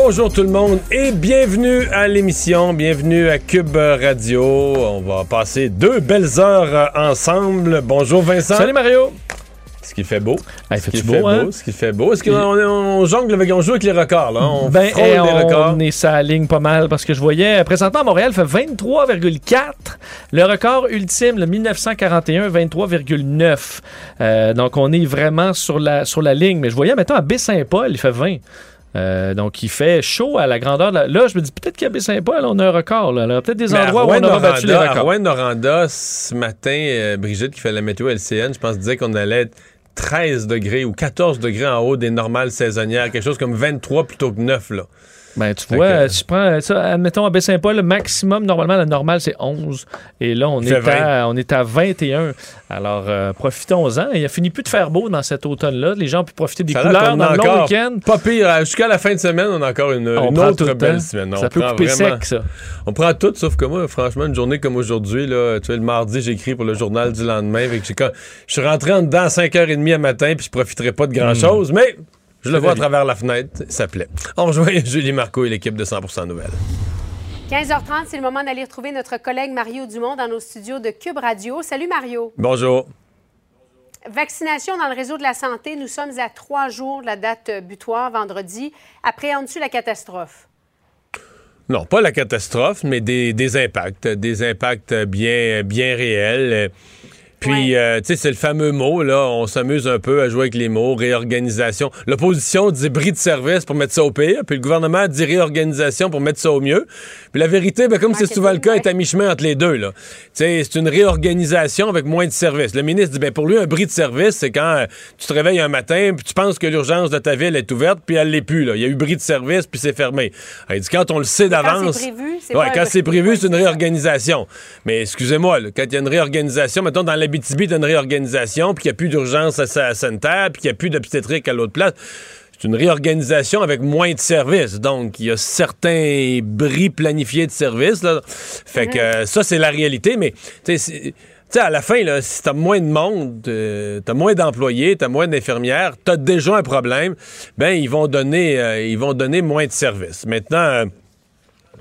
Bonjour tout le monde et bienvenue à l'émission, bienvenue à Cube Radio. On va passer deux belles heures euh, ensemble. Bonjour Vincent. Salut Mario. Est-ce qu'il fait beau? Est-ce fait-tu qu'il fait beau, hein? beau? Est-ce qu'il fait beau? Est-ce qu'on on, on jongle avec, on joue avec les records, là? On Ben, frôle eh, les records. on est sa ligne pas mal parce que je voyais, présentement à Montréal, fait 23,4. Le record ultime, le 1941, 23,9. Euh, donc, on est vraiment sur la, sur la ligne. Mais je voyais, mettons, à Baie-Saint-Paul, il fait 20. Euh, donc, il fait chaud à la grandeur. De la... Là, je me dis peut-être qu'à Baie-Saint-Paul, on a un record. Là. Il y a peut-être des Mais endroits où on aura battu les Rouen-Noranda- à records. Rouen-Noranda, ce matin, euh, Brigitte, qui fait la météo LCN, je pense, disait qu'on allait être 13 degrés ou 14 degrés en haut des normales saisonnières, quelque chose comme 23 plutôt que 9, là. Ben, tu vois, que- euh, si je prends ça, admettons à Baie-Saint-Paul, le maximum, normalement, la normale, c'est 11. Et là, on, est à, on est à 21. Alors, euh, profitons-en. Il a fini plus de faire beau dans cet automne-là. Les gens ont pu profiter des Ça couleurs dans le long week-end. Pas pire. euh, Jusqu'à la fin de semaine, on a encore une, On autre le belle semaine. Ça On peut prend couper vraiment- sec, ça. On prend tout, sauf que moi, franchement, une journée comme aujourd'hui, là, tu sais, le mardi, j'écris pour le journal du lendemain. Fait que je suis rentré en dedans à 5h30 à matin, puis je profiterai pas de grand-chose, mais je le vois à travers la fenêtre, ça plaît. On rejoint Julie Marco et l'équipe de 100% Nouvelles. 15h30, c'est le moment d'aller retrouver notre collègue Mario Dumont dans nos studios de Cube Radio. Salut Mario. Bonjour. Vaccination dans le réseau de la santé, nous sommes à trois jours de la date butoir, vendredi. Appréhendes-tu la catastrophe? Non, pas la catastrophe, mais des, des impacts, des impacts bien, bien réels. Puis, Ouais. euh, tu sais, c'est le fameux mot, là, on s'amuse un peu à jouer avec les mots, réorganisation. L'opposition dit bris de service pour mettre ça au pire, puis le gouvernement dit réorganisation pour mettre ça au mieux. Puis la vérité, ben, comme c'est souvent le cas, est à mi-chemin entre les deux, là. Tu sais, c'est une réorganisation avec moins de services. Le ministre dit, ben, pour lui, un bris de service, c'est quand euh, tu te réveilles un matin, puis tu penses que l'urgence de ta ville est ouverte, puis elle l'est plus, là. Il y a eu bris de service, puis c'est fermé. Il dit, quand on le sait d'avance. c'est prévu, c'est Ouais, pas un quand c'est prévu, c'est une réorganisation. Mais excusez-moi, quand il y a une réorganisation, mettons dans l'Abitibi, t'as une réorganisation, puis qu'il n'y a plus d'urgence à, sa- sanitaire, puis qu'il n'y a plus d'obstétrique à l'autre place. C'est une réorganisation avec moins de services. Donc, il y a certains bris planifiés de services. Là. Fait que euh, ça, c'est la réalité. Mais, tu sais, c'est- tu sais, à la fin, là, si t'as moins de monde, euh, t'as moins d'employés, t'as moins d'infirmières, t'as déjà un problème, ben ils vont donner, euh, ils vont donner moins de services. Maintenant, euh,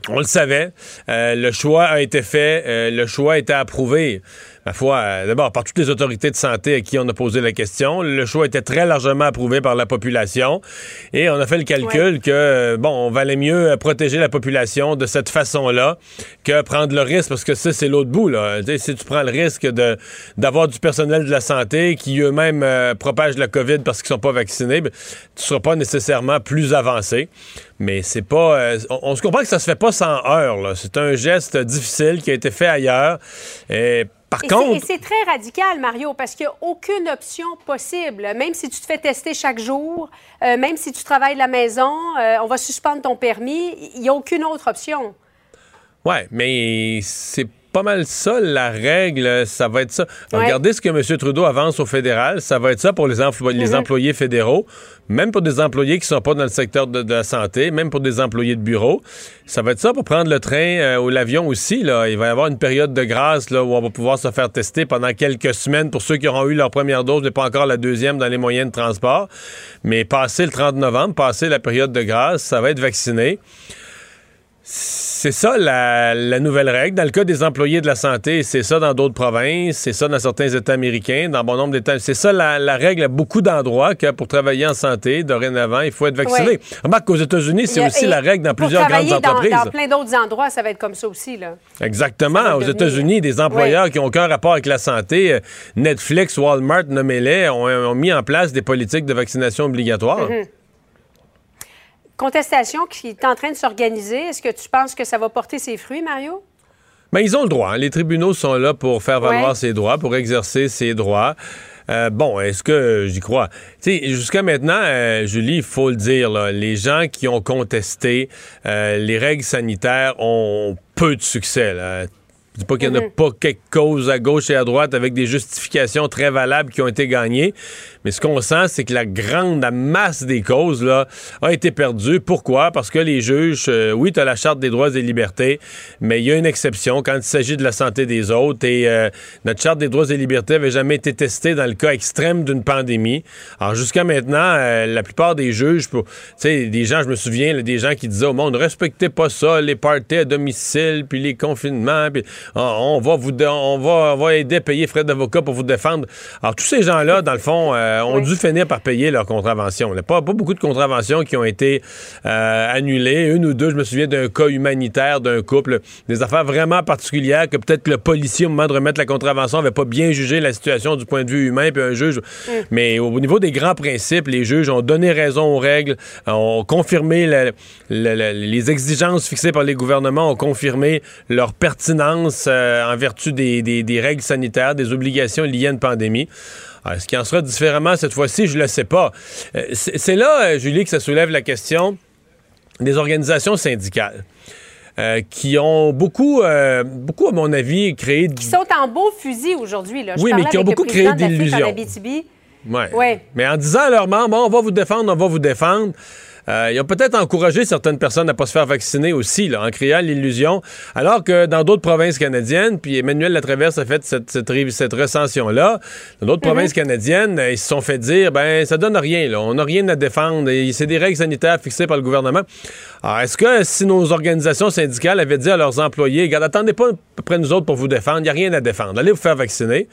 on le savait. Euh, le choix a été fait. le choix a été approuvé. Ma foi, euh, d'abord, par toutes les autorités de santé à qui on a posé la question. Le choix était très largement approuvé par la population. Et on a fait le calcul que, euh, bon, on valait mieux euh, protéger la population de cette façon-là que prendre le risque, parce que ça, c'est l'autre bout, là. Si tu prends le risque de, d'avoir du personnel de la santé qui eux-mêmes euh, propagent la COVID parce qu'ils sont pas vaccinés, ben, tu seras pas nécessairement plus avancé. Mais c'est pas. euh, on, on se comprend que ça se fait pas sans heurts. là. C'est un geste difficile qui a été fait ailleurs. Et par Et c'est- contre. et c'est très radical, Mario, parce qu'il n'y a aucune option possible. Même si tu te fais tester chaque jour, euh, même si tu travailles de la maison, euh, on va suspendre ton permis, il n'y a aucune autre option. Ouais, mais c'est pas mal ça, la règle, ça va être ça. Ouais. Regardez ce que M. Trudeau avance au fédéral, ça va être ça pour les, emplo- les Mhm. employés fédéraux, même pour des employés qui sont pas dans le secteur de, de la santé, même pour des employés de bureau. Ça va être ça pour prendre le train euh, ou l'avion aussi. Là. Il va y avoir une période de grâce là, où on va pouvoir se faire tester pendant quelques semaines pour ceux qui auront eu leur première dose, mais pas encore la deuxième dans les moyens de transport. Mais passé le 30 novembre, passé la période de grâce, ça va être vacciné. C'est ça la, la nouvelle règle. Dans le cas des employés de la santé, c'est ça dans d'autres provinces, c'est ça dans certains États américains, dans bon nombre d'États. C'est ça la, la règle à beaucoup d'endroits que pour travailler en santé, dorénavant, il faut être vacciné. Ouais. Remarque qu'aux États-Unis, c'est aussi la règle dans plusieurs grandes dans- entreprises. Dans, plein d'autres endroits, ça va être comme ça aussi. Là. Exactement. Aux États-Unis, des employeurs qui ont aucun rapport avec la santé, euh, Netflix, Walmart, nommez-les, ont, ont mis en place des politiques de vaccination obligatoires. Mhm. Contestation qui est en train de s'organiser. Est-ce que tu penses que ça va porter ses fruits, Mario? Mais ils ont le droit. hein. Les tribunaux sont là pour faire valoir Ouais. ses droits, pour exercer ses droits. Euh, bon, est-ce que j'y crois? Tu sais, jusqu'à maintenant, euh, Julie, il faut le dire, là, les gens qui ont contesté euh, les règles sanitaires ont peu de succès. Là. Je dis pas qu'il n'y en a pas quelques causes à gauche et à droite avec des justifications très valables qui ont été gagnées. Mais ce qu'on sent, c'est que la grande masse des causes là, a été perdue. Pourquoi? Parce que les juges, euh, oui, tu as la Charte des droits et libertés, mais il y a une exception quand il s'agit de la santé des autres. Et euh, notre Charte des droits et libertés avait jamais été testée dans le cas extrême d'une pandémie. Alors jusqu'à maintenant, euh, la plupart des juges, tu sais, des gens, je me souviens, des gens qui disaient au monde, respectez pas ça, les parties à domicile, puis les confinements, puis ah, on, va vous, on va, on va aider à payer frais d'avocat pour vous défendre. Alors tous ces gens-là, dans le fond, euh, ont dû finir par payer leur contravention. Il n'y a pas, pas beaucoup de contraventions qui ont été euh, annulées. Une ou deux, je me souviens d'un cas humanitaire d'un couple, des affaires vraiment particulières que peut-être le policier, au moment de remettre la contravention, n'avait pas bien jugé la situation du point de vue humain, puis un juge. Mm. Mais au niveau des grands principes, les juges ont donné raison aux règles, ont confirmé la- la- la- les exigences fixées par les gouvernements, ont confirmé leur pertinence euh, en vertu des, des- des règles sanitaires, des obligations liées à une pandémie. Alors, Est-ce qu'il en sera différemment cette fois-ci? Je ne le sais pas. Euh, C'est là, euh, Julie, que ça soulève la question des organisations syndicales. euh, qui ont beaucoup, euh, beaucoup, à mon avis, créé... Qui sont en beau fusil aujourd'hui. Là. Je Oui, mais qui ont beaucoup créé d'illusions. Ouais. Ouais. Mais en disant à leurs membres, Bon, on va vous défendre, on va vous défendre. Euh, ils ont peut-être encouragé certaines personnes à pas se faire vacciner aussi, là, en créant l'illusion. Alors que dans d'autres provinces canadiennes, puis Emmanuel Latraverse a fait cette, cette, recension-là, dans d'autres provinces canadiennes, euh, ils se sont fait dire, ben, ça donne rien, là. On n'a rien à défendre. Et C'est des règles sanitaires fixées par le gouvernement. Alors, est-ce que si nos organisations syndicales avaient dit à leurs employés, regarde, attendez pas après nous autres pour vous défendre, il n'y a rien à défendre. Allez vous faire vacciner.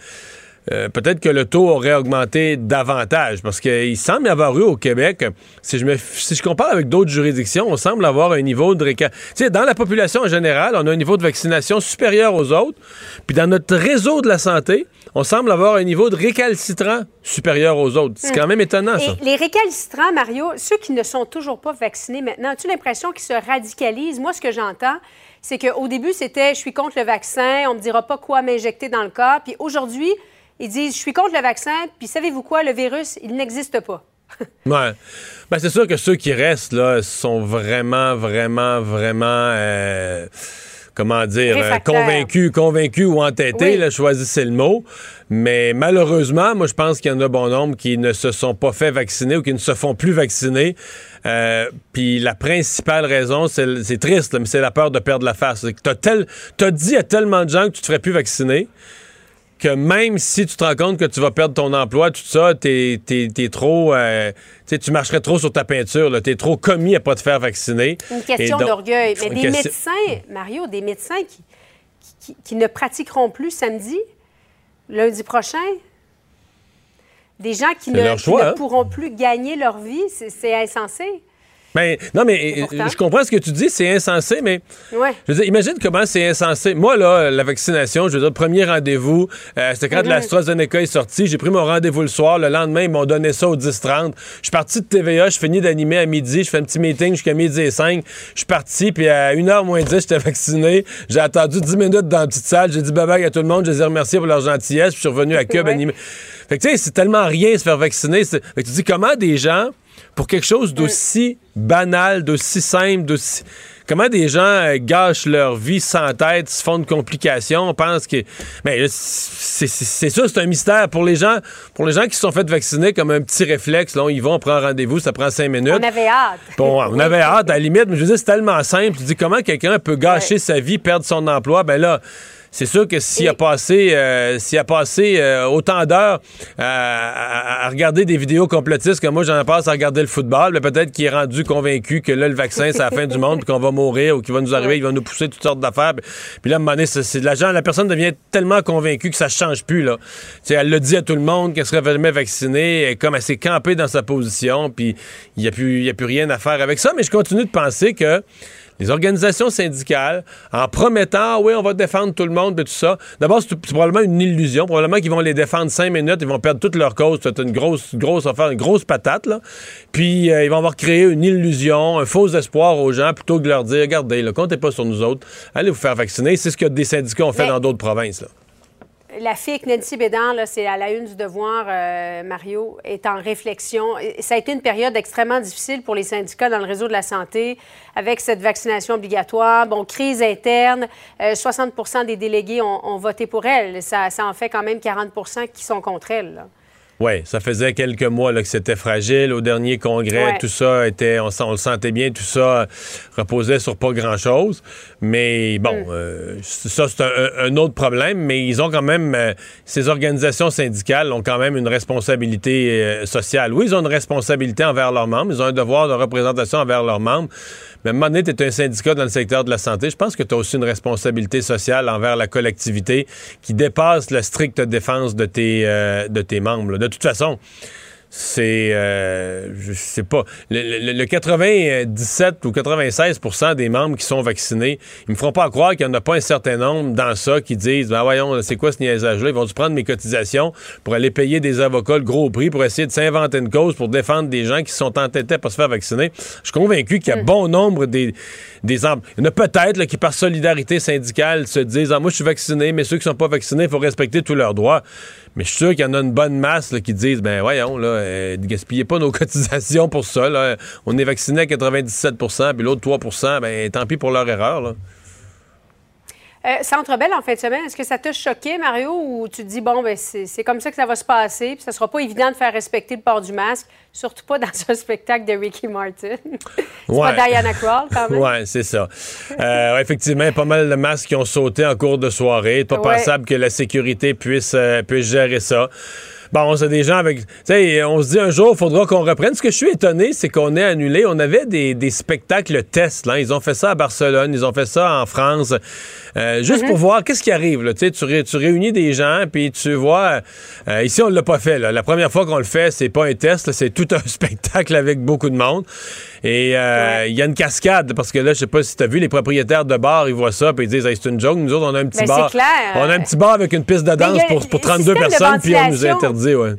Euh, peut-être que le taux aurait augmenté davantage parce qu'il semble y avoir eu au Québec, si je, me, si je compare avec d'autres juridictions, on semble avoir un niveau de Tu sais, dans la population en général, on a un niveau de vaccination supérieur aux autres. Puis dans notre réseau de la santé, on semble avoir un niveau de récalcitrant supérieur aux autres. C'est quand même étonnant, ça. Et les récalcitrants, Mario, ceux qui ne sont toujours pas vaccinés maintenant, as-tu l'impression qu'ils se radicalisent? Moi, ce que j'entends, c'est qu'au début, c'était je suis contre le vaccin, on me dira pas quoi m'injecter dans le corps. Puis aujourd'hui, ils disent je suis contre le vaccin, puis savez-vous quoi, le virus, il n'existe pas. Ouais. Ben, c'est sûr que ceux qui restent, là, sont vraiment, vraiment, vraiment. euh, comment dire, euh, Réfractaires. convaincus, convaincus ou entêtés, Oui. là, choisissez le mot. Mais malheureusement, moi, je pense qu'il y en a bon nombre qui ne se sont pas fait vacciner ou qui ne se font plus vacciner. Euh, Puis la principale raison, c'est triste, là, mais c'est la peur de perdre la face. T'as tel- t'as dit à tellement de gens que tu te ferais plus vacciner que même si tu te rends compte que tu vas perdre ton emploi, tout ça, t'es es, trop. euh, tu marcherais trop sur ta peinture, là. T'es trop commis à pas te faire vacciner. Une question donc- d'orgueil. Mais des question- médecins, Mario, des médecins qui, qui, qui ne pratiqueront plus samedi, lundi prochain, des gens qui, ne, qui hein? pourront plus gagner leur vie, c'est c'est insensé. Ben, non, mais euh, je comprends ce que tu dis, c'est insensé, mais Ouais. je veux dire, imagine comment c'est insensé. Moi, là, la vaccination, je veux dire, premier rendez-vous, euh, c'était quand Mhm. l'AstraZeneca est sorti, j'ai pris mon rendez-vous le soir, le lendemain, ils m'ont donné ça au 10-30. Je suis parti de TVA, je finis d'animer à midi, je fais un petit meeting jusqu'à midi et 5. Je suis parti, puis à 1h moins 10, j'étais vacciné. J'ai attendu 10 minutes dans la petite salle, j'ai dit bye-bye à tout le monde, je les ai remerciés pour leur gentillesse, puis je suis revenu à Cube Ouais. animer. Fait que tu sais, c'est tellement rien se faire vacciner. Fait que tu dis comment des gens, pour quelque chose d'aussi banal, d'aussi simple, d'aussi. Comment des gens euh, gâchent leur vie sans tête, se font de complications, pensent que. Mais là, c'est c'est- c'est ça, c'est un mystère. Pour les gens pour les gens qui se sont fait vacciner comme un petit réflexe, là, on y va, on prend rendez-vous, ça prend cinq minutes. On avait hâte. Bon, on avait hâte, à la limite, mais je veux dire, c'est tellement simple. Tu dis comment quelqu'un peut gâcher sa vie, perdre son emploi? Ben là, c'est sûr que s'il Et- a passé, euh, s'il a passé euh, autant d'heures à, à- à regarder des vidéos complotistes que moi, j'en passe à regarder le football, ben peut-être qu'il est rendu convaincu que là, le vaccin, c'est la fin du monde, puis qu'on va mourir ou qu'il va nous arriver, il va nous pousser toutes sortes d'affaires. Puis, là, à un moment donné, c'est, de la, la personne devient tellement convaincue que ça change plus, là. Tu sais, elle le dit à tout le monde qu'elle serait jamais vaccinée, comme elle s'est campée dans sa position, puis il n'y a, plus- il y a plus rien à faire avec ça. Mais je continue de penser que les organisations syndicales, en promettant, Ah oui, on va défendre tout le monde, et tout ça, d'abord, c'est probablement une illusion. Probablement qu'ils vont les défendre cinq minutes, ils vont perdre toute leur cause. C'est une grosse, grosse affaire, une grosse patate, là. Puis, euh, ils vont avoir créé une illusion, un faux espoir aux gens, plutôt que de leur dire, regardez, là, comptez pas sur nous autres, allez vous faire vacciner. C'est ce que des syndicats ont fait Mais- dans d'autres provinces, là. La FIC, Nancy Bédard, c'est à la une du devoir, euh, Mario, est en réflexion. Ça a été une période extrêmement difficile pour les syndicats dans le réseau de la santé avec cette vaccination obligatoire. Bon, crise interne, euh, 60% des délégués ont, voté pour elle. Ça, en fait quand même 40 qui sont contre elle. Oui, ça faisait quelques mois là, que c'était fragile. Au dernier congrès, Ouais. tout ça était, on, le sentait bien, tout ça reposait sur pas grand-chose. Mais bon, Mm. euh, ça, c'est un, autre problème. Mais ils ont quand même, euh, ces organisations syndicales ont quand même une responsabilité euh, sociale. Oui, ils ont une responsabilité envers leurs membres. Ils ont un devoir de représentation envers leurs membres. Mais à un moment donné, tu es un syndicat dans le secteur de la santé. Je pense que tu as aussi une responsabilité sociale envers la collectivité qui dépasse la stricte défense de tes, de tes membres. là. De toute façon, c'est, euh, je sais pas, le, le- le 97 ou 96% des membres qui sont vaccinés, ils me feront pas croire qu'il n'y en a pas un certain nombre dans ça qui disent, ben voyons, c'est quoi ce niaisage-là? Ils vont dû prendre mes cotisations pour aller payer des avocats le gros prix pour essayer de s'inventer une cause pour défendre des gens qui sont entêtés à pas se faire vacciner? Je suis convaincu qu'il y a bon nombre des, des Il y en a peut-être qui, par solidarité syndicale, se disent, ah, moi, je suis vacciné, mais ceux qui sont pas vaccinés, il faut respecter tous leurs droits. Mais je suis sûr qu'il y en a une bonne masse là, qui disent ben voyons, là, euh, gaspillez pas nos cotisations pour ça. Là. On est vacciné à 97% puis l'autre 3% ben tant pis pour leur erreur. Là. Euh, Centre Bell en fin de semaine, est-ce que ça t'a choqué, Mario, ou tu te dis, bon, ben, c'est comme ça que ça va se passer, puis ça sera pas évident de faire respecter le port du masque, surtout pas dans un spectacle de Ricky Martin? c'est Ouais. pas Diana Krall, quand même. Ouais, c'est ça. Euh, effectivement, pas mal de masques qui ont sauté en cours de soirée. Pas Ouais. pensable que la sécurité puisse, euh, puisse gérer ça. Bon, c'est des gens avec. Tu sais, on se dit un jour, il faudra qu'on reprenne. Ce que je suis étonné, c'est qu'on ait annulé. On avait des, des spectacles tests. Là. Ils ont fait ça à Barcelone, ils ont fait ça en France. Euh, juste pour voir qu'est-ce qui arrive. Là. Tu, ré- tu réunis des gens, puis tu vois. euh, ici, on l'a pas fait. Là. La première fois qu'on le fait, c'est pas un test, c'est tout un spectacle avec beaucoup de monde. Et euh, il y a une cascade, parce que là, je sais pas si tu as vu, les propriétaires de bars, ils voient ça, puis ils disent Hey, c'est une joke. Nous autres, on a un petit Ben, bar. clair. On a un petit bar avec une piste de Mais danse pour, pour le 32 système de personnes, puis on nous ventilation. Interdit, ouais.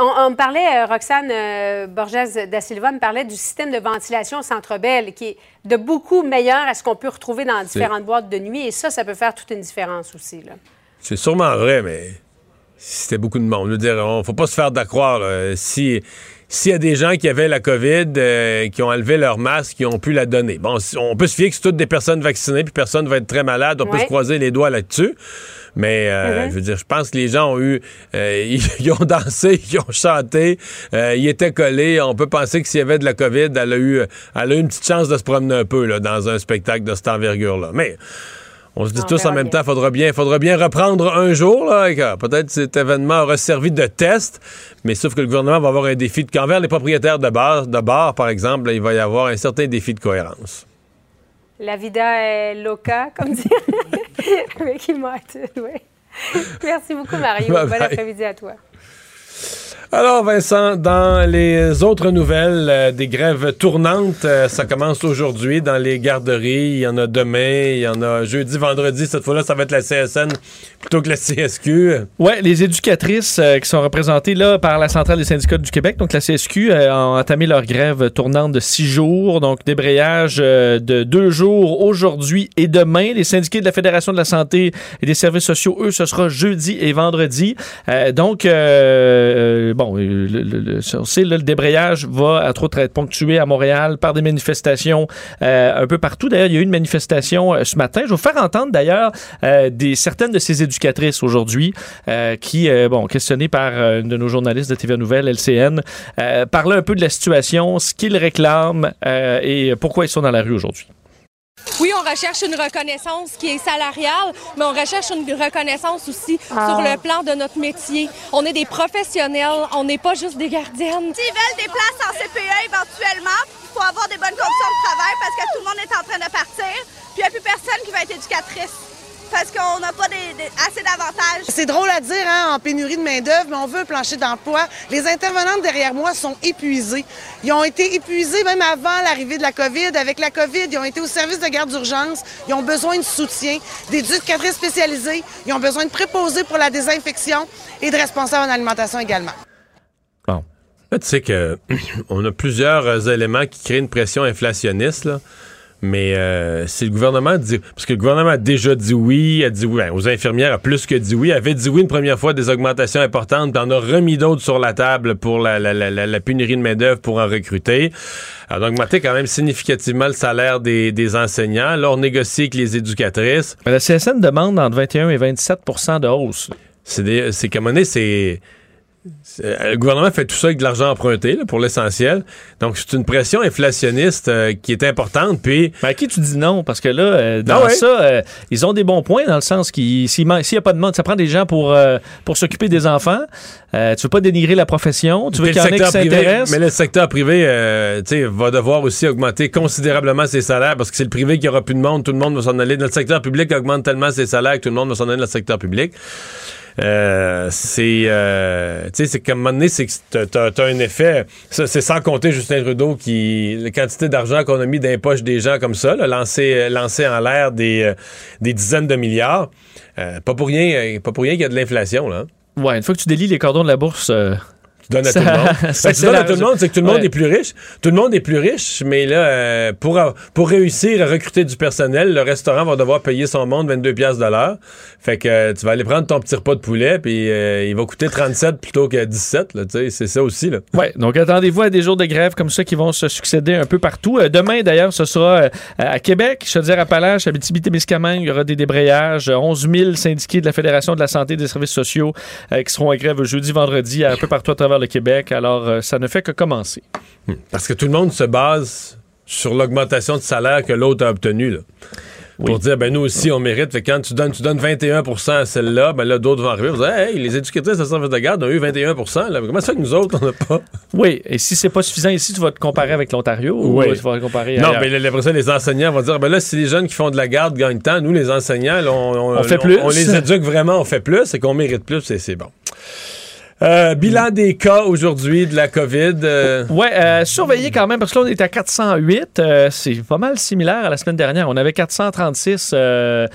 On, on me parlait, euh, Roxane euh, Borges da Silva me parlait du système de ventilation au Centre Bell, qui est de beaucoup meilleur à ce qu'on peut retrouver dans différentes boîtes de nuit. Et ça, ça peut faire toute une différence aussi. Là. C'est sûrement vrai, mais c'était beaucoup de monde. Je veux dire, on, faut pas se faire d'accroire. Si s'il y a des gens qui avaient la COVID, euh, qui ont enlevé leur masque, qui ont pu la donner. Bon, on peut se fier que c'est toutes des personnes vaccinées, puis personne va être très malade. On peut se croiser les doigts là-dessus. Mais euh, je veux dire, je pense que les gens ont eu, euh, ils, ils ont dansé, ils ont chanté, euh, ils étaient collés. On peut penser que s'il y avait de la COVID, elle a eu, elle a eu une petite chance de se promener un peu là, dans un spectacle de cette envergure-là. Mais on se dit On tous en même bien. temps, faudra bien, faudra bien reprendre un jour. Peut-être cet événement aura servi de test, mais sauf que le gouvernement va avoir un défi de envers les propriétaires de bars, de bars, par exemple, là, il va y avoir un certain défi de cohérence. La vida est loca, comme dit Ricky Martin. Oui. Merci beaucoup, Mario. Bye Bon bye. après-midi à toi. Alors, Vincent, dans les autres nouvelles, euh, des grèves tournantes, euh, ça commence aujourd'hui dans les garderies. Il y en a demain, il y en a jeudi, vendredi. Cette fois-là, ça va être la CSN plutôt que la CSQ. Ouais, les éducatrices euh, qui sont représentées là par la Centrale des syndicats du Québec, donc la CSQ, ont entamé leur grève tournante de six jours, donc débrayage de deux jours aujourd'hui et demain. Les syndiqués de la Fédération de la santé et des services sociaux, eux, ce sera jeudi et vendredi. Donc, bon, euh, le, le- le- débrayage va, être ponctué à Montréal par des manifestations euh, un peu partout. D'ailleurs, il y a eu une manifestation euh, ce matin. Je vais vous faire entendre, d'ailleurs, des, certaines de ces éducatrices aujourd'hui qui, bon, questionnées par une de nos journalistes de TVA Nouvelles, LCN, parlaient un peu de la situation, ce qu'ils réclament et pourquoi ils sont dans la rue aujourd'hui. Oui, on recherche une reconnaissance qui est salariale, mais on recherche une reconnaissance aussi sur le plan de notre métier. On est des professionnels, on n'est pas juste des gardiennes. S'ils veulent des places en CPE éventuellement, il faut avoir des bonnes conditions de travail parce que tout le monde est en train de partir. Puis il n'y a plus personne qui va être éducatrice parce qu'on n'a pas des- des- assez d'avantages. C'est drôle à dire, hein, en pénurie de main-d'œuvre, mais on veut un plancher d'emploi. Les intervenantes derrière moi sont épuisées. Ils ont été épuisés même avant l'arrivée de la COVID. Avec la COVID, ils ont été au service de garde d'urgence. Ils ont besoin de soutien, d'éducatrices spécialisées. Ils ont besoin de préposés pour la désinfection et de responsables en alimentation également. Là, tu sais que on a plusieurs euh, éléments qui créent une pression inflationniste. Là. Mais euh, si le gouvernement dit. Parce que le gouvernement a déjà dit oui, a dit oui ben, aux infirmières, a plus que dit oui, avait dit oui une première fois des augmentations importantes, puis en a remis d'autres sur la table pour la, la, la, la pénurie de main-d'œuvre pour en recruter. Alors, a augmenté quand même significativement le salaire des, des enseignants. Là, on négocie avec les éducatrices. Mais le CSN demande entre 21 et 27% de hausse. C'est un moment donné, c'est. C'est- Le gouvernement fait tout ça avec de l'argent emprunté, là, pour l'essentiel. Donc, c'est une pression inflationniste euh, qui est importante. Puis, Mais à qui tu dis non? Parce que là, euh, dans Ah ouais? ça, euh, ils ont des bons points dans le sens qu'il s'il n'y a pas de monde, ça prend des gens pour, euh, pour s'occuper des enfants. Euh, tu veux pas dénigrer la profession. Tu veux qu'il y en ait qui secteur privé, s'intéressent. mais le secteur privé euh, tu sais, va devoir aussi augmenter considérablement ses salaires parce que c'est le privé qui aura plus de monde, tout le monde va s'en aller. Dans le secteur public augmente tellement ses salaires que tout le monde va s'en aller dans le secteur public. Euh, c'est euh, tu sais c'est qu'à un moment donné c'est que t'as- un effet c'est sans compter Justin Trudeau qui la quantité d'argent qu'on a mis dans les poches des gens comme ça là, lancé lancé en l'air des euh, des dizaines de milliards pas pour rien pas pour rien qu'il y a de l'inflation là hein. Ouais, une fois que tu délies les cordons de la bourse, donnes à Ça- tout le monde. ça tu donnes à tout le monde, c'est que tout le monde est plus riche. Tout le monde est plus riche, mais là, euh, pour, pour réussir à recruter du personnel, le restaurant va devoir payer son monde 22 piastres de l'heure. Fait que euh, tu vas aller prendre ton petit repas de poulet, puis euh, il va coûter 37 plutôt que 17. Là, tu sais, c'est ça aussi. Là. Ouais, donc attendez-vous à des jours de grève comme ça qui vont se succéder un peu partout. Demain, d'ailleurs, ce sera à Québec, Chaudière-Appalaches, Abitibi-Témiscamingue. Il y aura des débrayages. Euh, 11 000 syndiqués de la Fédération de la santé et des services sociaux qui seront en grève jeudi, vendredi, un peu partout à travers le Québec. Alors, euh, ça ne fait que commencer. Parce que tout le monde se base sur l'augmentation de salaire que l'autre a obtenue. Là. Pour dire, ben nous aussi, on mérite. Fait que quand tu donnes, tu donnes 21 à celle-là, ben là, d'autres vont arriver. Vous dire, hey, les éducatrices de service de garde ont eu 21 là. Comment ça fait que nous autres, on n'a pas? Oui, et si c'est pas suffisant ici, tu vas te comparer avec l'Ontario Oui. ou tu vas te comparer Non, mais ça, les enseignants vont dire ben là, si les jeunes qui font de la garde gagnent tant, nous, les enseignants, là, on, On fait plus. On, les éduque vraiment, on fait plus et qu'on mérite plus, et c'est bon. Euh, bilan des cas aujourd'hui de la COVID. euh, Ouais, euh, surveiller quand même, parce que là, on est à 408. euh, c'est pas mal similaire à la semaine dernière. On avait 436 euh,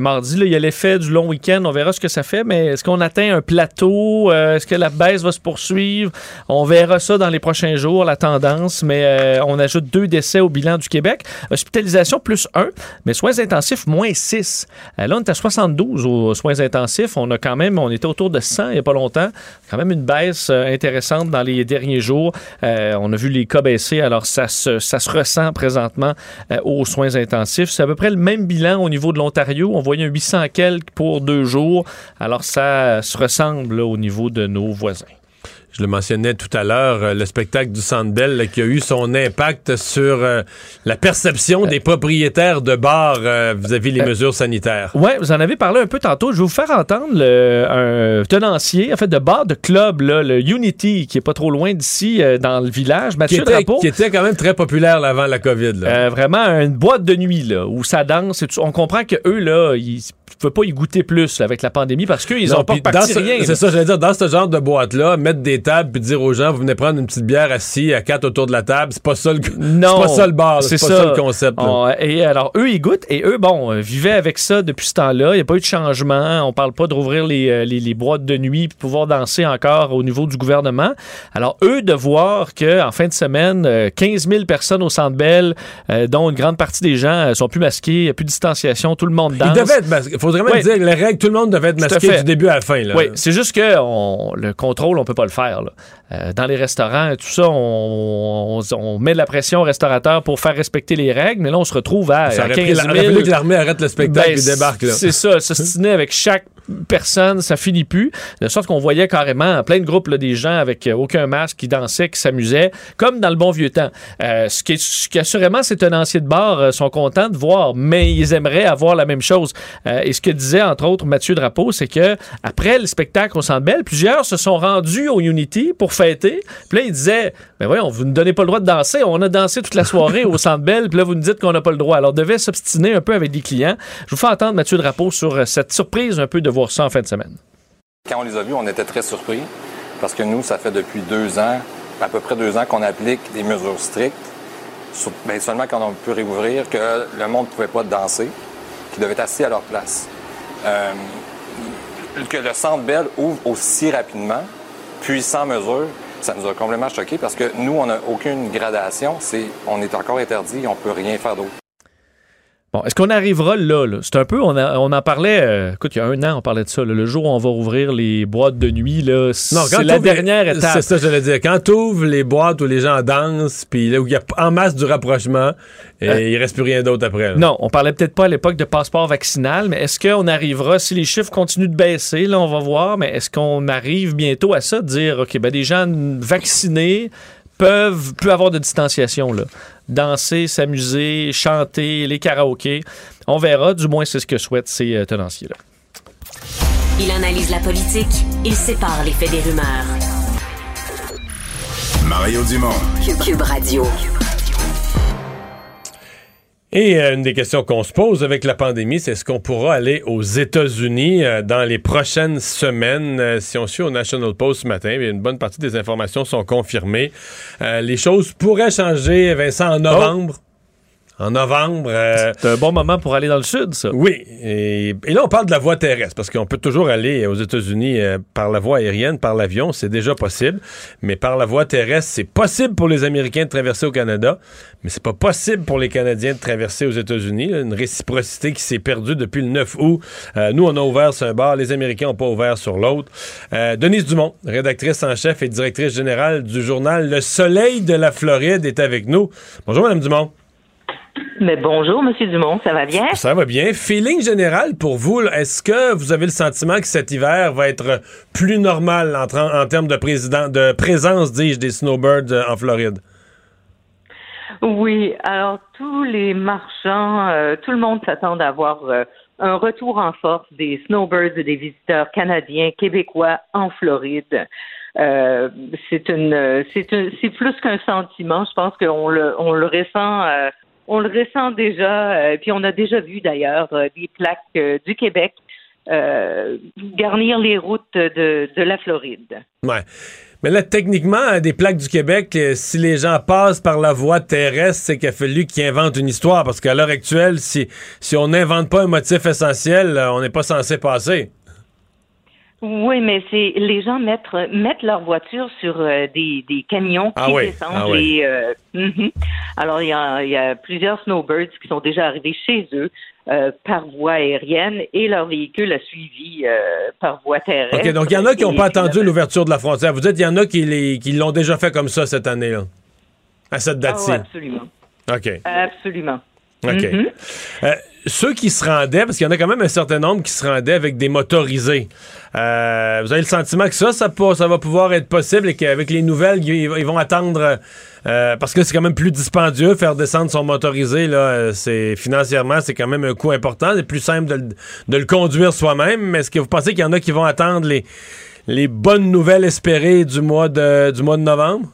mardi. Là, il y a l'effet du long week-end. On verra ce que ça fait, mais est-ce qu'on atteint un plateau? Est-ce que la baisse va se poursuivre? On verra ça dans les prochains jours, la tendance, mais on ajoute deux décès au bilan du Québec. Hospitalisation plus 1, mais soins intensifs moins 6. Euh, là, on est à 72 aux soins intensifs. On a quand même, on était autour de 100 il n'y a pas longtemps. Quand même une baisse euh, intéressante dans les derniers jours. Euh, on a vu les cas baisser, alors ça se, ça se ressent présentement euh, aux soins intensifs. C'est à peu près le même bilan au niveau de l'Ontario. On voyait un 800 quelques pour deux jours. Alors ça se ressemble au niveau de nos voisins. Je le mentionnais tout à l'heure, euh, le spectacle du Centre Bell là, qui a eu son impact sur euh, la perception des propriétaires de bars euh, vis-à-vis les Euh, mesures sanitaires. Oui, vous en avez parlé un peu tantôt. Je vais vous faire entendre le, un tenancier, en fait, de bar de club, là, le Unity, qui est pas trop loin d'ici, euh, dans le village. Qui Mathieu était, Drapeau. qui était quand même très populaire là, avant la COVID. Là. Euh, vraiment une boîte de nuit là, où ça danse. et tout. On comprend que eux là, ils ne peuvent pas y goûter plus là, avec la pandémie parce qu'ils ont pas reparti ce- rien. C'est ça, j'allais dire, dans ce genre de boîte-là, mettre des tables puis dire aux gens, vous venez prendre une petite bière assis à quatre autour de la table, c'est pas ça le, Non, c'est pas ça le bar, c'est pas ça. ça. le concept. On- et alors, eux, ils goûtent et eux, bon, euh, vivaient avec ça depuis ce temps-là. Il n'y a pas eu de changement. On parle pas de rouvrir les, euh, les, les boîtes de nuit pour pouvoir danser encore au niveau du gouvernement. Alors, eux, de voir qu'en fin de semaine, euh, 15 000 personnes au Centre Bell, euh, dont une grande partie des gens euh, sont plus masqués, il n'y a plus de distanciation, tout le monde danse. Il devait être masqué. Il faudrait même Oui. dire que les règles, tout le monde devait être masqué du début à la fin. Là. Oui, c'est juste que on- le contrôle, on peut pas le faire. là. Euh, dans les restaurants, tout ça, on, on- on met de la pression aux restaurateurs pour faire respecter les règles, mais là, on se retrouve à, Ça à aurait 15 pris 000. la- que l'armée arrête le spectacle Ben, et débarque. C'est ça, s'ostiner avec chaque personne, ça finit plus. De sorte qu'on voyait carrément plein de groupes, là, des gens avec euh, aucun masque qui dansaient, qui s'amusaient, comme dans le bon vieux temps. Euh, ce, qui ce qui, assurément, ces tenanciers de bar euh, sont contents de voir, mais ils aimeraient avoir la même chose. Euh, et ce que disait, entre autres, Mathieu Drapeau, c'est que après le spectacle au Centre Bell, plusieurs se sont rendus au Unity pour fêter. Puis là, il disait, ben voyons, vous ne donnez pas le droit de danser. On a dansé toute la soirée au Centre Bell, puis là, vous nous dites qu'on n'a pas le droit. Alors, devait s'obstiner un peu avec des clients. Je vous fais entendre Mathieu Drapeau sur euh, cette surprise un peu de voir ça en fin de semaine. Quand on les a vus, on était très surpris parce que nous, ça fait depuis deux ans, à peu près deux ans, qu'on applique des mesures strictes. Sur- ben, seulement quand on peut réouvrir, que le monde ne pouvait pas danser, qu'ils devaient être assis à leur place. Euh, que le Centre Bell ouvre aussi rapidement, puis sans mesure, ça nous a complètement choqué parce que nous, on n'a aucune gradation. C'est, on est encore interdit, on peut rien faire d'autre. Bon, est-ce qu'on arrivera là? là? C'est un peu, on, a- on en parlait, euh, écoute, il y a un an, on parlait de ça. là. le jour où on va rouvrir les boîtes de nuit, là, c'est la dernière étape. C'est ça, que j'allais dire. Quand tu ouvres les boîtes où les gens dansent, puis là où il y a en masse du rapprochement, et Euh, il reste plus rien d'autre après. là. Non, on parlait peut-être pas à l'époque de passeport vaccinal, mais est-ce qu'on arrivera, si les chiffres continuent de baisser, là, on va voir, mais est-ce qu'on arrive bientôt à ça, de dire, OK, ben, des gens vaccinés peuvent, peuvent avoir de distanciation, là. Danser, s'amuser, chanter, les karaokés. On verra, du moins, c'est ce que souhaitent ces euh, tenanciers-là. Il analyse la politique, il sépare les faits des rumeurs. Mario Dumont. Cube, Cube Radio. Et euh, une des questions qu'on se pose avec la pandémie, c'est est-ce qu'on pourra aller aux États-Unis euh, dans les prochaines semaines? Euh, si on suit au National Post ce matin, une bonne partie des informations sont confirmées. Les choses pourraient changer, Vincent, en novembre. En novembre. euh, C'est un bon moment pour aller dans le sud, ça. oui, et, et là on parle de la voie terrestre parce qu'on peut toujours aller aux États-Unis euh, par la voie aérienne, par l'avion, c'est déjà possible, mais par la voie terrestre, c'est possible pour les Américains de traverser au Canada, mais c'est pas possible pour les Canadiens de traverser aux États-Unis. Une réciprocité qui s'est perdue depuis le 9 août. Euh, nous on a ouvert sur un bar, les Américains n'ont pas ouvert sur l'autre. Euh, Denise Dumont, rédactrice en chef et directrice générale du journal Le Soleil de la Floride, est avec nous. Bonjour Madame Dumont. Mais bonjour, Monsieur Dumont, ça va bien? Ça va bien. Feeling général pour vous, est-ce que vous avez le sentiment que cet hiver va être plus normal en, termes de, président, de présence, dis-je, des snowbirds euh, en Floride? Oui, alors tous les marchands, euh, tout le monde s'attend à avoir euh, un retour en force des snowbirds et des visiteurs canadiens, québécois en Floride. Euh, c'est une, plus qu'un sentiment. Je pense qu'on le, on le ressent, on le ressent déjà. euh, puis on a déjà vu d'ailleurs euh, des plaques euh, du Québec garnir les routes de, la Floride. Ouais. Mais là, techniquement, euh, des plaques du Québec, si les gens passent par la voie terrestre, c'est qu'il a fallu qu'ils inventent une histoire. Parce qu'à l'heure actuelle, si, si on n'invente pas un motif essentiel, on n'est pas censé passer. Oui, mais c'est les gens mettent mettent leur voiture sur euh, des, des camions qui Ah oui, descendent ah oui. les. euh, mhm. Alors il y a, il y a plusieurs snowbirds qui sont déjà arrivés chez eux euh, par voie aérienne et leur véhicule a suivi par voie terrestre. OK, donc il y en a qui n'ont Et pas attendu l'ouverture de la frontière. Vous dites qu'il y en a qui les- qui l'ont déjà fait comme ça cette année-là. À cette ah, date-ci. absolument, OK. absolument. OK. Mhm. Euh, ceux qui se rendaient, parce qu'il y en a quand même un certain nombre qui se rendaient avec des motorisés, euh, vous avez le sentiment que ça, ça, va pouvoir être possible et qu'avec les nouvelles, ils, vont attendre, euh, parce que c'est quand même plus dispendieux faire descendre son motorisé, là, c'est financièrement, c'est quand même un coût important. C'est plus simple de, le- de le conduire soi-même, mais est-ce que vous pensez qu'il y en a qui vont attendre les, les bonnes nouvelles espérées du mois de, du mois de novembre?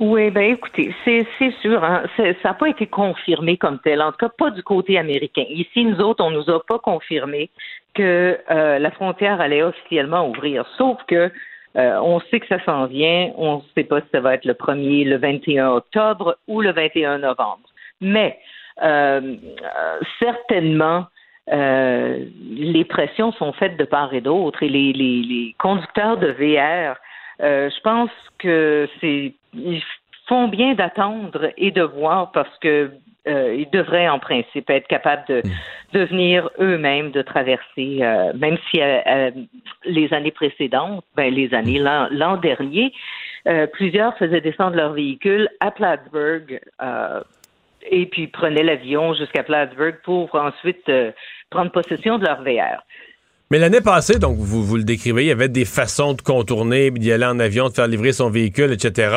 Oui, ben écoutez, c'est sûr, hein, ça n'a pas été confirmé comme tel, en tout cas pas du côté américain. Ici, nous autres, on nous a pas confirmé que euh, la frontière allait officiellement ouvrir, sauf que euh, on sait que ça s'en vient, on ne sait pas si ça va être le 1er, le 21 octobre ou le 21 novembre. Mais euh, euh, certainement, euh, les pressions sont faites de part et d'autre. Et les, les, les conducteurs de VR, euh, je pense que c'est ils font bien d'attendre et de voir parce que euh, ils devraient en principe être capables de, de venir eux-mêmes de traverser, euh, même si euh, euh, les années précédentes, ben les années l'an l'an dernier, euh, plusieurs faisaient descendre leur véhicule à Plattsburgh euh, et puis prenaient l'avion jusqu'à Plattsburgh pour ensuite euh, prendre possession de leur VR. Mais l'année passée, donc vous, vous le décrivez, il y avait des façons de contourner, d'y aller en avion, de faire livrer son véhicule, etc.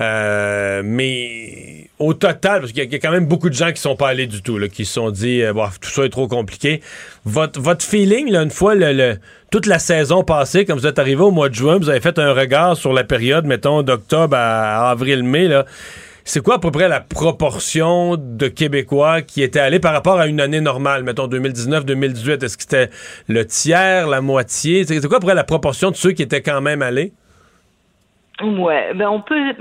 Euh, mais au total, parce qu'il y, a- quand même beaucoup de gens qui sont pas allés du tout, là, qui se sont dit, euh, tout ça est trop compliqué. Votre, votre feeling, là, une fois le, le- toute la saison passée, comme vous êtes arrivé au mois de juin, vous avez fait un regard sur la période, mettons, d'octobre à, à avril-mai, là. C'est quoi à peu près la proportion de Québécois qui étaient allés par rapport à une année normale, mettons 2019-2018? Est-ce que c'était le tiers, la moitié? C'est quoi à peu près la proportion de ceux qui étaient quand même allés? Ouais, ben on peut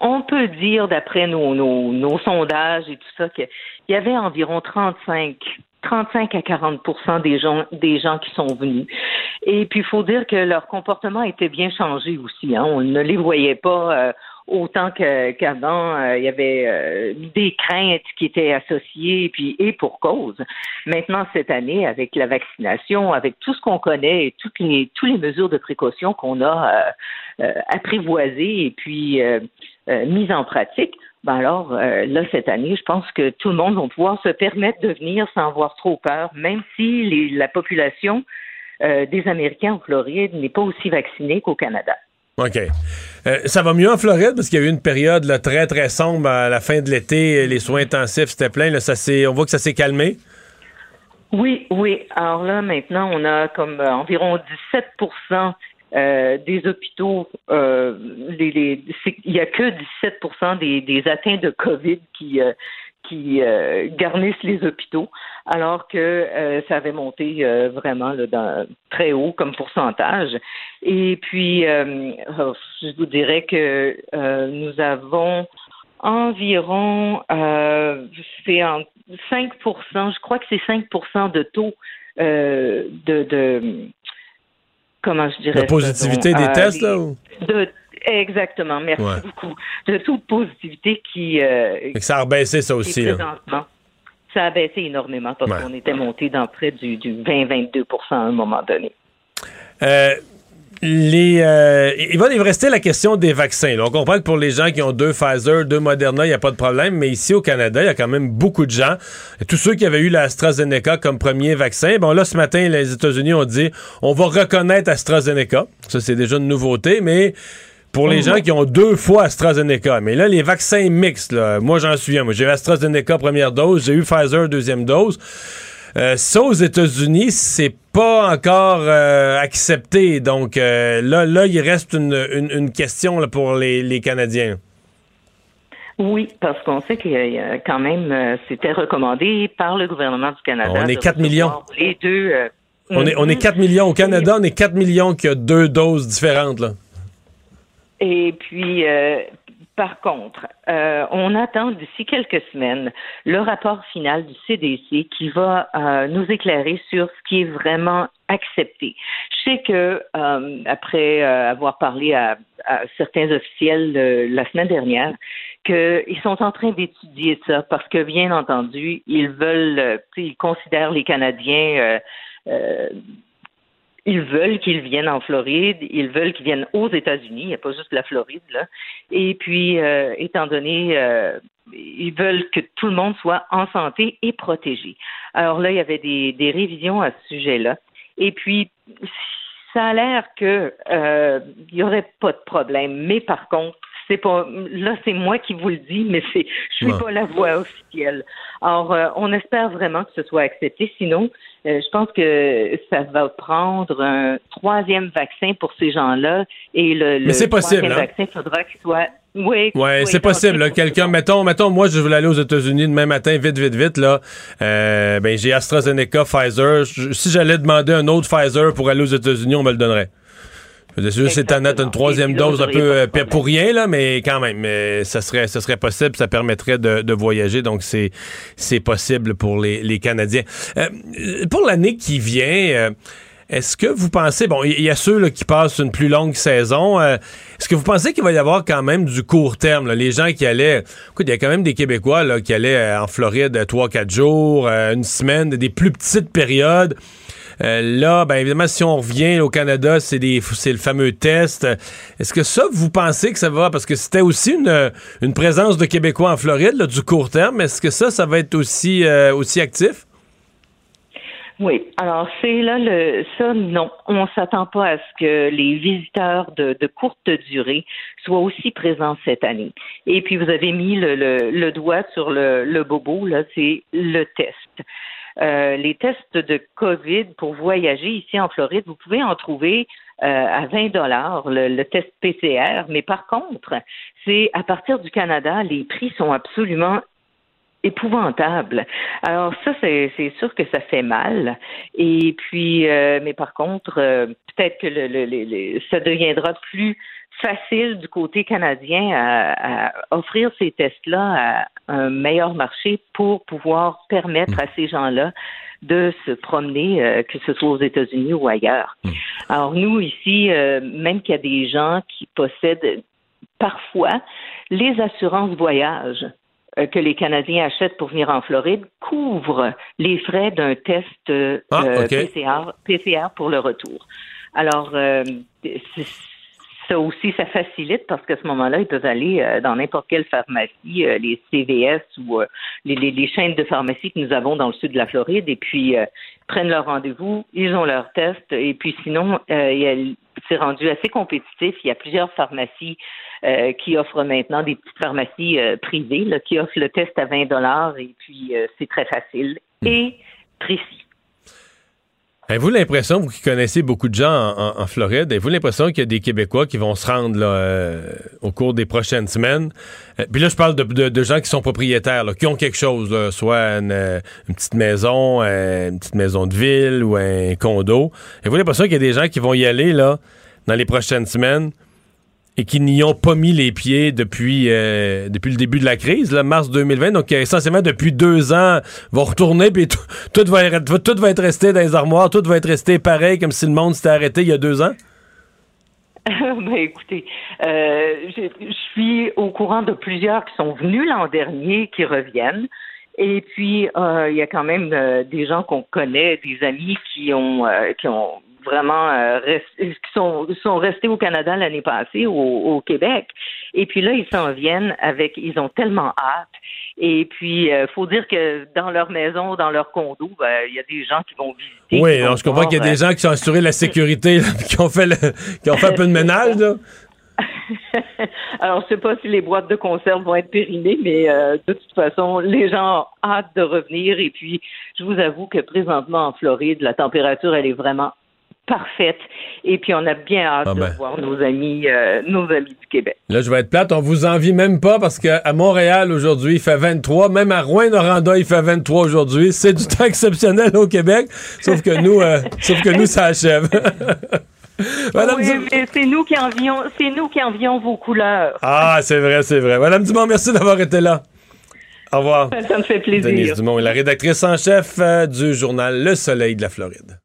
on peut dire d'après nos, nos, nos sondages et tout ça qu'il y avait environ 35 35 à 40% des gens des gens qui sont venus. Et puis il faut dire que leur comportement était bien changé aussi. Hein. On ne les voyait pas. euh, autant qu'avant, euh, il y avait euh, des craintes qui étaient associées, puis et pour cause. Maintenant, cette année, avec la vaccination, avec tout ce qu'on connaît et toutes les toutes les mesures de précaution qu'on a euh, apprivoisées et puis mises en pratique, ben alors là cette année, je pense que tout le monde va pouvoir se permettre de venir sans avoir trop peur, même si les, la population des Américains en Floride n'est pas aussi vaccinée qu'au Canada. OK. Euh, ça va mieux en Floride parce qu'il y a eu une période très, très sombre à la fin de l'été. Les soins intensifs, c'était plein. Là, ça on voit que ça s'est calmé. Oui, oui. Alors là, maintenant, on a comme euh, environ 17% euh, des hôpitaux, il n'y a que 17 des, des atteints de COVID qui, qui euh, garnissent les hôpitaux, alors que euh, ça avait monté euh, vraiment dans, très haut comme pourcentage. Et puis, oh, je vous dirais que nous avons environ, c'est en 5 je crois que c'est 5% de taux de, de, comment je dirais La positivité des tests, là? Ou? Exactement, merci beaucoup. De toute positivité qui. Euh, ça a rebaissé ça aussi. Là. Ça a baissé énormément parce qu'on était monté dans près du, 20-22% à un moment donné. Euh, les, euh, il va rester la question des vaccins. On comprend que pour les gens qui ont deux Pfizer, deux Moderna, il n'y a pas de problème, mais ici au Canada, il y a quand même beaucoup de gens. tous ceux qui avaient eu l'AstraZeneca comme premier vaccin, bon là ce matin, les États-Unis ont dit on va reconnaître AstraZeneca. Ça c'est déjà une nouveauté, mais pour les gens qui ont deux fois AstraZeneca. Mais là, les vaccins mixtes, moi j'en suis un. Moi, j'ai eu AstraZeneca première dose, j'ai eu Pfizer deuxième dose. Euh, ça, aux États-Unis, c'est pas encore euh, accepté. Donc euh, là, là, il reste une, question pour les, Canadiens. Oui, parce qu'on sait qu'il y a quand même, c'était recommandé par le gouvernement du Canada. On est 4 millions. Les deux. on, est, on est 4 millions. Au Canada, on est 4 millions qui a deux doses différentes. Là. Et puis, euh, par contre, euh, on attend d'ici quelques semaines le rapport final du CDC qui va euh, nous éclairer sur ce qui est vraiment accepté. Je sais que après avoir parlé à, certains officiels la semaine dernière, qu'ils sont en train d'étudier ça parce que bien entendu, ils veulent, ils considèrent les Canadiens ils veulent qu'ils viennent en Floride, ils veulent qu'ils viennent aux États-Unis, il n'y a pas juste la Floride, là. Et puis, euh, étant donné, euh, ils veulent que tout le monde soit en santé et protégé. Alors là, il y avait des, des révisions à ce sujet-là. Et puis, ça a l'air que euh, il n'y aurait pas de problème. Mais par contre, c'est pas là c'est moi qui vous le dis, mais c'est je suis pas la voix officielle. Alors euh, on espère vraiment que ce soit accepté. Sinon, euh, je pense que ça va prendre un troisième vaccin pour ces gens-là et le, le troisième hein? vaccin faudra qu'il soit oui, ouais, c'est possible. Quelqu'un, mettons, mettons, moi, je voulais aller aux États-Unis demain matin, vite, vite, vite. Là, euh, ben, j'ai AstraZeneca, Pfizer. si j'allais demander un autre Pfizer pour aller aux États-Unis, on me le donnerait. C'est c'est une troisième dose un peu euh, pour rien, là, mais quand même, mais ça serait, ça serait possible, ça permettrait de, voyager, donc c'est, c'est possible pour les, Canadiens. Euh, pour l'année qui vient, euh, est-ce que vous pensez, bon, il y, a ceux qui passent une plus longue saison, est-ce que vous pensez qu'il va y avoir quand même du court terme, les gens qui allaient, écoute, il y a quand même des Québécois là, qui allaient en Floride trois, quatre jours, une semaine, des plus petites périodes. Euh, là, ben évidemment, si on revient au Canada, c'est le fameux test. Est-ce que ça, vous pensez que ça va, parce que c'était aussi une, une présence de Québécois en Floride, du court terme, est-ce que ça, ça va être aussi, euh, aussi actif? Oui, alors c'est là le ça non, on s'attend pas à ce que les visiteurs de, de, courte durée soient aussi présents cette année. Et puis vous avez mis le, le, le doigt sur le, le bobo là, c'est le test. Euh, les tests de COVID pour voyager ici en Floride, vous pouvez en trouver euh, à 20 dollars le, test PCR, mais par contre, c'est à partir du Canada, les prix sont absolument épouvantables. Alors ça, c'est sûr que ça fait mal. Et puis, euh, mais par contre, peut-être que le, ça deviendra plus facile du côté canadien à, offrir ces tests-là à un meilleur marché pour pouvoir permettre à ces gens-là de se promener, euh, que ce soit aux États-Unis ou ailleurs. Mm. Alors nous, ici, euh, même qu'il y a des gens qui possèdent parfois, les assurances voyage euh, que les Canadiens achètent pour venir en Floride couvrent les frais d'un test Ah. PCR, PCR pour le retour. Alors, euh, c'est- ça aussi, ça facilite parce qu'à ce moment-là, ils peuvent aller euh, dans n'importe quelle pharmacie, euh, les CVS ou euh, les, les- les chaînes de pharmacie que nous avons dans le sud de la Floride, et puis euh, prennent leur rendez-vous, ils ont leur test, et puis sinon, euh, c'est rendu assez compétitif. Il y a plusieurs pharmacies euh, qui offrent maintenant des petites pharmacies euh, privées là, qui offrent le test à 20 dollars, et puis euh, c'est très facile et précis. Avez-vous l'impression, vous qui connaissez beaucoup de gens en, Floride, avez-vous l'impression qu'il y a des Québécois qui vont se rendre là, euh, au cours des prochaines semaines? Euh, Puis là, je parle de, gens qui sont propriétaires, qui ont quelque chose, là, soit une, euh, petite maison, une petite maison de ville ou un condo. Avez-vous l'impression qu'il y a des gens qui vont y aller là, dans les prochaines semaines? Et qui n'y ont pas mis les pieds depuis, euh, depuis le début de la crise, là, mars 2020. Donc, euh, essentiellement, depuis deux ans, vont retourner, puis tout, tout va être, tout va être resté dans les armoires, tout va être resté pareil, comme si le monde s'était arrêté il y a deux ans? ben écoutez, euh, je suis au courant de plusieurs qui sont venus l'an dernier, qui reviennent. Et puis, euh, il y a quand même euh, des gens qu'on connaît, des amis qui ont euh, qui ont vraiment euh, rest- qui sont, sont restés au Canada l'année passée, au, au Québec. Et puis là, ils s'en viennent avec, ils ont tellement hâte. Et puis, euh, faut dire que dans leur maison, dans leur condo, ben, il y a des gens qui vont visiter. Oui, je comprends voir, qu'il y a des euh, gens qui ont assuré la sécurité, là, qui ont fait le- qui ont fait un peu de ménage, là. Alors, je sais pas si les boîtes de conserve vont être périmées, mais euh, de toute façon, les gens ont hâte de revenir. Et puis, je vous avoue que présentement en Floride, la température, elle est vraiment parfaite. Et puis, on a bien hâte Ah ben. de voir nos amis, euh, nos amis du Québec. Là, je vais être plate, on vous envie même pas parce qu'à Montréal aujourd'hui, il fait 23, même à Rouen-Noranda, il fait 23 aujourd'hui. C'est du temps exceptionnel au Québec, sauf que nous, euh, sauf que nous, ça achève. Madame oui, mais c'est nous qui envions, c'est nous qui envions vos couleurs. Ah, c'est vrai, c'est vrai. Madame Dumont, merci d'avoir été là. Au revoir. Ça me fait plaisir. Denise Dumont est la rédactrice en chef euh, du journal Le Soleil de la Floride.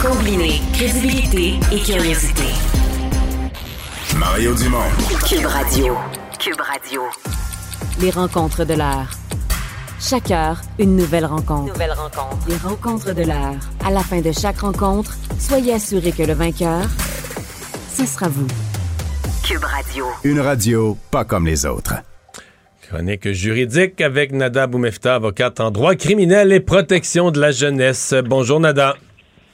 Combiner crédibilité et curiosité. Mario Dumont. Cube Radio. Cube Radio. Les rencontres de l'heure. Chaque heure, une nouvelle rencontre. Nouvelle rencontre. Les rencontres de l'heure. À la fin de chaque rencontre, soyez assurés que le vainqueur, ce sera vous. Cube Radio. Une radio pas comme les autres. Chronique juridique avec Nada Boumefta, avocate en droit criminel et protection de la jeunesse. Bonjour Nada.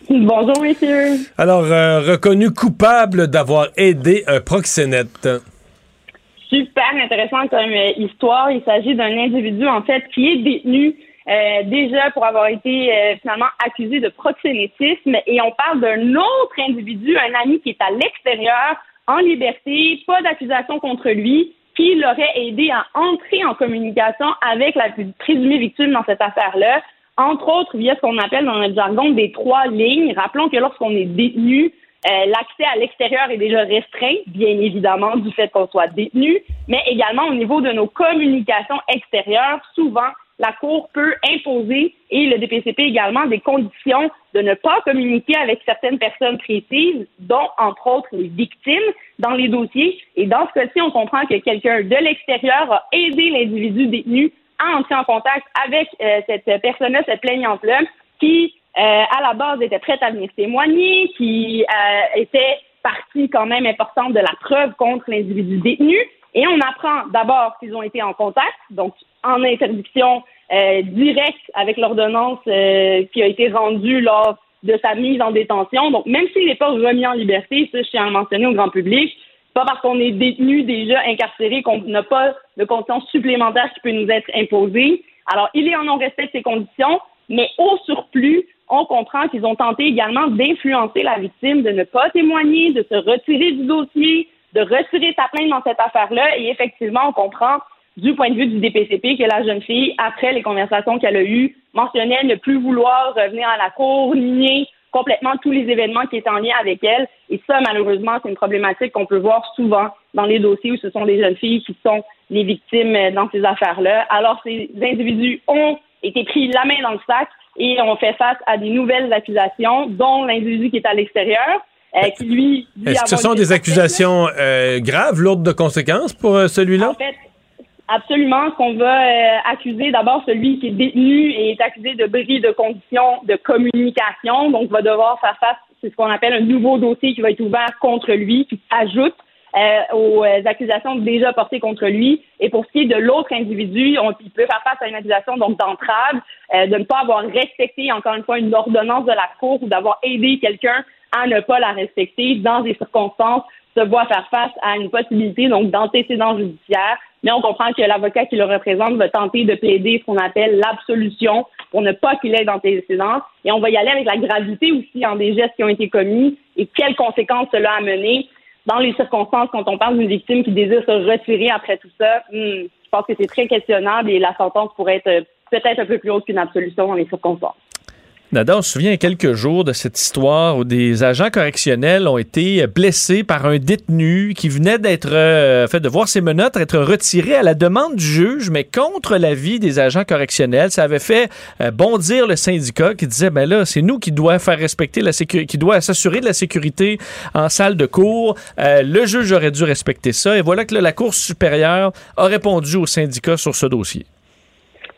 Bonjour, messieurs. Alors, euh, reconnu coupable d'avoir aidé un proxénète. Super intéressant comme euh, histoire. Il s'agit d'un individu, en fait, qui est détenu euh, déjà pour avoir été euh, finalement accusé de proxénétisme. Et on parle d'un autre individu, un ami qui est à l'extérieur, en liberté, pas d'accusation contre lui, qui l'aurait aidé à entrer en communication avec la présumée victime dans cette affaire-là. Entre autres, via ce qu'on appelle dans notre jargon des trois lignes. Rappelons que lorsqu'on est détenu, euh, l'accès à l'extérieur est déjà restreint, bien évidemment, du fait qu'on soit détenu, mais également au niveau de nos communications extérieures. Souvent, la Cour peut imposer, et le DPCP également, des conditions de ne pas communiquer avec certaines personnes précises, dont, entre autres, les victimes dans les dossiers. Et dans ce cas-ci, on comprend que quelqu'un de l'extérieur a aidé l'individu détenu à entrer en contact avec euh, cette personne-là, cette plaignante-là, qui, euh, à la base, était prête à venir témoigner, qui euh, était partie quand même importante de la preuve contre l'individu détenu. Et on apprend d'abord qu'ils ont été en contact, donc en interdiction euh, directe avec l'ordonnance qui a été rendue lors de sa mise en détention. Donc, même s'il n'est pas remis en liberté, ça, je tiens à le mentionner au grand public, pas parce qu'on est détenu déjà incarcéré qu'on n'a pas de conditions supplémentaires qui peut nous être imposées. Alors, il est en non-respect de ces conditions, mais au surplus, on comprend qu'ils ont tenté également d'influencer la victime, de ne pas témoigner, de se retirer du dossier, de retirer sa plainte dans cette affaire-là. Et effectivement, on comprend du point de vue du DPCP que la jeune fille, après les conversations qu'elle a eues, mentionnait ne plus vouloir revenir à la cour, nier complètement tous les événements qui étaient en lien avec elle. Et ça, malheureusement, c'est une problématique qu'on peut voir souvent dans les dossiers où ce sont des jeunes filles qui sont les victimes dans ces affaires-là. Alors, ces individus ont été pris la main dans le sac et on fait face à des nouvelles accusations, dont l'individu qui est à l'extérieur, euh, qui lui... Est-ce que ce sont des accusations euh, graves, lourdes de conséquences pour euh, celui-là? En fait, absolument. Qu'on va euh, accuser d'abord celui qui est détenu et est accusé de bris de conditions de communication, donc va devoir faire face, c'est ce qu'on appelle un nouveau dossier qui va être ouvert contre lui, qui ajoute euh, aux euh, accusations déjà portées contre lui. Et pour ce qui est de l'autre individu, on, il peut faire face à une accusation donc d'entrave, euh, de ne pas avoir respecté encore une fois une ordonnance de la cour ou d'avoir aidé quelqu'un à ne pas la respecter dans des circonstances se voit faire face à une possibilité donc d'antécédent judiciaire. Mais on comprend que l'avocat qui le représente va tenter de plaider ce qu'on appelle l'absolution pour ne pas qu'il ait d'antécédent. Et on va y aller avec la gravité aussi en des gestes qui ont été commis et quelles conséquences cela a mené dans les circonstances, quand on parle d'une victime qui désire se retirer après tout ça, hmm, je pense que c'est très questionnable et la sentence pourrait être euh, peut-être un peu plus haute qu'une absolution dans les circonstances. Nada, on se souvient il y a quelques jours de cette histoire où des agents correctionnels ont été blessés par un détenu qui venait d'être, euh, fait, de voir ses menottes être retirées à la demande du juge, mais contre l'avis des agents correctionnels. Ça avait fait euh, bondir le syndicat qui disait, ben là, c'est nous qui doit faire respecter la sécurité, qui doit s'assurer de la sécurité en salle de cours. Euh, le juge aurait dû respecter ça. Et voilà que la Cour supérieure a répondu au syndicat sur ce dossier.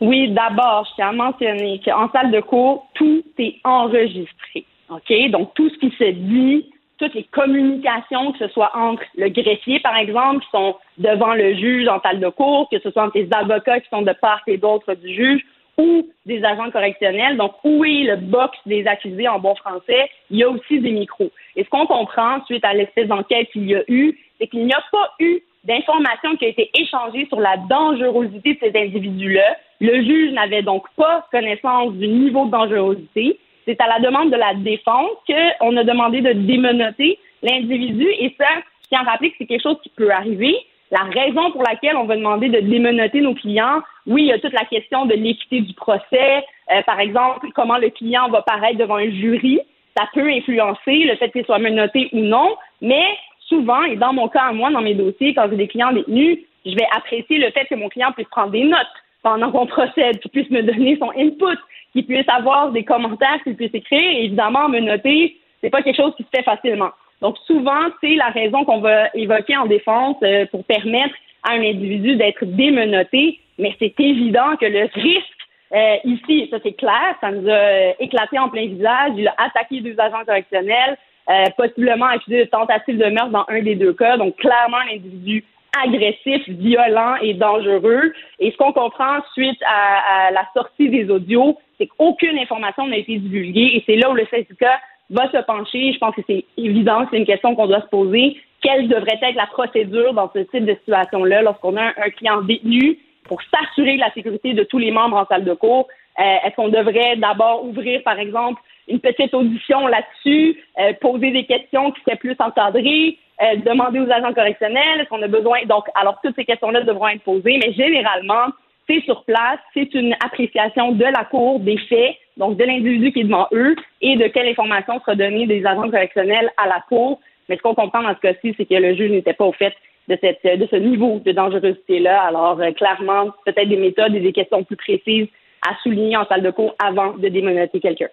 Oui, d'abord, je tiens à mentionner qu'en salle de cours, tout est enregistré. OK? Donc, tout ce qui se dit, toutes les communications, que ce soit entre le greffier, par exemple, qui sont devant le juge en salle de cours, que ce soit entre les avocats qui sont de part et d'autre du juge, ou des agents correctionnels. Donc, où est le box des accusés en bon français? Il y a aussi des micros. Et ce qu'on comprend suite à l'espèce d'enquête qu'il y a eu, c'est qu'il n'y a pas eu d'informations qui ont été échangées sur la dangerosité de ces individus-là. Le juge n'avait donc pas connaissance du niveau de dangerosité. C'est à la demande de la défense qu'on a demandé de démenoter l'individu et ça, je tiens à rappeler que c'est quelque chose qui peut arriver. La raison pour laquelle on va demander de démenoter nos clients, oui, il y a toute la question de l'équité du procès. Euh, par exemple, comment le client va paraître devant un jury. Ça peut influencer le fait qu'il soit menotté ou non, mais souvent, et dans mon cas moi, dans mes dossiers, quand j'ai des clients détenus, je vais apprécier le fait que mon client puisse prendre des notes pendant qu'on procède, qu'il puisse me donner son input, qu'il puisse avoir des commentaires, qu'il puisse écrire. Et évidemment, me noter, c'est pas quelque chose qui se fait facilement. Donc souvent, c'est la raison qu'on va évoquer en défense euh, pour permettre à un individu d'être démenoté, mais c'est évident que le risque euh, ici, ça c'est clair, ça nous a euh, éclaté en plein visage. Il a attaqué deux agents correctionnels. Euh, possiblement accusé de tentative de meurtre dans un des deux cas. Donc, clairement, un individu agressif, violent et dangereux. Et ce qu'on comprend suite à, la sortie des audios, c'est qu'aucune information n'a été divulguée et c'est là où le syndicat va se pencher. Je pense que c'est évident, c'est une question qu'on doit se poser. Quelle devrait être la procédure dans ce type de situation-là lorsqu'on a un, client détenu pour s'assurer de la sécurité de tous les membres en salle de cours? Euh, est-ce qu'on devrait d'abord ouvrir, par exemple, une petite audition là-dessus, euh, poser des questions qui seraient plus encadrées, euh, demander aux agents correctionnels est-ce qu'on a besoin. Donc, alors toutes ces questions-là devront être posées, mais généralement, c'est sur place, c'est une appréciation de la cour des faits, donc de l'individu qui est devant eux, et de quelle information sera donnée des agents correctionnels à la cour. Mais ce qu'on comprend dans ce cas-ci, c'est que le juge n'était pas au fait de, cette, de ce niveau de dangerosité-là. Alors, euh, clairement, peut-être des méthodes et des questions plus précises à souligner en salle de cours avant de démonétiser quelqu'un.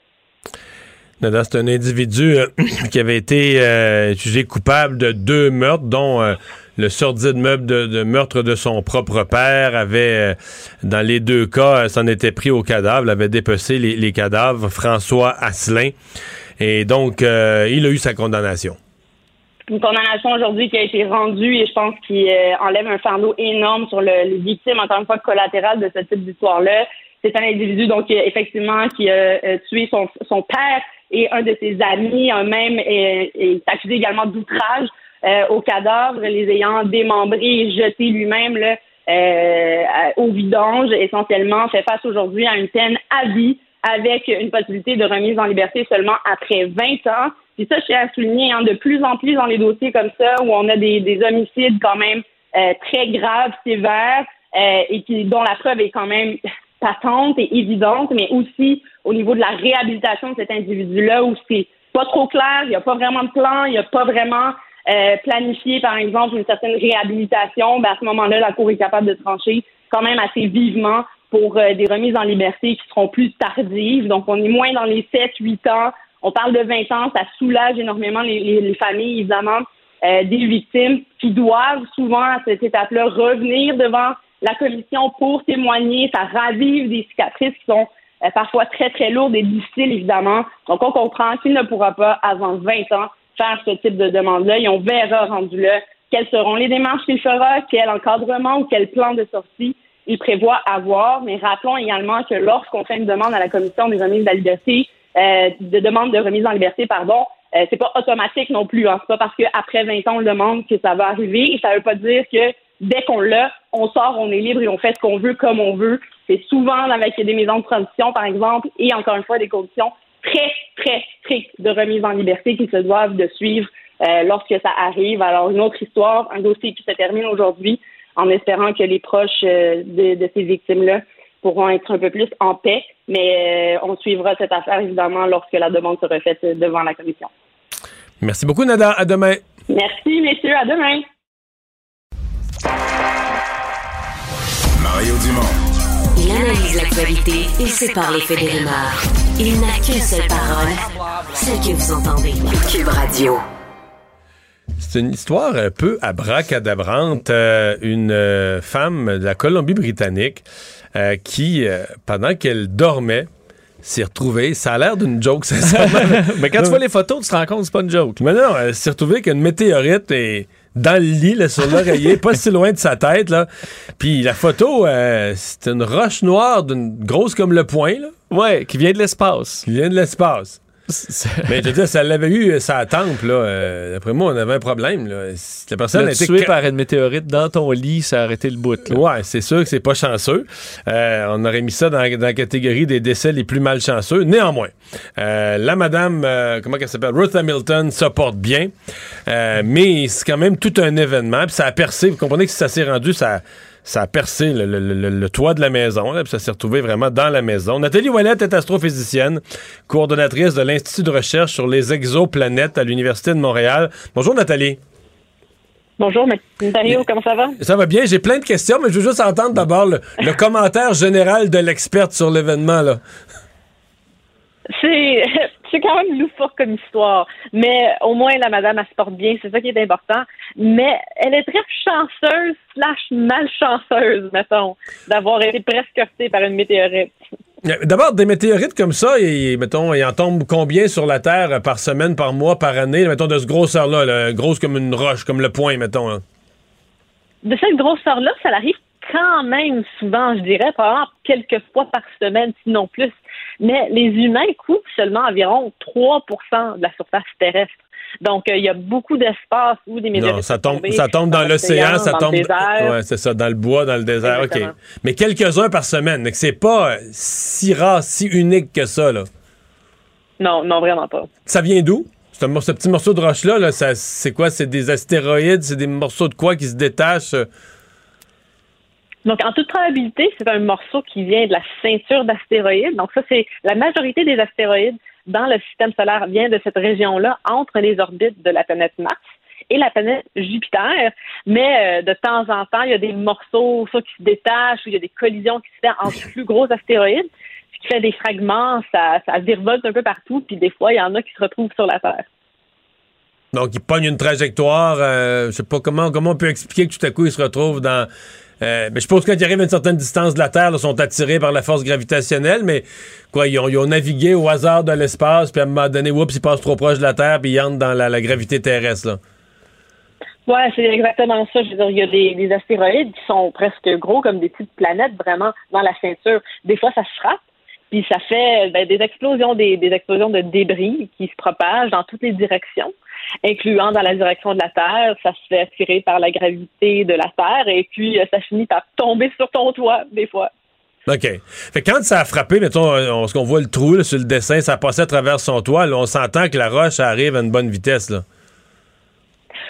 C'est un individu euh, qui avait été euh, jugé coupable de deux meurtres, dont euh, le sordide meuble de, meurtre de son propre père avait, dans les deux cas, s'en était pris au cadavre, avait dépecé les, cadavres, François Asselin. Et donc, il a eu sa condamnation. Une condamnation aujourd'hui qui a été rendue et je pense qu'il enlève un fardeau énorme sur le, les victimes, encore une fois, collatérales de ce type d'histoire-là. C'est un individu, donc, effectivement, qui a tué son, son père et un de ses amis a même est, accusé également d'outrage euh, au cadavre, les ayant démembrés et jetés lui-même euh, au vidange, essentiellement, fait face aujourd'hui à une peine à vie avec une possibilité de remise en liberté seulement après 20 ans. Puis ça, je tiens à souligner, hein, de plus en plus dans les dossiers comme ça, où on a des, des homicides quand même euh, très graves, sévères, et qui, dont la preuve est quand même patente et évidente, mais aussi au niveau de la réhabilitation de cet individu-là où c'est pas trop clair, il n'y a pas vraiment de plan, il n'y a pas vraiment euh, planifié, par exemple, une certaine réhabilitation, ben à ce moment-là, la Cour est capable de trancher quand même assez vivement pour euh, des remises en liberté qui seront plus tardives. Donc, on est moins dans les 7-8 ans. On parle de 20 ans. Ça soulage énormément les, les, familles, évidemment, euh, des victimes qui doivent souvent, à cette étape-là, revenir devant la commission pour témoigner. Ça ravive des cicatrices qui sont euh, parfois très, très lourdes et difficiles, évidemment. Donc, on comprend qu'il ne pourra pas, avant 20 ans, faire ce type de demande-là et on verra rendu là quelles seront les démarches qu'il fera, quel encadrement ou quel plan de sortie il prévoit avoir. Mais rappelons également que lorsqu'on fait une demande à la commission des remises de la liberté, euh, de demande de remise en liberté, pardon, euh, c'est pas automatique non plus. Hein. C'est pas parce qu'après 20 ans on le demande que ça va arriver. Et ça veut pas dire que dès qu'on l'a, on sort, on est libre et on fait ce qu'on veut comme on veut. C'est souvent avec des maisons de transition, par exemple, et encore une fois des conditions très, très strictes de remise en liberté qui se doivent de suivre euh, lorsque ça arrive. Alors, une autre histoire, un dossier qui se termine aujourd'hui en espérant que les proches euh, de, ces victimes-là pourront être un peu plus en paix. Mais euh, on suivra cette affaire, évidemment, lorsque la demande sera faite devant la commission. Merci beaucoup, Nada. À demain. Merci, messieurs. À demain. Mario Dumont. Il analyse l'actualité et sépare les faits des rumeurs. Il n'a qu'une seule parole, celle que vous entendez. Cube Radio. C'est une histoire un peu abracadabrante. Euh, une euh, femme de la Colombie-Britannique euh, qui, pendant qu'elle dormait, s'est retrouvée. Ça a l'air d'une joke, sincèrement. mais quand tu vois les photos, tu te rends compte que c'est pas une joke. Mais non, elle s'est retrouvée qu'une météorite est dans le lit, là, sur l'oreiller, pas si loin de sa tête. Là. Puis la photo, c'est une roche noire, d'une grosse comme le poing. Là. Ouais, qui vient de l'espace. Qui vient de l'espace. Mais je veux dire, ça l'avait eu sa tempe, là. Euh, d'après moi, on avait un problème, là. La personne a été tuée par une météorite dans ton lit, ça a arrêté le bout, là. Ouais, c'est sûr que c'est pas chanceux. Euh, on aurait mis ça dans, la catégorie des décès les plus malchanceux. Néanmoins, euh, la madame, comment elle s'appelle? Ruth Hamilton se porte bien. mais c'est quand même tout un événement. Puis ça a percé. Vous comprenez que si ça s'est rendu, ça ça a percé le, toit de la maison, puis ça s'est retrouvé vraiment dans la maison. Nathalie Ouellette est astrophysicienne, coordonnatrice de l'Institut de recherche sur les exoplanètes à l'Université de Montréal. Bonjour Nathalie. Bonjour, Mario, comment ça va? Ça va bien. J'ai plein de questions, mais je veux juste entendre d'abord le, commentaire général de l'experte sur l'événement. là. C'est c'est quand même loufoque comme histoire. Mais au moins, la madame, elle se porte bien. C'est ça qui est important. Mais elle est très chanceuse, slash malchanceuse, mettons, d'avoir été presque heurtée par une météorite. D'abord, des météorites comme ça, et, mettons, il en tombe combien sur la Terre par semaine, par mois, par année, mettons, de ce grosseur-là, grosse comme une roche, comme le point, mettons. De cette grosseur-là, ça arrive quand même souvent, je dirais, probablement quelques fois par semaine, sinon plus mais les humains couvrent seulement environ 3% de la surface terrestre. Donc, euh, il y a beaucoup d'espace où des météorites. Non, ça tombe, ça tombe dans, l'océan, ça tombe. Ouais, c'est ça, dans le bois, dans le désert. OK. Mais quelques-uns par semaine. Donc, c'est pas si rare, si unique que ça, là. Non, non, vraiment pas. Ça vient d'où? Ce, petit morceau de roche-là, -là, c'est quoi? C'est des astéroïdes? C'est des morceaux de quoi qui se détachent? Donc, en toute probabilité, c'est un morceau qui vient de la ceinture d'astéroïdes. Donc, ça, c'est la majorité des astéroïdes dans le système solaire vient de cette région-là, entre les orbites de la planète Mars et la planète Jupiter. Mais euh, de temps en temps, il y a des morceaux soit qui se détachent ou il y a des collisions qui se font entre plus gros astéroïdes, ce qui fait des fragments, ça, ça virevolte un peu partout, puis des fois, il y en a qui se retrouvent sur la Terre. Donc, il pogne une trajectoire. Euh, je sais pas comment, comment on peut expliquer que tout à coup, il se retrouve dans euh, je pense que quand ils arrivent à une certaine distance de la Terre, ils sont attirés par la force gravitationnelle, mais quoi, ils ont, navigué au hasard de l'espace, puis à un moment donné, oups, ils passent trop proche de la Terre, puis ils entrent dans la, gravité terrestre. Ouais, c'est exactement ça. Je veux dire, il y a des, astéroïdes qui sont presque gros comme des petites planètes vraiment dans la ceinture. Des fois, ça se frappe, puis ça fait ben, des explosions, des, explosions de débris qui se propagent dans toutes les directions incluant dans la direction de la Terre. Ça se fait attirer par la gravité de la Terre et puis euh, ça finit par tomber sur ton toit des fois. OK. Fait quand ça a frappé, mettons, on, qu'on voit le trou sur le dessin, ça passait à travers son toit, on s'entend que la roche arrive à une bonne vitesse. Là.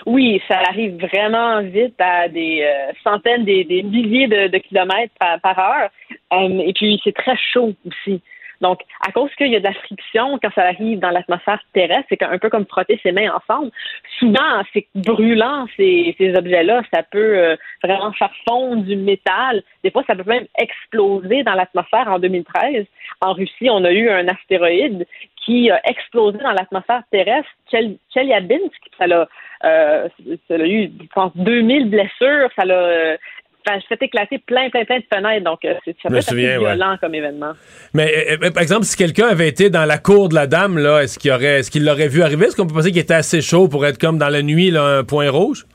Oui, ça arrive vraiment vite à des euh, centaines, des, milliers de, kilomètres par, heure. Euh, et puis, c'est très chaud aussi. Donc, à cause qu'il y a de la friction quand ça arrive dans l'atmosphère terrestre, c'est un peu comme frotter ses mains ensemble. Souvent, c'est brûlant, ces, ces objets-là. Ça peut euh, vraiment faire fondre du métal. Des fois, ça peut même exploser dans l'atmosphère. En 2013, en Russie, on a eu un astéroïde qui a explosé dans l'atmosphère terrestre. Chelyabinsk, ça l'a, euh, ça a eu, je pense, 2000 blessures. Ça l'a euh, fait éclater plein, plein, plein de fenêtres. Donc, euh, c'est ça peut être violent comme événement. Mais, euh, par exemple, si quelqu'un avait été dans la cour de la dame, là, est-ce qu'il aurait, est-ce qu'il l'aurait vu arriver? Est-ce qu'on peut penser qu'il était assez chaud pour être comme dans la nuit, là, un point rouge?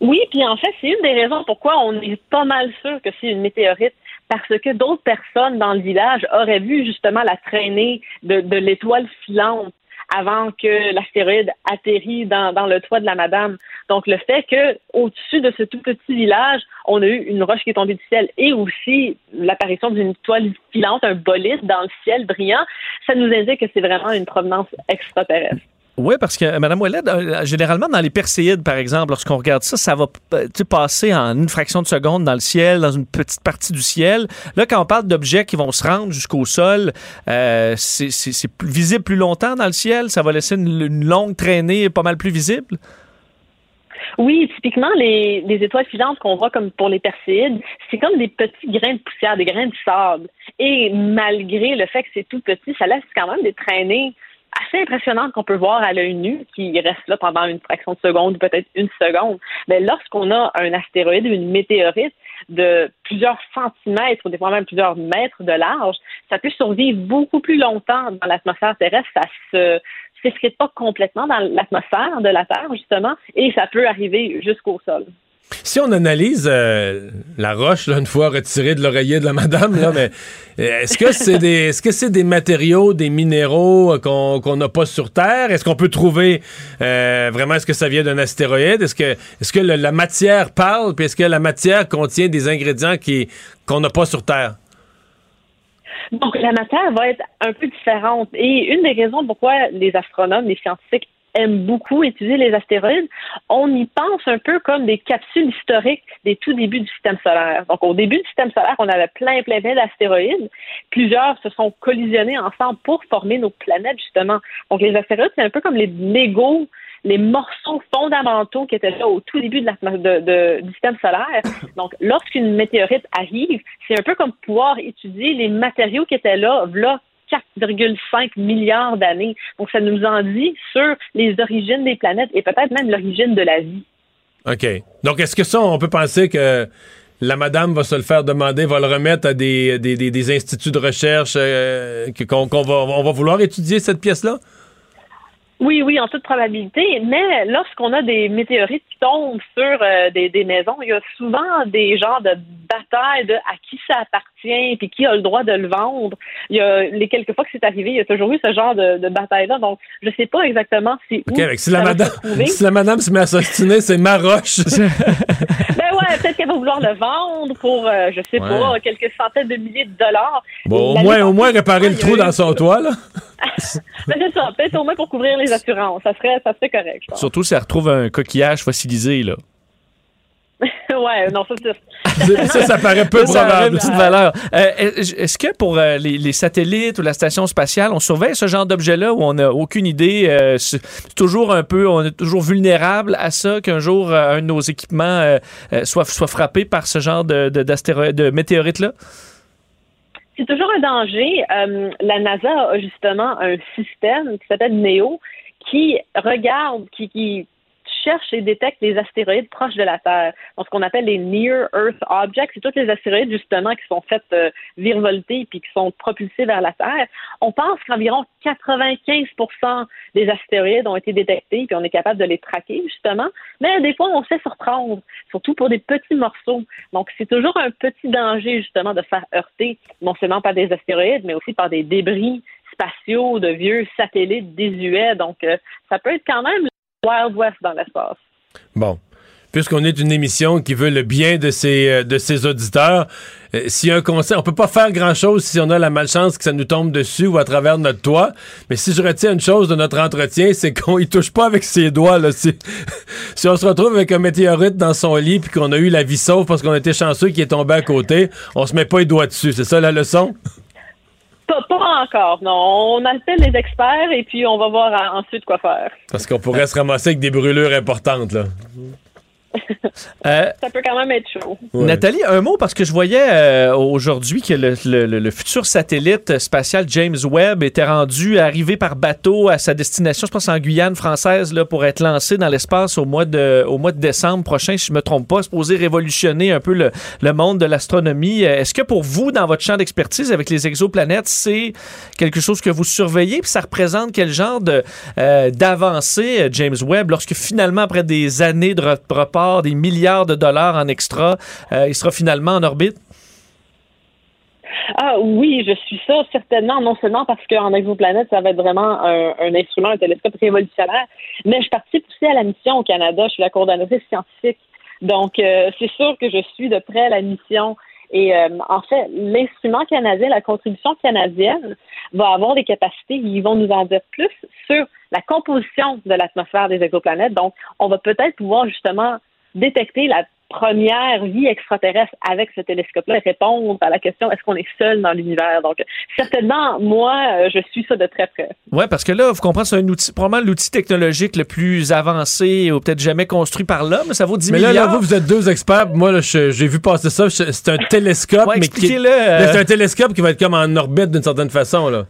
Oui, puis en fait, c'est une des raisons pourquoi on est pas mal sûr que c'est une météorite parce que d'autres personnes dans le village auraient vu justement la traînée de, de l'étoile filante avant que l'astéroïde atterrit dans, dans, le toit de la madame. Donc, le fait que au-dessus de ce tout petit village, on a eu une roche qui est tombée du ciel et aussi l'apparition d'une étoile filante, un bolide dans le ciel brillant, ça nous indique que c'est vraiment une provenance extraterrestre. Oui, parce que, Mme Ouellet, euh, généralement, dans les perséides, par exemple, lorsqu'on regarde ça, ça va euh, passer en une fraction de seconde dans le ciel, dans une petite partie du ciel. Là, quand on parle d'objets qui vont se rendre jusqu'au sol, euh, c'est visible plus longtemps dans le ciel? Ça va laisser une, longue traînée pas mal plus visible? Oui, typiquement, les, les étoiles filantes qu'on voit comme pour les perséides, c'est comme des petits grains de poussière, des grains de sable. Et malgré le fait que c'est tout petit, ça laisse quand même des traînées assez impressionnante qu'on peut voir à l'œil nu, qui reste là pendant une fraction de seconde, peut-être une seconde. Mais lorsqu'on a un astéroïde ou une météorite de plusieurs centimètres ou des fois même plusieurs mètres de large, ça peut survivre beaucoup plus longtemps dans l'atmosphère terrestre. Ça se s'effrite pas complètement dans l'atmosphère de la Terre, justement, et ça peut arriver jusqu'au sol. Si on analyse euh, la roche, une fois retirée de l'oreiller de la madame, là, mais euh, est-ce que c'est des, est-ce que c'est des matériaux, des minéraux euh, qu'on n'a pas sur Terre? Est-ce qu'on peut trouver vraiment, est-ce que ça vient d'un astéroïde? Est-ce que, est-ce que la matière parle? Puis est-ce que la matière contient des ingrédients qui, qu'on n'a pas sur Terre? Donc, la matière va être un peu différente. Et une des raisons pourquoi les astronomes, les scientifiques aime beaucoup étudier les astéroïdes, on y pense un peu comme des capsules historiques des tout débuts du système solaire. Donc, au début du système solaire, on avait plein, plein, plein d'astéroïdes. Plusieurs se sont collisionnés ensemble pour former nos planètes, justement. Donc, les astéroïdes, c'est un peu comme les Legos les morceaux fondamentaux qui étaient là au tout début de la, de, du système solaire. Donc, lorsqu'une météorite arrive, c'est un peu comme pouvoir étudier les matériaux qui étaient là, là 4,5 milliards d'années. Donc, ça nous en dit sur les origines des planètes et peut-être même l'origine de la vie. OK. Donc, est-ce que ça, on peut penser que la madame va se le faire demander, va le remettre à des, des, instituts de recherche, euh, qu'on va, on va vouloir étudier cette pièce-là? Oui, oui, en toute probabilité. Mais lorsqu'on a des météorites qui tombent sur euh, des, des, maisons, il y a souvent des genres de batailles de à qui ça appartient puis qui a le droit de le vendre. Il y a les quelques fois que c'est arrivé, il y a toujours eu ce genre de, de bataille-là. Donc, je sais pas exactement si. OK, si, la madame, si la madame se met à s'ostiner, c'est ma roche. ben ouais, peut-être qu'elle va vouloir le vendre pour, euh, je sais pas, quelques centaines de milliers de dollars. Bon, au moins, au moins réparer le trou dans son toit, là. Ben, c'est ça, peut-être au moins pour couvrir les assurances. Ça serait, ça serait correct, je pense. Surtout si elle retrouve un coquillage fossilisé, là. ouais, non, ça, ça, ça paraît peu probable. petite valeur. Euh, est-ce que pour euh, les, satellites ou la station spatiale, on surveille ce genre d'objet-là où on n'a aucune idée? Euh, c'est toujours un peu, on est toujours vulnérable à ça qu'un jour un de nos équipements soit, soit frappé par ce genre de, de, de météorites-là? C'est toujours un danger. la NASA a justement un système qui s'appelle NEO qui regarde, qui, qui cherche et détecte les astéroïdes proches de la Terre. Donc, ce qu'on appelle les Near Earth Objects, c'est tous les astéroïdes, justement, qui sont faits euh, virevolter puis qui sont propulsés vers la Terre. On pense qu'environ 95% des astéroïdes ont été détectés puis on est capable de les traquer, justement. Mais des fois, on sait surprendre, surtout pour des petits morceaux. Donc, c'est toujours un petit danger, justement, de faire heurter, non seulement par des astéroïdes, mais aussi par des débris spatiaux de vieux satellites désuets. Donc, euh, ça peut être quand même Wild West dans l'espace. Bon. Puisqu'on est une émission qui veut le bien de ses, euh, de ses auditeurs, euh, s'il un conseil, on peut pas faire grand-chose si on a la malchance que ça nous tombe dessus ou à travers notre toit. Mais si je retiens une chose de notre entretien, c'est qu'on y touche pas avec ses doigts. Là. Si, si on se retrouve avec un météorite dans son lit puis qu'on a eu la vie sauve parce qu'on était chanceux qu'il est tombé à côté, on se met pas les doigts dessus. C'est ça la leçon? Pas, encore, non. On appelle les experts et puis on va voir ensuite quoi faire. Parce qu'on pourrait se ramasser avec des brûlures importantes, là. Euh, ça peut quand même être chaud. Nathalie, un mot parce que je voyais euh, aujourd'hui que le, le- le futur satellite spatial James Webb était rendu arrivé par bateau à sa destination, je pense en Guyane française, là, pour être lancé dans l'espace au mois de au mois de décembre prochain, si je me trompe pas, supposé révolutionner un peu le, le monde de l'astronomie. Euh, Est-ce que pour vous, dans votre champ d'expertise avec les exoplanètes, c'est quelque chose que vous surveillez, puis ça représente quel genre de euh, d'avancée euh, James Webb lorsque finalement après des années de re- des milliards de dollars en extra, euh, il sera finalement en orbite? Ah oui, je suis ça certainement, non seulement parce qu'en exoplanète, ça va être vraiment un, instrument, un télescope révolutionnaire, mais je participe aussi à la mission au Canada. Je suis la coordonnatrice scientifique. Donc, euh, c'est sûr que je suis de près la mission. Et euh, en fait, l'instrument canadien, la contribution canadienne, va avoir des capacités. Ils vont nous en dire plus sur la composition de l'atmosphère des exoplanètes. Donc, on va peut-être pouvoir justement détecter la première vie extraterrestre avec ce télescope-là et répondre à la question est-ce qu'on est seul dans l'univers? Donc, certainement, moi, euh, je suis ça de très près. Oui, parce que là, vous comprenez, c'est un outil, probablement l'outil technologique le plus avancé ou peut-être jamais construit par l'homme. Ça vaut 10 Mais là, milliards. là, vous, vous êtes deux experts. Moi, là, j'ai vu passer ça. C'est un télescope, Ouais, mais qui euh. mais c'est un télescope qui va être comme en orbite d'une certaine façon, là.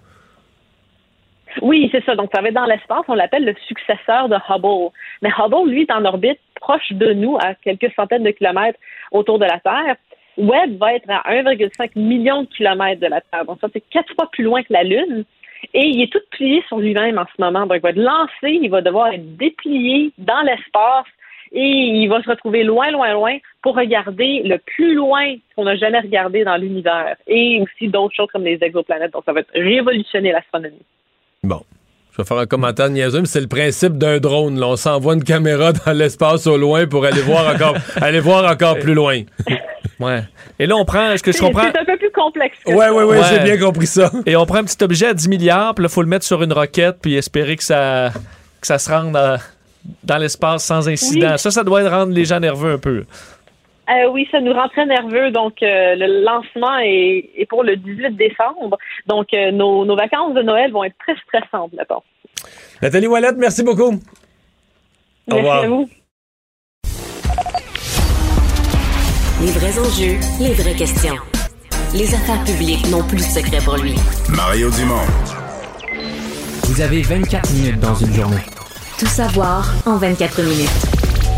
Oui, c'est ça. Donc, ça va être dans l'espace. On l'appelle le successeur de Hubble. Mais Hubble, lui, est en orbite proche de nous, à quelques centaines de kilomètres autour de la Terre. Webb va être à 1,5 million de kilomètres de la Terre. Donc, ça, c'est quatre fois plus loin que la Lune. Et il est tout plié sur lui-même en ce moment. Donc, il va être lancé, il va devoir être déplié dans l'espace et il va se retrouver loin, loin, loin pour regarder le plus loin qu'on n'a jamais regardé dans l'univers. Et aussi d'autres choses comme les exoplanètes. Donc, ça va être révolutionner l'astronomie. Bon. Je vais faire un commentaire niaiseux, mais c'est le principe d'un drone. là. On s'envoie une caméra dans l'espace au loin pour aller voir encore, aller voir encore plus loin. Ouais. Et là, on prend, ce que je comprends? c'est un peu plus complexe que Ouais, ça. ouais, ouais, Ouais. j'ai bien compris ça. Et on prend un petit objet à 10 milliards, puis là, il faut le mettre sur une roquette, puis espérer que ça, que ça se rende euh, dans l'espace sans incident. Oui. Ça, ça doit rendre les gens nerveux un peu. Euh, oui, ça nous rend très nerveux. Donc, euh, le lancement est, est pour le 18 décembre. Donc, euh, nos, nos vacances de Noël vont être très stressantes, mettons. Nathalie Wallette, merci beaucoup. Au Merci revoir. à vous. Les vrais enjeux, les vraies questions. Les affaires publiques n'ont plus de secret pour lui. Mario Dumont. Vous avez 24 minutes dans une journée. Tout savoir en 24 minutes.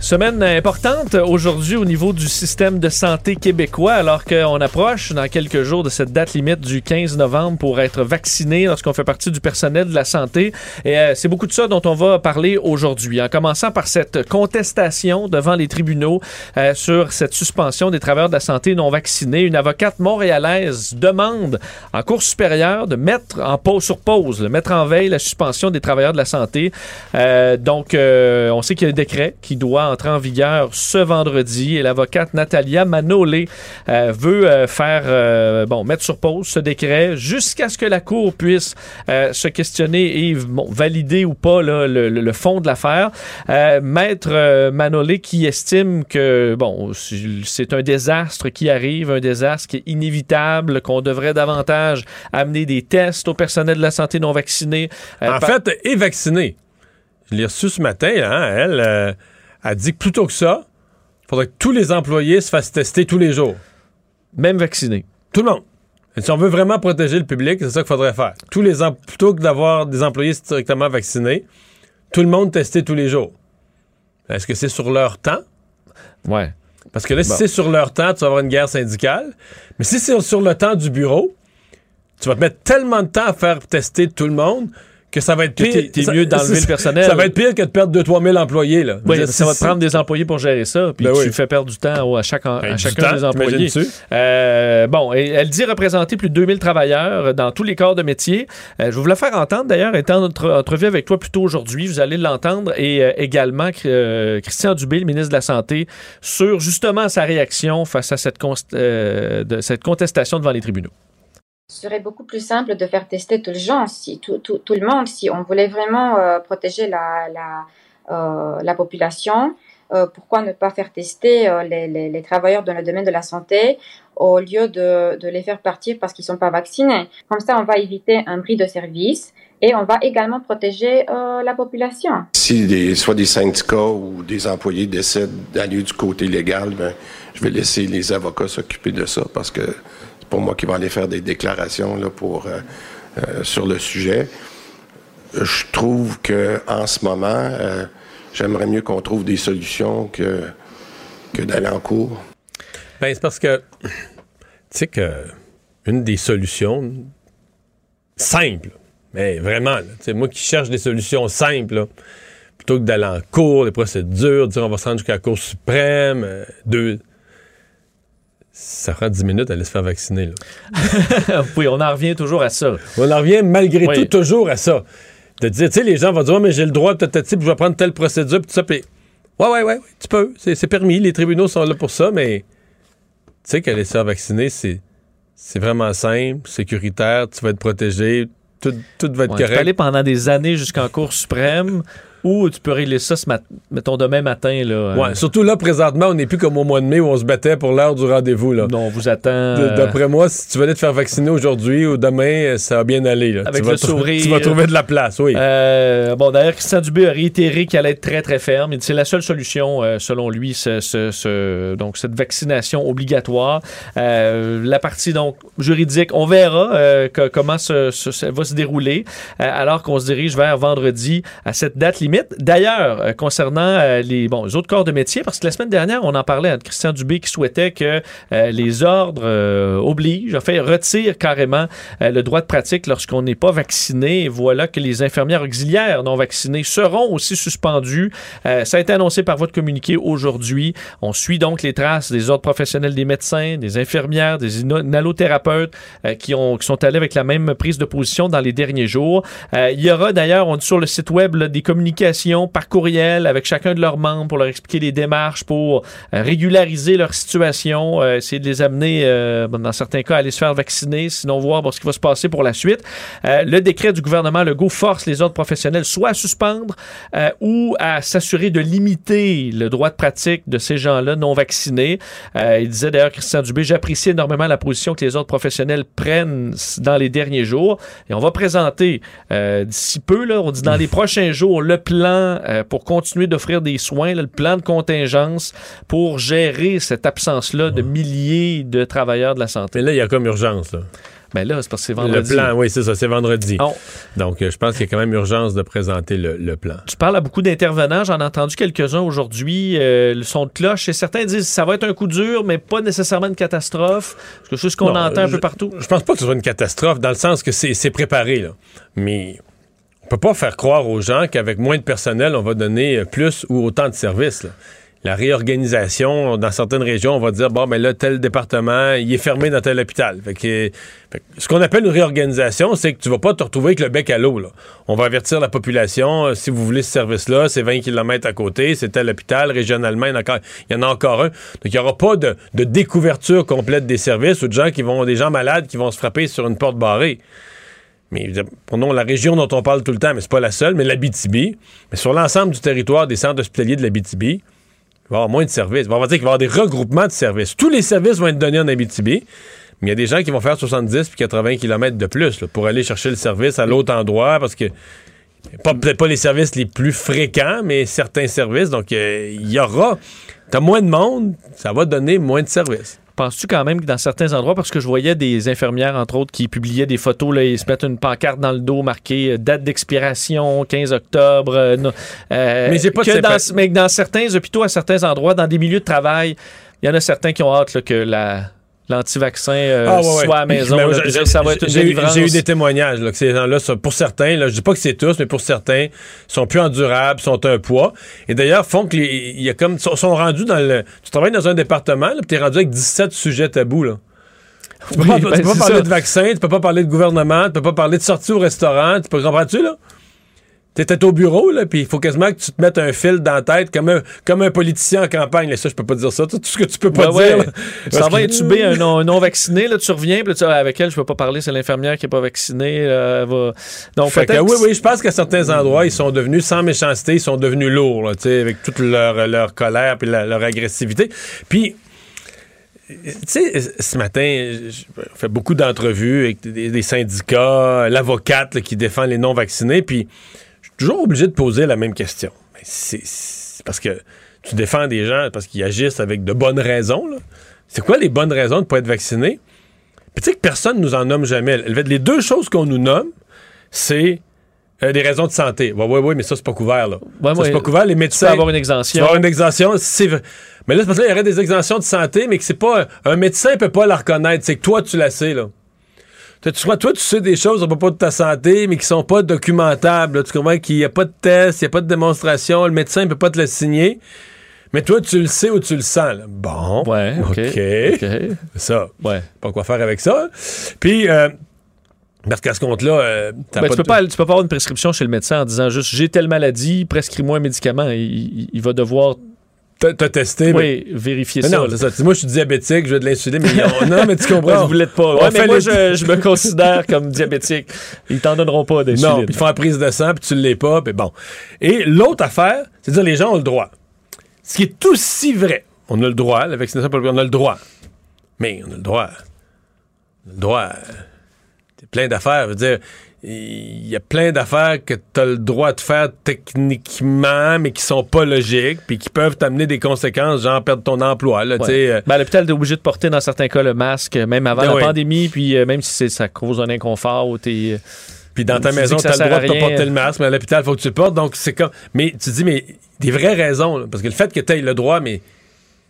Semaine importante aujourd'hui au niveau du système de santé québécois, alors qu'on approche dans quelques jours de cette date limite du 15 novembre pour être vacciné lorsqu'on fait partie du personnel de la santé. Et euh, c'est beaucoup de ça dont on va parler aujourd'hui, en commençant par cette contestation devant les tribunaux euh, sur cette suspension des travailleurs de la santé non vaccinés. Une avocate montréalaise demande en cour supérieure de mettre en pause sur pause, de mettre en veille la suspension des travailleurs de la santé. Euh, donc, euh, on sait qu'il y a un décret qui doit entrer en vigueur ce vendredi et l'avocate Natalia Manolé euh, veut euh, faire, euh, bon, mettre sur pause ce décret jusqu'à ce que la Cour puisse se questionner et bon, valider ou pas là, le, fond de l'affaire. Maître Manolé qui estime que, bon, c'est un désastre qui arrive, un désastre qui est inévitable, qu'on devrait davantage amener des tests au personnel de la santé non vacciné. En par- fait, est vaccinée. Je l'ai reçue ce matin, hein, elle euh, a dit que plutôt que ça, il faudrait que tous les employés se fassent tester tous les jours. Même vacciné. Tout le monde. Et si on veut vraiment protéger le public, c'est ça qu'il faudrait faire. Tous les plutôt que d'avoir des employés strictement vaccinés, tout le monde testé tous les jours. Est-ce que c'est sur leur temps? Ouais. Parce que là, si Bon. c'est sur leur temps, tu vas avoir une guerre syndicale. Mais si c'est sur le temps du bureau, tu vas te mettre tellement de temps à faire tester tout le monde que ça va être pire. t'es- mieux d'enlever le personnel. Ça va être pire que de perdre 2-3 000 employés. Là. Oui, dire, ça va te prendre des employés pour gérer ça, puis Ben tu oui. fais perdre du temps à, chaque, à Ben, du chacun temps, des employés. Euh, bon, et elle dit représenter plus de 2000 travailleurs dans tous les corps de métier. Euh, je vais vous la faire entendre d'ailleurs, étant notre entrevue avec toi plus tôt aujourd'hui, vous allez l'entendre, et euh, également Christian Dubé, le ministre de la Santé, sur justement sa réaction face à cette, de, cette contestation devant les tribunaux. Serait beaucoup plus simple de faire tester tous les gens, si, tout, tout, tout le monde, si on voulait vraiment euh, protéger la, la, euh, la population. Euh, pourquoi ne pas faire tester les, les, les, travailleurs dans le domaine de la santé au lieu de, de les faire partir parce qu'ils sont pas vaccinés? Comme ça, on va éviter un bris de service et on va également protéger la population. Si des, soit des syndicats ou des employés décident d'aller du côté légal, ben, je vais laisser les avocats s'occuper de ça parce que pour moi qui va aller faire des déclarations là, pour, euh, euh, sur le sujet. Je trouve que en ce moment, euh, j'aimerais mieux qu'on trouve des solutions que, que d'aller en cours. Ben, c'est parce que, tu sais que une des solutions simples, mais vraiment, là, moi qui cherche des solutions simples, plutôt que d'aller en cours, des procédures, dire on va se rendre jusqu'à la Cour suprême, deux. Ça prend 10 minutes à aller se faire vacciner. Là. oui, on en revient toujours à ça. On en revient malgré oui. tout toujours à ça. De dire, tu sais, les gens vont dire, oh, mais j'ai le droit, peut-être, je vais prendre telle procédure, puis tout ça, puis. Ouais, ouais, ouais, tu peux. C'est permis. Les tribunaux sont là pour ça, mais. Tu sais qu'aller se faire vacciner, c'est. C'est vraiment simple, sécuritaire, tu vas être protégé, tout, tout va être Ouais, correct. Tu peux aller pendant des années jusqu'en Cour suprême ou tu peux régler ça, ce mat- mettons, demain matin. Là, Ouais, surtout là, présentement, on n'est plus comme au mois de mai où on se battait pour l'heure du rendez-vous. Là. Non, on vous attend. D- D'après moi, si tu venais te faire vacciner aujourd'hui ou demain, ça va bien aller. Là. Avec tu vas le trou- sourire. Tu vas trouver de la place, oui. Euh, bon, d'ailleurs, Christian Dubé a réitéré qu'elle allait être très, très ferme. C'est la seule solution, euh, selon lui, ce, ce- ce- donc cette vaccination obligatoire. Euh, la partie donc juridique, on verra euh, que- comment ça va se dérouler, euh, alors qu'on se dirige vers vendredi à cette date limite. D'ailleurs, euh, concernant euh, les, autres corps de métier, parce que la semaine dernière, on en parlait à Christian Dubé qui souhaitait que euh, les ordres obligent, en fait, retirent carrément le droit de pratique lorsqu'on n'est pas vacciné. Et voilà que les infirmières auxiliaires non vaccinées seront aussi suspendues. Ça a été annoncé par votre communiqué aujourd'hui. On suit donc les traces des ordres professionnels des médecins, des infirmières, des inhalothérapeutes qui, ont, qui sont allés avec la même prise de position dans les derniers jours. Il y aura d'ailleurs, on dit sur le site web, des communications par courriel avec chacun de leurs membres pour leur expliquer les démarches pour euh, régulariser leur situation, euh, essayer de les amener, euh, dans certains cas, à aller se faire vacciner, sinon voir bon, ce qui va se passer pour la suite. Euh, le décret du gouvernement Legault force les ordres professionnels soit à suspendre ou à s'assurer de limiter le droit de pratique de ces gens-là non vaccinés. Il disait d'ailleurs, Christian Dubé, j'apprécie énormément la position que les ordres professionnels prennent dans les derniers jours. Et on va présenter d'ici peu, là, on dit dans les prochains jours, le plan euh, pour continuer d'offrir des soins, là, le plan de contingence pour gérer cette absence-là de milliers de travailleurs de la santé. Mais là, il y a comme urgence. Là. Ben là, c'est parce que c'est vendredi. Le plan, oui, c'est ça, c'est vendredi. Oh. Donc, euh, je pense qu'il y a quand même urgence de présenter le, le plan. Tu parles à beaucoup d'intervenants, j'en ai entendu quelques-uns aujourd'hui, euh, le son de cloche, et certains disent que ça va être un coup dur, mais pas nécessairement une catastrophe. C'est quelque chose qu'on Non, entend un je- peu partout. Je pense pas que ce soit une catastrophe, dans le sens que c'est c'est préparé, là. Mais peut pas faire croire aux gens qu'avec moins de personnel, on va donner euh, plus ou autant de services. là. La réorganisation, dans certaines régions, on va dire, bon, ben là, tel département, il est fermé dans tel hôpital. Fait que, fait ce qu'on appelle une réorganisation, c'est que tu vas pas te retrouver avec le bec à l'eau. On va avertir la population, euh, si vous voulez ce service-là, c'est 20 km à côté, c'est tel hôpital, régionalement, il y en a encore, il y en a encore un. Donc, il n'y aura pas de, de découverture complète des services ou de gens qui vont, des gens malades qui vont se frapper sur une porte barrée. Mais prenons la région dont on parle tout le temps, mais c'est pas la seule, mais l'Abitibi. Mais sur l'ensemble du territoire des centres hospitaliers de l'Abitibi, il va y avoir moins de services. On va dire qu'il va y avoir des regroupements de services. Tous les services vont être donnés en Abitibi, mais il y a des gens qui vont faire 70 puis 80 km de plus là, pour aller chercher le service à l'autre endroit parce que peut-être pas les services les plus fréquents, mais certains services. Donc, euh, il y aura. T'as moins de monde, ça va donner moins de services. Penses-tu quand même que dans certains endroits, parce que je voyais des infirmières, entre autres, qui publiaient des photos, là, ils se mettent une pancarte dans le dos marquée euh, date d'expiration, 15 octobre. euh, euh, Mais j'ai pas de que dans, mais certains hôpitaux, à certains endroits, dans des milieux de travail, il y en a certains qui ont hâte là, que la l'anti-vaccin euh, Ah, ouais, ouais. soit à la maison. Mais là, ça va être une j'ai eu- délivrance. J'ai eu des témoignages là, que ces gens-là, pour certains, là, je dis pas que c'est tous, mais pour certains, sont plus endurables, sont un poids. Et d'ailleurs, font que les- y a comme sont, sont rendus dans le. Tu travailles dans un département, là, puis t'es rendu avec 17 sujets tabous là. Tu peux Oui, pas, ben, tu peux pas parler ça. de vaccin, tu peux pas parler de gouvernement, tu peux pas parler de sortie au restaurant, tu peux comprends-tu là? T'es au bureau, là, puis il faut quasiment que tu te mettes un fil dans la tête comme un, comme un politicien en campagne. Là, ça, je peux pas dire ça. Tout ce que tu peux pas Ouais, dire. ouais. Ça va intuber un non, un non-vacciné, là, tu reviens, puis tu Ah, avec elle, je peux pas parler, c'est l'infirmière qui est pas vaccinée. euh, elle va... Donc, Fait que, peut-être oui, oui, je pense qu'à certains endroits, ils sont devenus, sans méchanceté, ils sont devenus lourds, là, tu sais, avec toute leur, leur colère puis leur agressivité. Puis, tu sais, ce matin, on fait beaucoup d'entrevues avec des, syndicats, l'avocate qui défend les non-vaccinés, puis toujours obligé de poser la même question. Mais C'est parce que tu défends des gens parce qu'ils agissent avec de bonnes raisons. C'est quoi les bonnes raisons de ne pas être vacciné? Puis tu sais que personne nous en nomme jamais. Les deux choses qu'on nous nomme, c'est euh, des raisons de santé. Oui, oui, oui, mais ça, c'est pas couvert, là. Ouais, ça, ouais. c'est pas couvert. Les médecins. peux avoir une exemption. Tu avoir une exemption. c'est vrai. Mais là, c'est parce que là, il y aurait des exemptions de santé, mais que c'est pas. Un médecin peut pas la reconnaître. C'est que toi, tu la sais, là. Tu, toi, tu sais des choses à propos de ta santé, mais qui sont pas documentables. là. Tu comprends qu'il n'y a pas de test, il n'y a pas de démonstration. Le médecin ne peut pas te le signer. Mais toi, tu le sais ou tu le sens. là. Bon. Ouais, OK. Ça. Ouais. Pas quoi faire avec ça. Puis, euh, parce qu'à ce compte-là, euh, Ben, tu, peux pas, tu peux pas avoir une prescription chez le médecin en disant juste j'ai telle maladie, prescris-moi un médicament. Il, il- il va devoir T'as testé, oui, vérifier Mais ça. non, ça. Moi, je suis diabétique, je veux de l'insuline, mais non, mais tu comprends. Vous l'êtes pas. Ouais, mais moi, les- je, je me considère comme diabétique. Ils t'en donneront pas d'insuline. Non, ils font la prise de sang, puis tu l'es pas, puis bon. Et l'autre affaire, c'est de dire les gens ont le droit. Ce qui est aussi vrai. On a le droit, la vaccination, on a le droit. Mais on a le droit. On a le droit. C'est plein d'affaires. Je veux dire, il y a plein d'affaires que tu as le droit de faire techniquement, mais qui sont pas logiques, puis qui peuvent t'amener des conséquences, genre perdre ton emploi. Là, Ouais. euh, Ben, à l'hôpital, t'es obligé de porter dans certains cas le masque, même avant Ben la oui. pandémie, puis euh, même si c'est- ça cause un inconfort ou t'es. Puis dans ta Tu maison, tu as le droit de porter le masque, mais à l'hôpital, il faut que tu le portes. Donc, c'est comme. Mais tu dis, mais des vraies raisons. là, parce que le fait que tu aies le droit, mais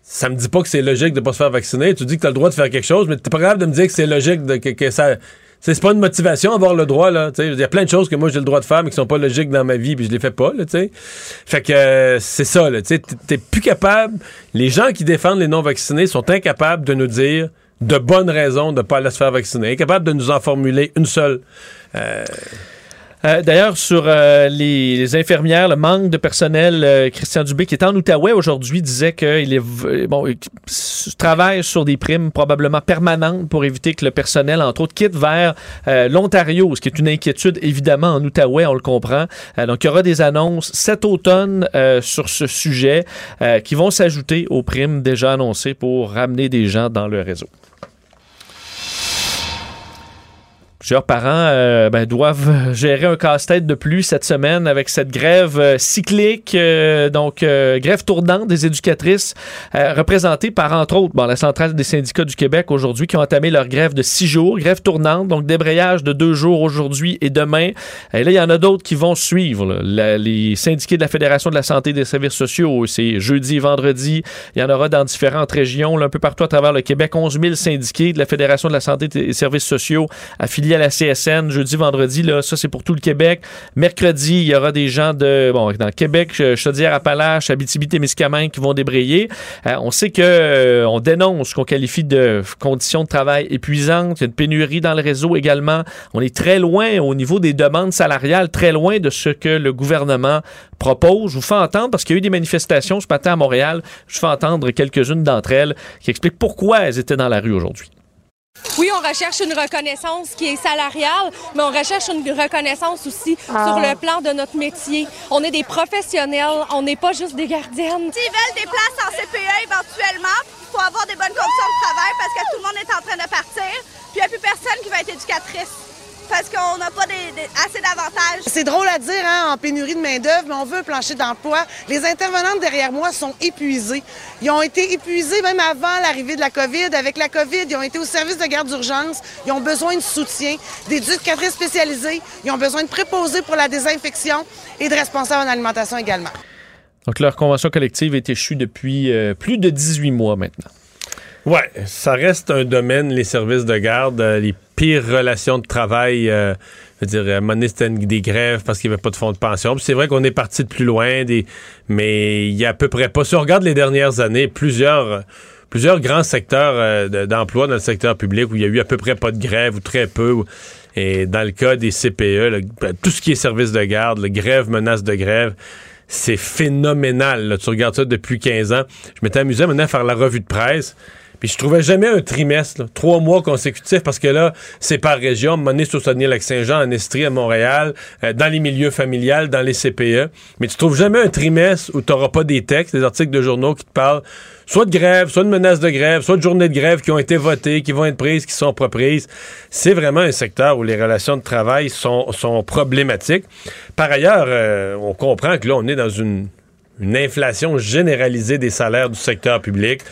ça me dit pas que c'est logique de pas se faire vacciner. Tu dis que tu as le droit de faire quelque chose, mais t'es pas capable de me dire que c'est logique, de, que, que ça. C'est pas une motivation avoir le droit, là. Il y a plein de choses que moi j'ai le droit de faire, mais qui sont pas logiques dans ma vie, puis je les fais pas, là, tu sais. Fait que euh, c'est ça, là. Tu t'es- plus capable. Les gens qui défendent les non-vaccinés sont incapables de nous dire de bonnes raisons de pas aller se faire vacciner. Incapables de nous en formuler une seule. Euh, Euh, D'ailleurs, sur euh, les, infirmières, le manque de personnel, euh, Christian Dubé, qui est en Outaouais aujourd'hui, disait qu'il bon, travaille sur des primes probablement permanentes pour éviter que le personnel, entre autres, quitte vers l'Ontario, ce qui est une inquiétude évidemment en Outaouais, on le comprend. Donc, il y aura des annonces cet automne sur ce sujet qui vont s'ajouter aux primes déjà annoncées pour ramener des gens dans le réseau. Plusieurs parents euh, ben, doivent gérer un casse-tête de plus cette semaine avec cette grève euh, cyclique, euh, donc grève tournante des éducatrices, représentée par, entre autres, bon, la Centrale des syndicats du Québec aujourd'hui, qui ont entamé leur grève de six jours, grève tournante, donc débrayage de deux jours aujourd'hui et demain. Et là, il y en a d'autres qui vont suivre. là. Les syndiqués de la Fédération de la santé et des services sociaux, c'est jeudi et vendredi. Il y en aura dans différentes régions, là, un peu partout à travers le Québec. 11 000 syndiqués de la Fédération de la santé et des services sociaux affiliés à la CSN. Jeudi, vendredi, là, ça, c'est pour tout le Québec. Mercredi, il y aura des gens de, bon, dans Québec, Ch- Chaudière-Appalaches, Abitibi-Témiscamingue qui vont débrayer. Euh, on sait que euh, on dénonce ce qu'on qualifie de conditions de travail épuisantes. Il y a une pénurie dans le réseau également. On est très loin au niveau des demandes salariales, très loin de ce que le gouvernement propose. Je vous fais entendre, parce qu'il y a eu des manifestations ce matin à Montréal, je vous fais entendre quelques-unes d'entre elles qui expliquent pourquoi elles étaient dans la rue aujourd'hui. Oui, on recherche une reconnaissance qui est salariale, mais on recherche une reconnaissance aussi Ah. sur le plan de notre métier. On est des professionnels, on n'est pas juste des gardiennes. S'ils veulent des places en CPE éventuellement, il faut avoir des bonnes conditions de travail parce que tout le monde est en train de partir. Puis il n'y a plus personne qui va être éducatrice parce qu'on n'a pas des- des- assez d'avantages. C'est drôle à dire, hein, en pénurie de main-d'œuvre, mais on veut un plancher d'emploi. Les intervenantes derrière moi sont épuisées. Ils ont été épuisés même avant l'arrivée de la COVID. Avec la COVID, ils ont été au service de garde d'urgence. Ils ont besoin de soutien, d'éducatrices spécialisées. Ils ont besoin de préposés pour la désinfection et de responsables en alimentation également. Donc, leur convention collective est échue depuis euh, plus de 18 mois maintenant. Ouais, ça reste un domaine, les services de garde, euh, les pires relations de travail. euh, je veux dire, à c'était des grèves parce qu'il n'y avait pas de fonds de pension. Puis c'est vrai qu'on est parti de plus loin, mais il y a à peu près pas. Si on regarde les dernières années, plusieurs, plusieurs grands secteurs euh, de- d'emploi dans le secteur public où il y a eu à peu près pas de grève ou très peu. Et dans le cas des CPE, ben, tout ce qui est service de garde, le grève, menace de grève, c'est phénoménal. là. Tu regardes ça depuis 15 ans. Je m'étais amusé maintenant à faire la revue de presse. Puis je trouvais jamais un trimestre, trois mois consécutifs, parce que là, c'est par région. Moment donné, c'est au Saguenay-Lac-Saint-Jean, en Estrie, à Montréal, euh, dans les milieux familiales, dans les CPE. Mais tu trouves jamais un trimestre où tu n'auras pas des textes, des articles de journaux qui te parlent soit de grève, soit de menaces de grève, soit de journées de grève qui ont été votées, qui vont être prises, qui sont pas. C'est vraiment un secteur où les relations de travail sont, sont problématiques. Par ailleurs, euh, on comprend que là, on est dans une, une inflation généralisée des salaires du secteur public.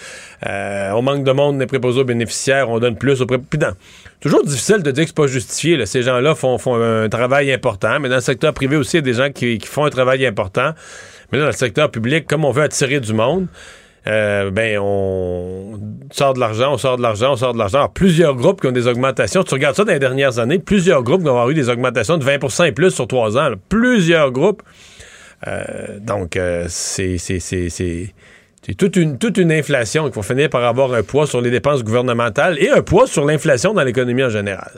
Euh, on manque de monde des préposés aux bénéficiaires, on donne plus aux pré- Puis non, toujours difficile de dire que c'est pas justifié. là. Ces gens-là font, font un travail important, mais dans le secteur privé aussi, il y a des gens qui, qui font un travail important. Mais dans le secteur public, comme on veut attirer du monde, euh, ben on sort de l'argent, on sort de l'argent, on sort de l'argent. Plusieurs groupes qui ont des augmentations. Tu regardes ça dans les dernières années, plusieurs groupes qui ont eu des augmentations de 20 et plus sur trois ans. là. Plusieurs groupes. Euh, donc, euh, c'est toute une, toute une inflation qu'il faut finir par avoir un poids sur les dépenses gouvernementales et un poids sur l'inflation dans l'économie en général.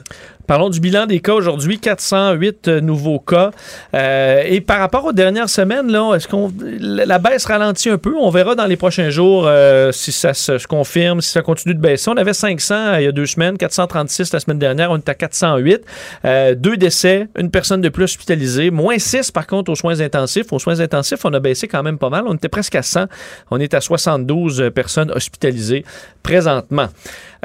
Parlons du bilan des cas aujourd'hui, 408 euh, nouveaux cas. Euh, et par rapport aux dernières semaines, là, est-ce qu'on la baisse ralentit un peu? On verra dans les prochains jours euh, si ça se, confirme, si ça continue de baisser. On avait 500 euh, il y a deux semaines, 436 la semaine dernière, on est à 408. Euh, deux décès, une personne de plus hospitalisée, moins 6 par contre aux soins intensifs. Aux soins intensifs, on a baissé quand même pas mal. On était presque à 100. On est à 72 personnes hospitalisées présentement.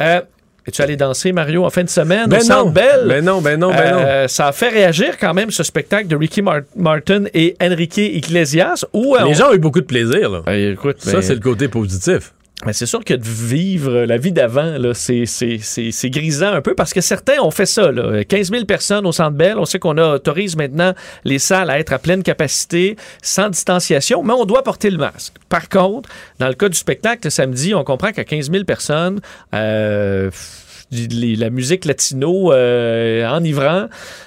Euh, es-tu allé danser, Mario, en fin de semaine? Ben au Centre non. Bell? Ben non, ben non, ben non. Euh, ça a fait réagir quand même ce spectacle de Ricky Mar- Martin et Enrique Iglesias. Où, euh, Les on- gens ont eu beaucoup de plaisir. Là. Ben, écoute, Ça, ben, c'est le côté positif. Mais c'est sûr que de vivre la vie d'avant, c'est, grisant un peu parce que certains ont fait ça. Là. 15 000 personnes au Centre Bell. On sait qu'on autorise maintenant les salles à être à pleine capacité, sans distanciation, mais on doit porter le masque. Par contre, dans le cas du spectacle, le samedi, on comprend qu'à 15 000 personnes, euh, les- la musique latino euh, enivrant,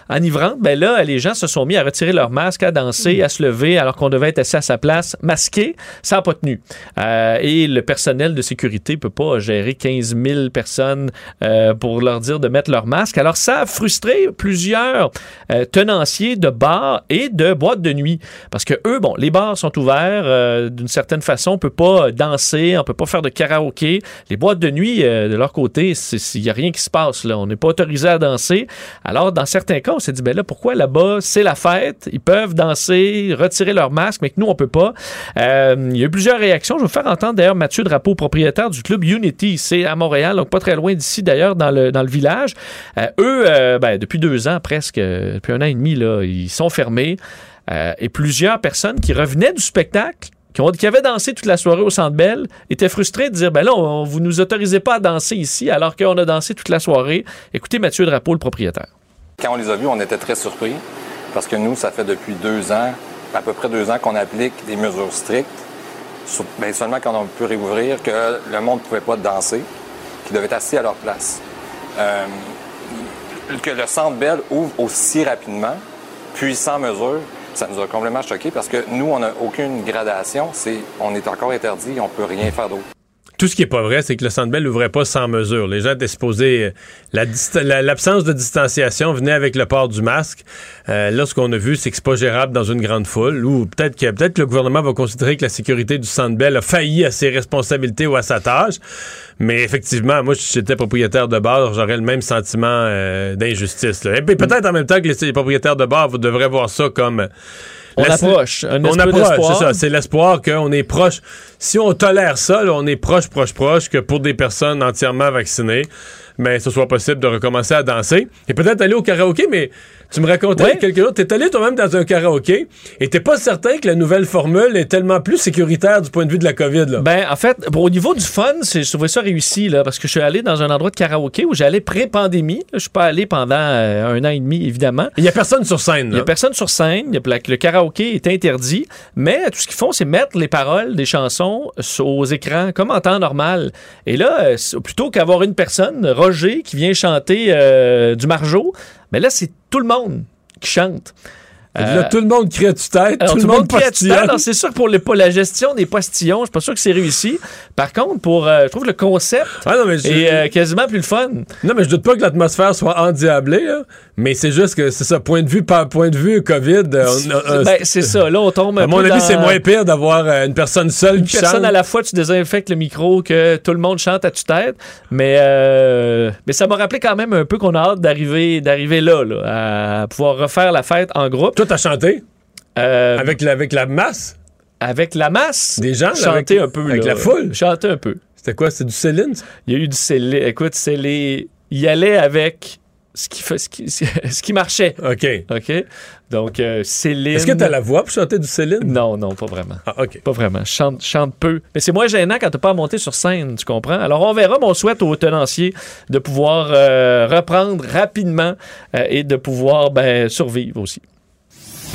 enivrante, ben là, les gens se sont mis à retirer leur masque, à danser, à se lever, alors qu'on devait être assis à sa place, masqué. Ça n'a pas tenu. Euh, et le personnel de sécurité peut pas gérer 15 000 personnes euh, pour leur dire de mettre leur masque. Alors, ça a frustré plusieurs euh, tenanciers de bars et de boîtes de nuit. Parce que eux, bon, les bars sont ouverts euh, d'une certaine façon. On peut pas danser, on peut pas faire de karaoké. Les boîtes de nuit, de leur côté, il a rien qui se passe. là. On n'est pas autorisé à danser. Alors, dans certains cas, on s'est dit, ben là, pourquoi là-bas, c'est la fête, ils peuvent danser, retirer leur masque, mais que nous, on peut pas. Euh, il y a eu plusieurs réactions. Je vais vous faire entendre d'ailleurs Mathieu Drapeau, propriétaire du club Unity. C'est à Montréal, donc pas très loin d'ici d'ailleurs, dans le, village. Euh, eux, euh, ben, depuis deux ans presque, depuis un an et demi, là, ils sont fermés. Et plusieurs personnes qui revenaient du spectacle qui, ont, qui avaient dansé toute la soirée au Centre Bell étaient frustrés de dire ben là, on, vous nous autorisez pas à danser ici alors qu'on a dansé toute la soirée. Écoutez Mathieu Drapeau, le propriétaire. Quand on les a vus, on était très surpris parce que nous, ça fait depuis deux ans, à peu près deux ans qu'on applique des mesures strictes. Sur- ben, seulement quand on peut réouvrir, que le monde ne pouvait pas danser, qu'ils devaient être assis à leur place. Euh, que le Centre Bell ouvre aussi rapidement, puis sans mesure, ça nous a complètement choqués parce que nous, on n'a aucune gradation. C'est, on est encore interdit, on peut rien faire d'autre. Tout ce qui est pas vrai, c'est que le Centre Bell n'ouvrait pas sans mesure. Les gens étaient supposés... euh, L'absence de distanciation venait avec le port du masque. Euh, là, ce qu'on a vu, c'est que c'est pas gérable dans une grande foule. Ou peut-être que, peut que le gouvernement va considérer que la sécurité du Centre Bell a failli à ses responsabilités ou à sa tâche. Mais effectivement, moi, si j'étais propriétaire de bar, j'aurais le même sentiment euh, d'injustice. Et peut-être en même temps que les, propriétaires de bar, devrez voir ça comme... On approche, un on approche, c'est ça. C'est l'espoir qu'on est proche. Si on tolère ça, là, on est proche, proche, proche que pour des personnes entièrement vaccinées, mais ce soit possible de recommencer à danser. Et peut-être aller au karaoké, mais tu me racontais Ouais. quelques jours, t'es allé toi-même dans un karaoké et t'es pas certain que la nouvelle formule est tellement plus sécuritaire du point de vue de la COVID. Là. Ben, en fait, bon, au niveau du fun, je trouvais ça réussi, là, parce que je suis allé dans un endroit de karaoké où j'allais pré-pandémie. Je suis pas allé pendant euh, un an et demi, évidemment. Il y a personne sur scène. Il y a personne sur scène. A- Le karaoké est interdit. Mais tout ce qu'ils font, c'est mettre les paroles des chansons aux écrans, comme en temps normal. Et là, euh, plutôt qu'avoir une personne, Roger, qui vient chanter euh, du Margeau, mais là, c'est tout le monde qui chante. Là, tout le monde crie à tue-tête, tout, le monde crie à tue-tête. postillonne. Alors, c'est sûr que pour, le- pour la gestion des postillons, je suis pas sûr que c'est réussi. Par contre, pour, euh, je trouve le concept Ah non, mais je- est euh, quasiment plus le fun. Non, mais je doute pas que l'atmosphère soit endiablée, là. mais c'est juste que c'est ça, point de vue par point de vue COVID. euh, euh, Ben, c'est ça. Là, on tombe un à mon avis, dans- c'est moins pire d'avoir euh, une personne seule une qui personne chante. à la fois, tu désinfectes le micro, que tout le monde chante à tue-tête. Mais, euh, mais ça m'a rappelé quand même un peu qu'on a hâte d'arriver, d'arriver là, là, à pouvoir refaire la fête en groupe. Toi, t'as chanté? Euh, avec, la, avec la masse? Avec la masse? des gens, Chanter avec, un peu. avec là. la foule? Chanter un peu. C'était quoi? C'est du Céline? Il y a eu du Céline. Écoute, c'est les. Il y allait avec ce qui, fait, ce qui, ce qui marchait. OK. OK? Donc, euh, Céline. Est-ce que t'as la voix pour chanter du Céline? Non, non, pas vraiment. Ah, OK. Pas vraiment. Je chante, chante peu. Mais c'est moins gênant quand t'as pas à monter sur scène, tu comprends? Alors, on verra, mais on souhaite aux tenanciers de pouvoir euh, reprendre rapidement euh, et de pouvoir ben, survivre aussi.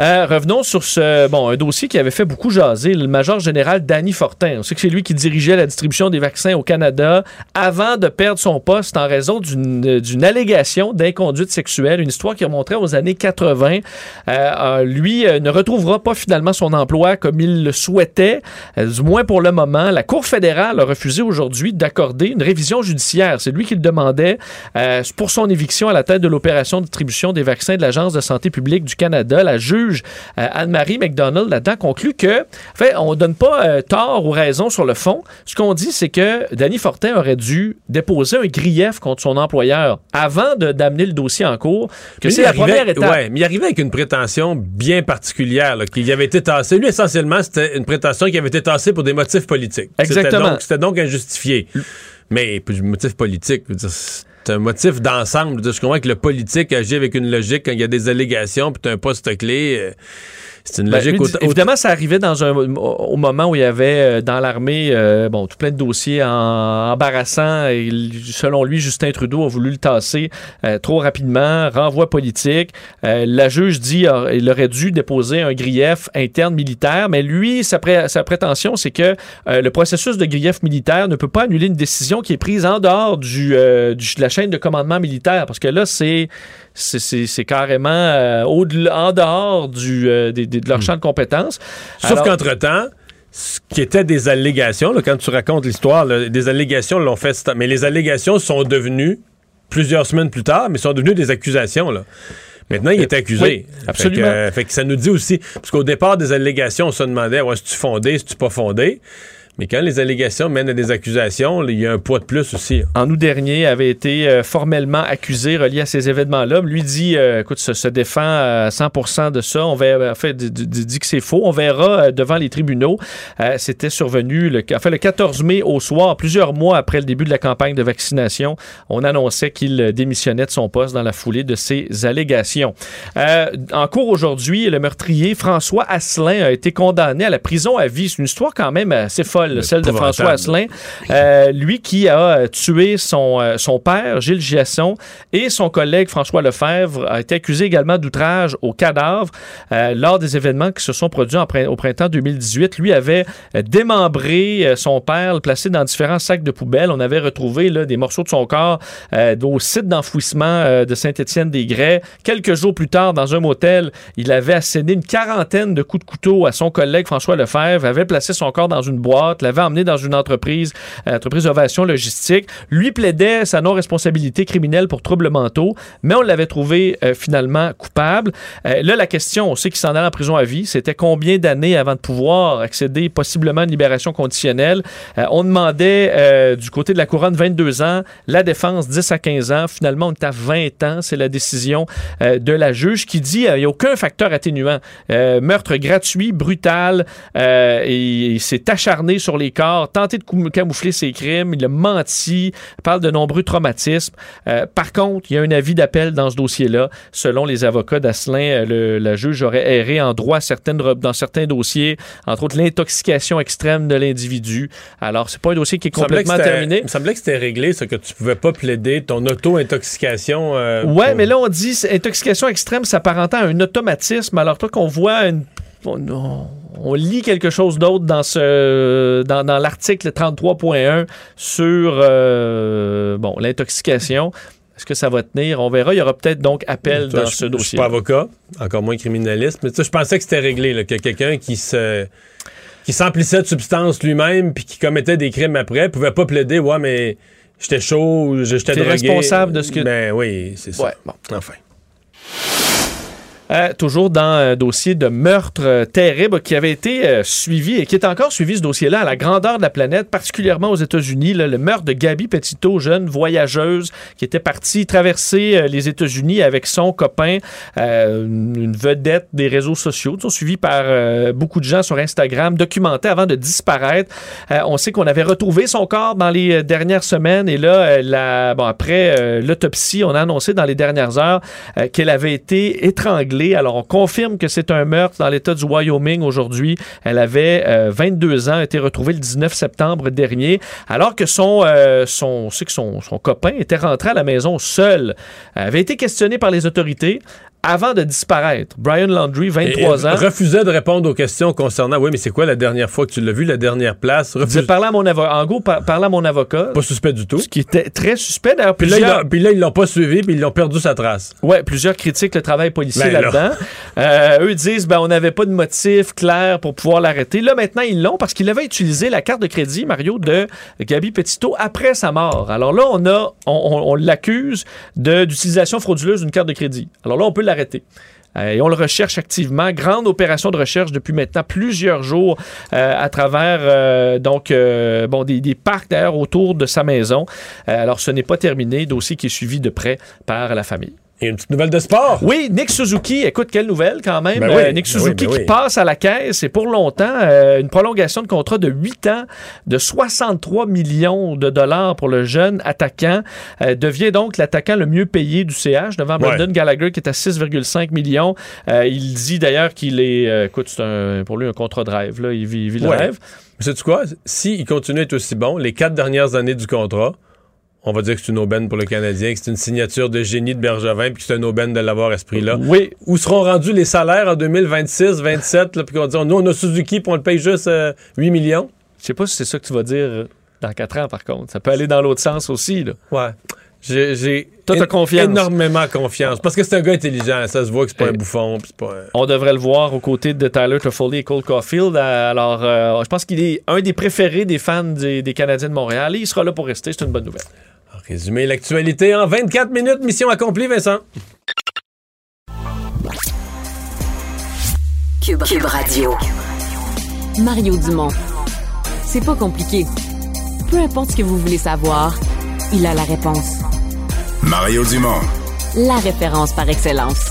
Euh, revenons sur ce bon un dossier qui avait fait beaucoup jaser, le major général Danny Fortin. On sait que c'est lui qui dirigeait la distribution des vaccins au Canada avant de perdre son poste en raison d'une d'une allégation d'inconduite sexuelle, une histoire qui remonterait aux années 80. Euh, euh, lui euh, ne retrouvera pas finalement son emploi comme il le souhaitait, euh, du moins pour le moment. La Cour fédérale a refusé aujourd'hui d'accorder une révision judiciaire. C'est lui qui le demandait euh, pour son éviction à la tête de l'opération de distribution des vaccins de l'Agence de santé publique du Canada. La juge euh, Anne-Marie McDonald là-dedans conclut que, en fait, on donne pas euh, tort ou raison sur le fond. Ce qu'on dit, c'est que Danny Fortin aurait dû déposer un grief contre son employeur avant d'amener le dossier en cours. Que Mais c'est il la arrivait- première étape. Ouais, mais il arrivait avec une prétention bien particulière, qui avait été tassée. Lui, essentiellement, c'était une prétention qui avait été tassée pour des motifs politiques. Exactement. donc- C'était donc, injustifié. Mais, motif politique, je veux dire, c'est un motif d'ensemble. Je comprends que le politique agit avec une logique quand il y a des allégations, puis un poste clé. euh, c'est une Ben, logique lui, autant- évidemment, ça arrivait dans un, au moment où il y avait euh, dans l'armée euh, bon, tout plein de dossiers en- embarrassants. Et selon lui, Justin Trudeau a voulu le tasser euh, trop rapidement. Renvoi politique. Euh, la juge dit qu'il aurait dû déposer un grief interne militaire, mais lui, sa, pré- sa prétention, c'est que le processus de grief militaire ne peut pas annuler une décision qui est prise en dehors du, du- de la chaîne de commandement militaire, parce que là, c'est carrément au-delà- en dehors du, des- des- de leur champ de compétences. Sauf qu'entre-temps, ce qui était des allégations, là, quand tu racontes l'histoire, des allégations l'ont fait, mais les allégations sont devenues, plusieurs semaines plus tard, mais sont devenues des accusations. Là. Maintenant, il est accusé. oui, absolument. Fait que, euh, fait que ça nous dit aussi, parce qu'au départ des allégations, on se demandait, ouais, est-ce tu fondé, est-ce tu pas fondé? Mais quand les allégations mènent à des accusations, il y a un poids de plus aussi. en août dernier, avait été euh, formellement accusé relié à ces événements-là. Lui dit, euh, écoute, se, se défend à 100% de ça. On verra, en fait, d- d- dit que c'est faux. On verra euh, devant les tribunaux. Euh, C'était survenu, le, en fait, le 14 mai au soir, plusieurs mois après le début de la campagne de vaccination. On annonçait qu'il euh, démissionnait de son poste dans la foulée de ces allégations. Euh, en cours aujourd'hui, le meurtrier François Asselin a été condamné à la prison à vie. C'est une histoire quand même assez folle, celle de épouvantable. François Asselin. Euh, lui qui a euh, tué son, euh, son père, Gilles Giasson, et son collègue François Lefebvre a été accusé également d'outrage au cadavre euh, lors des événements qui se sont produits en au printemps 2018. Lui avait euh, démembré euh, son père, le placé dans différents sacs de poubelle. On avait retrouvé là, des morceaux de son corps euh, au site d'enfouissement euh, de Saint-Étienne-des-Grès. Quelques jours plus tard, dans un motel, il avait asséné une quarantaine de coups de couteau à son collègue François Lefebvre, avait placé son corps dans une boîte, l'avait emmené dans une entreprise, euh, entreprise d'ovation logistique. Lui plaidait sa non-responsabilité criminelle pour troubles mentaux, mais on l'avait trouvé euh, finalement coupable. Euh, là, la question, on sait qu'il s'en allait en prison à vie, c'était combien d'années avant de pouvoir accéder possiblement à une libération conditionnelle? On demandait du côté de la couronne 22 ans, la défense 10 à 15 ans. Finalement, on est à 20 ans. C'est la décision de la juge qui dit qu'il n'y a aucun facteur atténuant. Meurtre gratuit, brutal, et il acharné sur les corps, tenté de camoufler ses crimes, il a menti, parle de nombreux traumatismes. Euh, par contre, il y a un avis d'appel dans ce dossier-là. Selon les avocats d'Asselin, euh, le- la juge aurait erré en droit certaines, dans certains dossiers, entre autres l'intoxication extrême de l'individu. Alors, c'est pas un dossier qui est complètement terminé. Il me semblait que c'était réglé, ça, que tu pouvais pas plaider ton auto-intoxication. euh, Ouais, pour- mais là, on dit intoxication extrême s'apparentant à un automatisme. Alors, toi, qu'on voit une. On, lit quelque chose d'autre dans ce dans, dans l'article 33.1 sur euh, bon l'intoxication. Est-ce que ça va tenir? On verra. Il y aura peut-être donc appel Toi, dans je- ce Je dossier. suis pas avocat, encore moins criminaliste, mais je pensais que c'était réglé, là, que quelqu'un qui se qui s'emplissait de substances lui-même puis qui commettait des crimes après pouvait pas plaider, ouais, mais j'étais chaud, j'étais drogué. responsable de ce que- Ben oui, c'est ça. Ouais, bon. Enfin. Euh, toujours dans un dossier de meurtre euh, terrible qui avait été euh, suivi et qui est encore suivi ce dossier-là à la grandeur de la planète, particulièrement aux États-Unis. Le meurtre de Gabi Petito, jeune voyageuse qui était partie traverser euh, les États-Unis avec son copain, euh, une vedette des réseaux sociaux, sont suivis par euh, beaucoup de gens sur Instagram, documentés avant de disparaître. Euh, on sait qu'on avait retrouvé son corps dans les euh, dernières semaines et là, euh, la- bon, après euh, l'autopsie, on a annoncé dans les dernières heures euh, qu'elle avait été étranglée. Alors, on confirme que c'est un meurtre dans l'État du Wyoming aujourd'hui. Elle avait euh, 22 ans, a été retrouvée le 19 septembre dernier, alors que son, euh, son, son, son copain était rentré à la maison seul. Elle avait été questionné par les autorités avant de disparaître. Brian Landry, 23 Et, ans. Refusait de répondre aux questions concernant, oui, mais c'est quoi la dernière fois que tu l'as vu, la dernière place? Refuse- parlé à mon avocat. En gros, par- à mon avocat. Pas suspect du tout. Ce qui était très suspect. D'ailleurs, Puis plusieurs- puis là, ils l'ont pas suivi, puis ils l'ont perdu sa trace. Ouais, plusieurs critiquent le travail policier Ben là. là-dedans. Euh, eux disent ben on n'avait pas de motif clair pour pouvoir l'arrêter. Là maintenant ils l'ont parce qu'il avait utilisé la carte de crédit Mario de Gabi Petito après sa mort. Alors là on a on, on- on l'accuse d'utilisation frauduleuse d'une carte de crédit. Alors là on peut l'arrêter. Euh, et on le recherche activement. Grande opération de recherche depuis maintenant plusieurs jours euh, à travers euh, donc bon des, des parcs d'ailleurs autour de sa maison. Alors ce n'est pas terminé, dossier qui est suivi de près par la famille. Et une petite nouvelle de sport. Oui, Nick Suzuki, écoute, quelle nouvelle quand même. Ben oui, Euh, Nick ben Suzuki oui, ben qui passe à la caisse et pour longtemps, euh, une prolongation de contrat de 8 ans de 63 millions de dollars pour le jeune attaquant. Euh, devient donc l'attaquant le mieux payé du CH devant Ouais. Brendan Gallagher qui est à 6,5 millions. Il dit d'ailleurs qu'il est, écoute, c'est un- pour lui un contrat de rêve. Là. Il vit, il vit le Ouais. rêve. Mais sais-tu quoi? S'il continue à être aussi bon, les quatre dernières années du contrat, on va dire que c'est une aubaine pour le Canadien, que c'est une signature de génie de Bergevin, puis que c'est une aubaine de l'avoir à ce prix-là. Oui. Où seront rendus les salaires en 2026, 27, là, puis qu'on va dire, nous, on a Suzuki, puis on le paye juste euh, 8 millions? Je sais pas si c'est ça que tu vas dire euh, dans 4 ans par contre. Ça peut aller dans l'autre sens aussi. Là. Ouais. J'ai, énormément confiance. Parce que c'est un gars intelligent. Ça se voit que c'est pas un bouffon. pas un- On devrait le voir aux côtés de Tyler Toffoli et Cole Caulfield. Euh, Alors, euh, je pense qu'il est un des préférés des fans des, des Canadiens de Montréal et il sera là pour rester. C'est une bonne nouvelle. Résumer l'actualité en 24 minutes. Mission accomplie, Vincent. Cube, Cube Radio. Mario Dumont. C'est pas compliqué. Peu importe ce que vous voulez savoir, il a la réponse. Mario Dumont. La référence par excellence.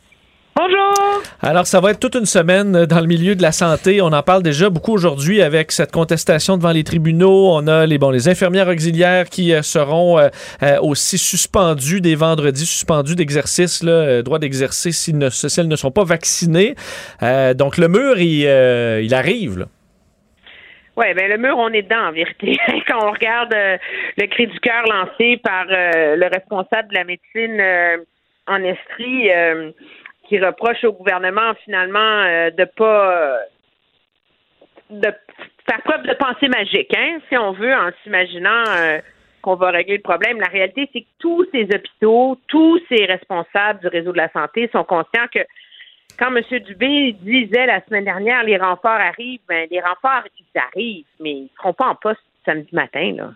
Bonjour! Alors, ça va être toute une semaine dans le milieu de la santé. On en parle déjà beaucoup aujourd'hui avec cette contestation devant les tribunaux. On a les, bon, les infirmières auxiliaires qui euh, seront euh, euh, aussi suspendues des vendredis, suspendues d'exercice, euh, droit d'exercer si, elles ne sont pas vaccinées. Euh, donc, le mur, il, euh, il arrive. là. Oui, ben le mur, on est dedans en vérité. Quand on regarde euh, le cri du cœur lancé par euh, le responsable de la médecine euh, en Estrie, euh, qui reproche au gouvernement finalement euh, de pas de faire preuve de pensée magique, hein, si on veut, en s'imaginant euh, qu'on va régler le problème. La réalité, c'est que tous ces hôpitaux, tous ces responsables du réseau de la santé sont conscients que quand M. Dubé disait la semaine dernière les renforts arrivent, ben les renforts ils arrivent, mais ils ne seront pas en poste samedi matin. Là.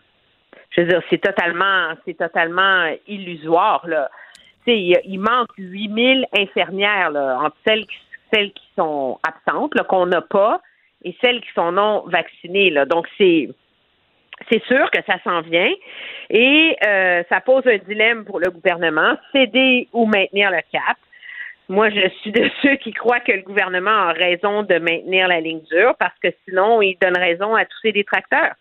Je veux dire, c'est totalement, c'est totalement illusoire. Là. Il, il manque 8000 infirmières entre celles qui, sont absentes, qu'on n'a pas, et celles qui sont non vaccinées. Donc, c'est c'est sûr que ça s'en vient et euh, ça pose un dilemme pour le gouvernement, céder ou maintenir le cap. Moi, je suis de ceux qui croient que le gouvernement a raison de maintenir la ligne dure parce que sinon, il donne raison à tous ses détracteurs.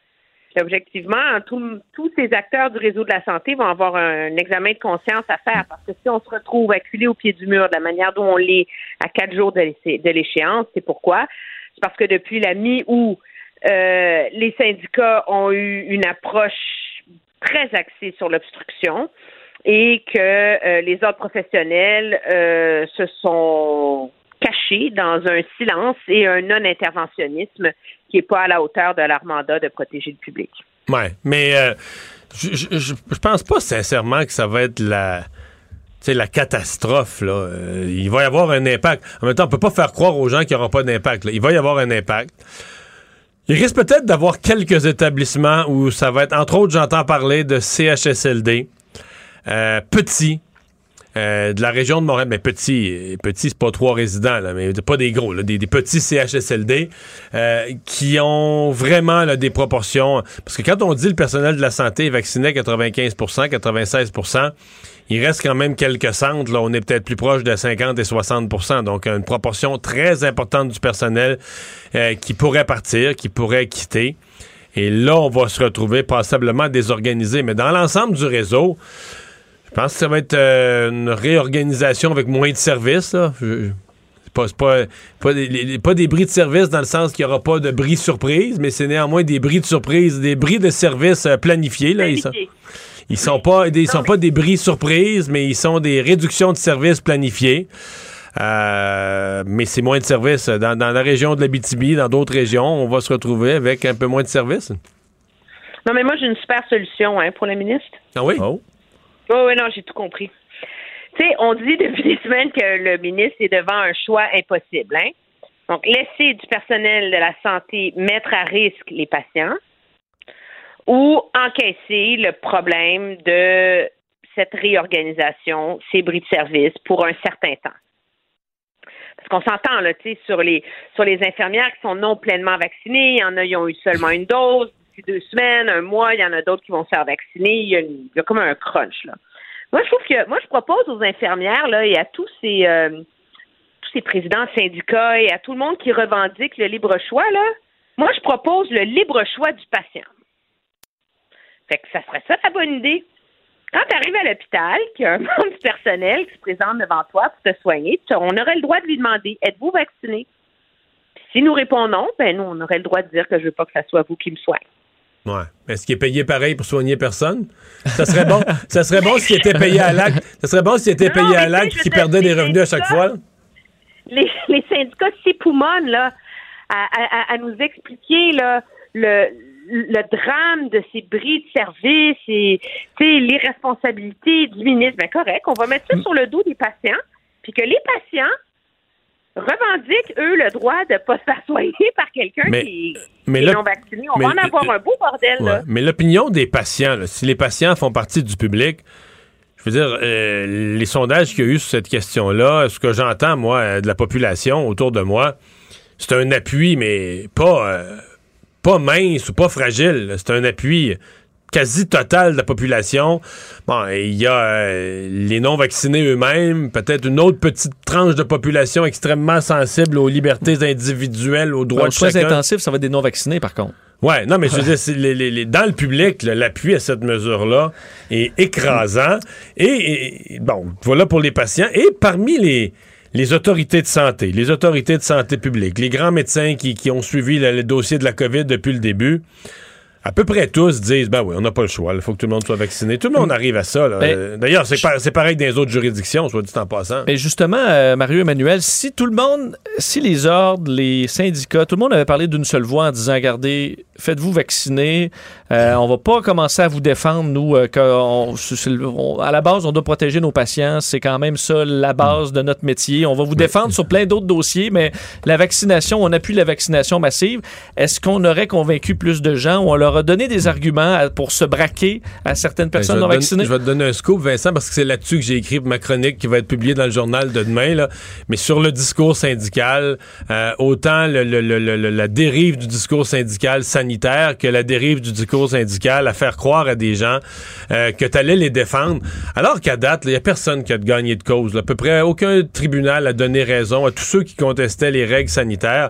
Objectivement, tous ces acteurs du réseau de la santé vont avoir un examen de conscience à faire. Parce que si on se retrouve acculé au pied du mur de la manière dont on l'est à quatre jours de l'échéance, c'est pourquoi? C'est parce que depuis la mi-août, euh, les syndicats ont eu une approche très axée sur l'obstruction et que euh, les autres professionnels euh, se sont cachés dans un silence et un non-interventionnisme qui n'est pas à la hauteur de leur mandat de protéger le public. Ouais, mais euh, je, pense pas sincèrement que ça va être la la catastrophe, là. Euh, il va y avoir un impact. En même temps, on peut pas faire croire aux gens qu'il n'y aura pas d'impact. Il va y avoir un impact. Il risque peut-être d'avoir quelques établissements où ça va être, entre autres, j'entends parler de CHSLD, euh, petits, euh, de la région de Montréal, mais petits, petits, c'est pas trois résidents, là, mais pas des gros, là, des, petits CHSLD euh, qui ont vraiment là, des proportions. Parce que quand on dit le personnel de la santé est vacciné à 95% 96% il reste quand même quelques centres. Là, on est peut-être plus proche de 50 et 60% Donc, une proportion très importante du personnel euh, qui pourrait partir, qui pourrait quitter. Et là, on va se retrouver passablement désorganisé. Mais dans l'ensemble du réseau, pense que ça va être euh, une réorganisation avec moins de services. Là. pas, pas, pas, des, pas, des bris de service dans le sens qu'il n'y aura pas de bris surprise, mais c'est néanmoins des bris de surprise, des bris de service euh, planifiés. Là, ils sont, ils sont pas, ils sont pas des bris surprises, mais ils sont des réductions de services planifiées. Euh, mais c'est moins de services. Dans, dans la région de l'Abitibi, dans d'autres régions, on va se retrouver avec un peu moins de services. Non, mais moi, j'ai une super solution hein, pour la ministre. Ah oui? Oh, oui, non, j'ai tout compris. Tu sais, on dit depuis des semaines que le ministre est devant un choix impossible. Hein? Donc, laisser du personnel de la santé mettre à risque les patients ou encaisser le problème de cette réorganisation, ces bris de service pour un certain temps. Parce qu'on s'entend là, tu sais, sur les sur les infirmières qui sont non pleinement vaccinées, il y en a, ont eu seulement une dose d'ici deux semaines, un mois, il y en a d'autres qui vont se faire vacciner. Il y a, comme un crunch là. Moi, je trouve que moi, je propose aux infirmières là et à tous ces euh, tous ces présidents de syndicats et à tout le monde qui revendique le libre choix là. Moi, je propose le libre choix du patient. Fait que ça serait ça la bonne idée. Quand tu arrives à l'hôpital, qu'il y a un membre du personnel qui se présente devant toi pour te soigner, on aurait le droit de lui demander Êtes-vous vacciné? S'il nous répond non, ben nous, on aurait le droit de dire que je veux pas que ça soit vous qui me soigne. Ouais. Est-ce qu'il est payé pareil pour soigner personne? Ça serait bon. ça serait bon s'il était payé à l'acte. Ça serait bon s'il était payé à l'acte qui perdait des revenus à chaque fois. Les, les syndicats s'époumonnent là, à, à, à, nous expliquer là, le, le drame de ces bris de service et l'irresponsabilité du ministre. Ben correct, on va mettre ça sur le dos des patients, puis que les patients revendiquent, eux, le droit de ne pas se faire soigner par quelqu'un qui, est non vacciné. On va en avoir un beau bordel. Là. Mais l'opinion des patients, si les patients font partie du public, je veux dire, euh, les sondages qu'il y a eu sur cette question-là, ce que j'entends, moi, euh, de la population autour de moi, c'est un appui, mais pas... Euh, pas mince ou pas fragile. C'est un appui quasi total de la population. Bon, il y a euh, les non-vaccinés eux-mêmes, peut-être une autre petite tranche de population extrêmement sensible aux libertés individuelles, aux droits de chacun. Très intensif, ça va être des non-vaccinés, par contre. Ouais, non, mais je veux dire, dans le public, l'appui à cette mesure-là est écrasant. et, bon, voilà pour les patients. Et parmi les, les autorités de santé, les autorités de santé publique, les grands médecins qui, ont suivi le, dossier de la COVID depuis le début, à peu près tous disent ben oui, on n'a pas le choix, il faut que tout le monde soit vacciné. Tout le monde arrive à ça. Ben, D'ailleurs, c'est pareil dans les autres juridictions, soit dit en passant. Mais justement, euh, Mario Emmanuel, si tout le monde, si les ordres, les syndicats, tout le monde avait parlé d'une seule voix en disant regardez, faites-vous vacciner, euh, on va pas commencer à vous défendre, nous, euh, à la base, on doit protéger nos patients. C'est quand même ça la base de notre métier. On va vous défendre sur plein d'autres dossiers, mais la vaccination, on appuie la vaccination massive. Est-ce qu'on aurait convaincu plus de gens ou on leur a donné des arguments pour se braquer à certaines ben, personnes non vaccinées? je vais te donner un scoop, Vincent, parce que c'est là-dessus que j'ai écrit ma chronique qui va être publiée dans le journal de demain. Là. Mais sur le discours syndical, euh, autant la dérive du discours syndical sanitaire que la dérive du discours syndical, à faire croire à des gens euh, que tu allais les défendre. Alors qu'à date, il n'y a personne qui a gagné de cause. À peu près aucun tribunal a donné raison à tous ceux qui contestaient les règles sanitaires.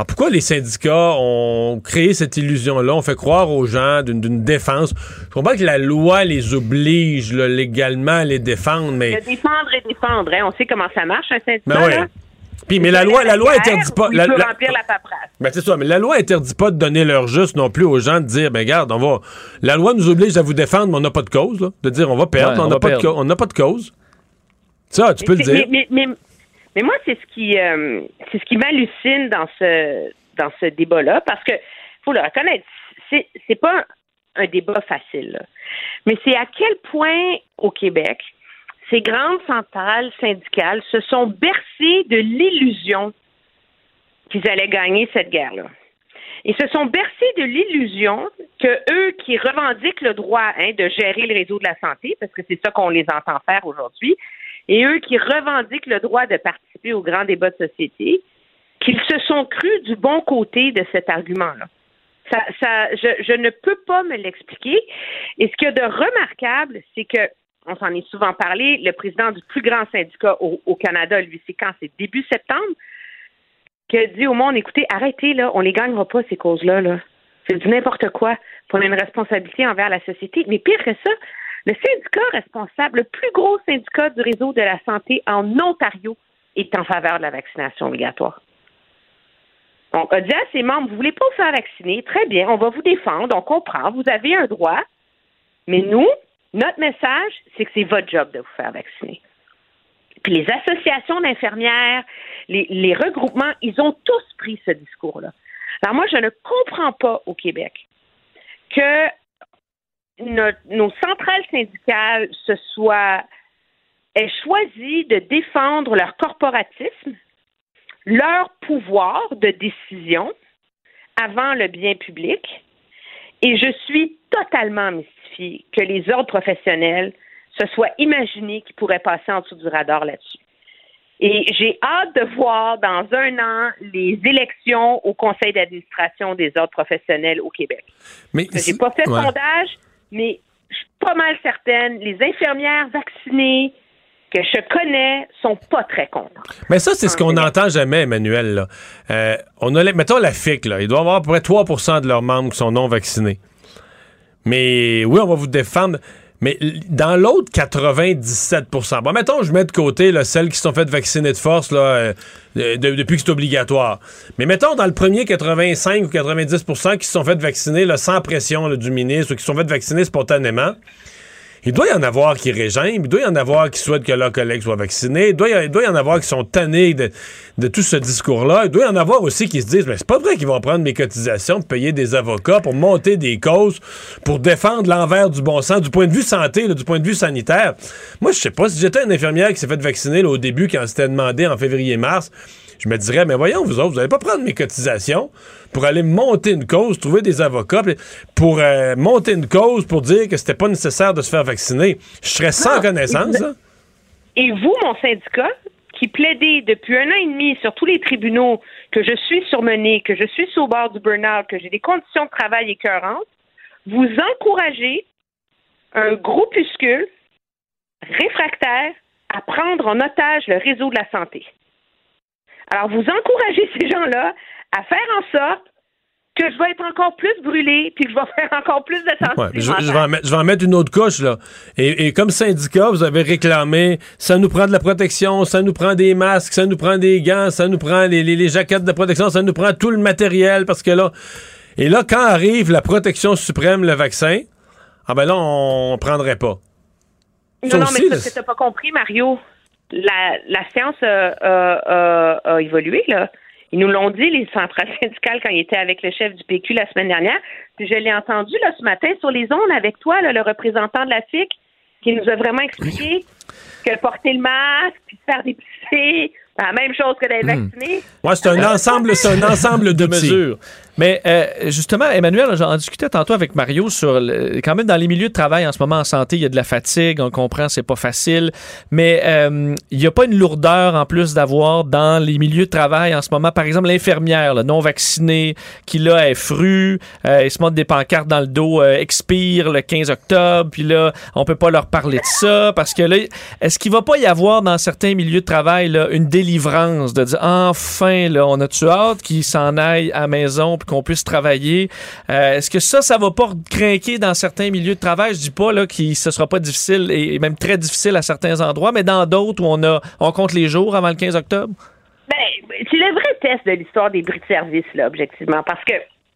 Alors pourquoi les syndicats ont créé cette illusion-là? On fait croire aux gens d'une défense? Je comprends que la loi les oblige légalement à les défendre, mais... défendre et défendre, hein. on sait comment ça marche, un syndicat. Ben Puis, mais la loi, la loi interdit pas. la- la- remplir la paperasse. Ben, c'est ça, mais la loi interdit pas de donner leur juste non plus aux gens de dire, ben, regarde, on va. La loi nous oblige à vous défendre, mais on n'a pas de cause, là. De dire, on va perdre, Ouais, on n'a pas, pas de cause. Ça, tu peux le Mais- dire. Mais, mais, mais, moi, c'est ce qui, euh, c'est ce qui m'hallucine dans ce, dans ce débat-là, parce que faut le reconnaître, c'est, c'est pas un débat facile. Mais c'est à quel point au Québec ces grandes centrales syndicales se sont bercées de l'illusion qu'ils allaient gagner cette guerre-là. Ils se sont bercés de l'illusion que eux qui revendiquent le droit hein, de gérer le réseau de la santé, parce que c'est ça qu'on les entend faire aujourd'hui, et eux qui revendiquent le droit de participer au grand débat de société, qu'ils se sont crus du bon côté de cet argument-là. Ça, ça, je, ne peux pas me l'expliquer. Et ce qu'il y a de remarquable, c'est que, on s'en est souvent parlé, le président du plus grand syndicat au, Canada, lui, c'est quand? C'est début septembre, qui a dit au monde, écoutez, arrêtez, là, on les gagnera pas, ces causes-là, là. C'est du n'importe quoi. On a une responsabilité envers la société. Mais pire que ça, le syndicat responsable, le plus gros syndicat du réseau de la santé en Ontario, est en faveur de la vaccination obligatoire. Donc, a dit à ses membres, vous voulez pas vous faire vacciner, très bien, on va vous défendre, on comprend, vous avez un droit, mais nous, notre message, c'est que c'est votre job de vous faire vacciner. Puis les associations d'infirmières, les regroupements, ils ont tous pris ce discours-là. Alors moi, je ne comprends pas au Québec que nos, nos centrales syndicales se soient aient choisi de défendre leur corporatisme, leur pouvoir de décision avant le bien public. Et je suis totalement mystifiée que les ordres professionnels se soient imaginés qu'ils pourraient passer en dessous du radar là-dessus. Et j'ai hâte de voir dans un an les élections au conseil d'administration des ordres professionnels au Québec. Mais J'ai pas fait de ouais. sondage, mais je suis pas mal certaine, les infirmières vaccinées que je connais sont pas très contentes. Mais ça, c'est ce qu'on n'entend jamais, Emmanuel. Là. Euh, on a, mettons la FIC, là, il doit y avoir à peu près 3% de leurs membres qui sont non vaccinés. Mais oui, on va vous défendre. Mais dans l'autre 97% Bon, mettons, je mets de côté là, celles qui sont faites vacciner de force là, euh, de- de- depuis que c'est obligatoire. Mais mettons, dans le premier 85 ou 90% qui se sont fait vacciner là, sans pression du ministre ou qui se sont fait vacciner spontanément, il doit y en avoir qui régimbent, il doit y en avoir qui souhaitent que leurs collègues soient vaccinés, il doit y, en avoir qui sont tannés de, tout ce discours-là, il doit y en avoir aussi qui se disent, mais c'est pas vrai qu'ils vont prendre mes cotisations pour payer des avocats, pour monter des causes, pour défendre l'envers du bon sens, du point de vue santé, du point de vue sanitaire. Moi, je sais pas, si j'étais une infirmière qui s'est fait vacciner là, au début, quand c'était demandé en février-mars, je me dirais, mais voyons, vous autres, vous allez pas prendre mes cotisations pour aller monter une cause, trouver des avocats, pour euh, monter une cause pour dire que c'était pas nécessaire de se faire vacciner. Je serais sans Non, connaissance. hein. Et vous, mon syndicat, qui plaidez depuis un an et demi sur tous les tribunaux que je suis surmenée, que je suis le bord du burn-out, que j'ai des conditions de travail écœurantes, vous encouragez un groupuscule réfractaire à prendre en otage le réseau de la santé. Alors, vous encouragez ces gens-là à faire en sorte que je vais être encore plus brûlée, puis que je vais faire encore plus de Ouais, je, je vais en mettre, je vais en mettre une autre couche, là. Et, et comme syndicat, vous avez réclamé, ça nous prend de la protection, ça nous prend des masques, ça nous prend des gants, ça nous prend les, les- les jaquettes de protection, ça nous prend tout le matériel, parce que là... Et là, quand arrive la protection suprême, le vaccin, ah ben là, on prendrait pas. Non, Ça non, aussi, mais c'est parce que t'as pas compris, Mario. La, la science a, a- a- a évolué, là. Ils nous l'ont dit, les centrales syndicales, quand ils étaient avec le chef du PQ la semaine dernière. Puis je l'ai entendu, là, ce matin, sur les ondes avec toi, là, le représentant de la FIC, qui nous a vraiment expliqué que porter le masque, puis se faire dépister, c'est la même chose que d'être Hmm. vacciné. Ouais, c'est un ensemble, c'est un ensemble de mesures. Mais euh, justement, Emmanuel, j'en discutais tantôt avec Mario sur le- quand même dans les milieux de travail en ce moment en santé, il y a de la fatigue, on comprend, c'est pas facile, mais euh, il n'y a pas une lourdeur en plus d'avoir dans les milieux de travail en ce moment. Par exemple, l'infirmière non vaccinée qui là est frue, euh, se montre des pancartes dans le dos, euh, expire le 15 octobre, puis là on peut pas leur parler de ça parce que là, est-ce qu'il va pas y avoir dans certains milieux de travail là, une délivrance de dire enfin là, on a-tu hâte qu'ils s'en aillent à la maison puis qu'on puisse travailler. Euh, Est-ce que ça, ça va pas craquer dans certains milieux de travail? Je dis pas là que ce sera pas difficile et même très difficile à certains endroits, mais dans d'autres où on a on compte les jours avant le 15 octobre? Ben, c'est le vrai test de l'histoire des bris de service, là, objectivement. Parce que,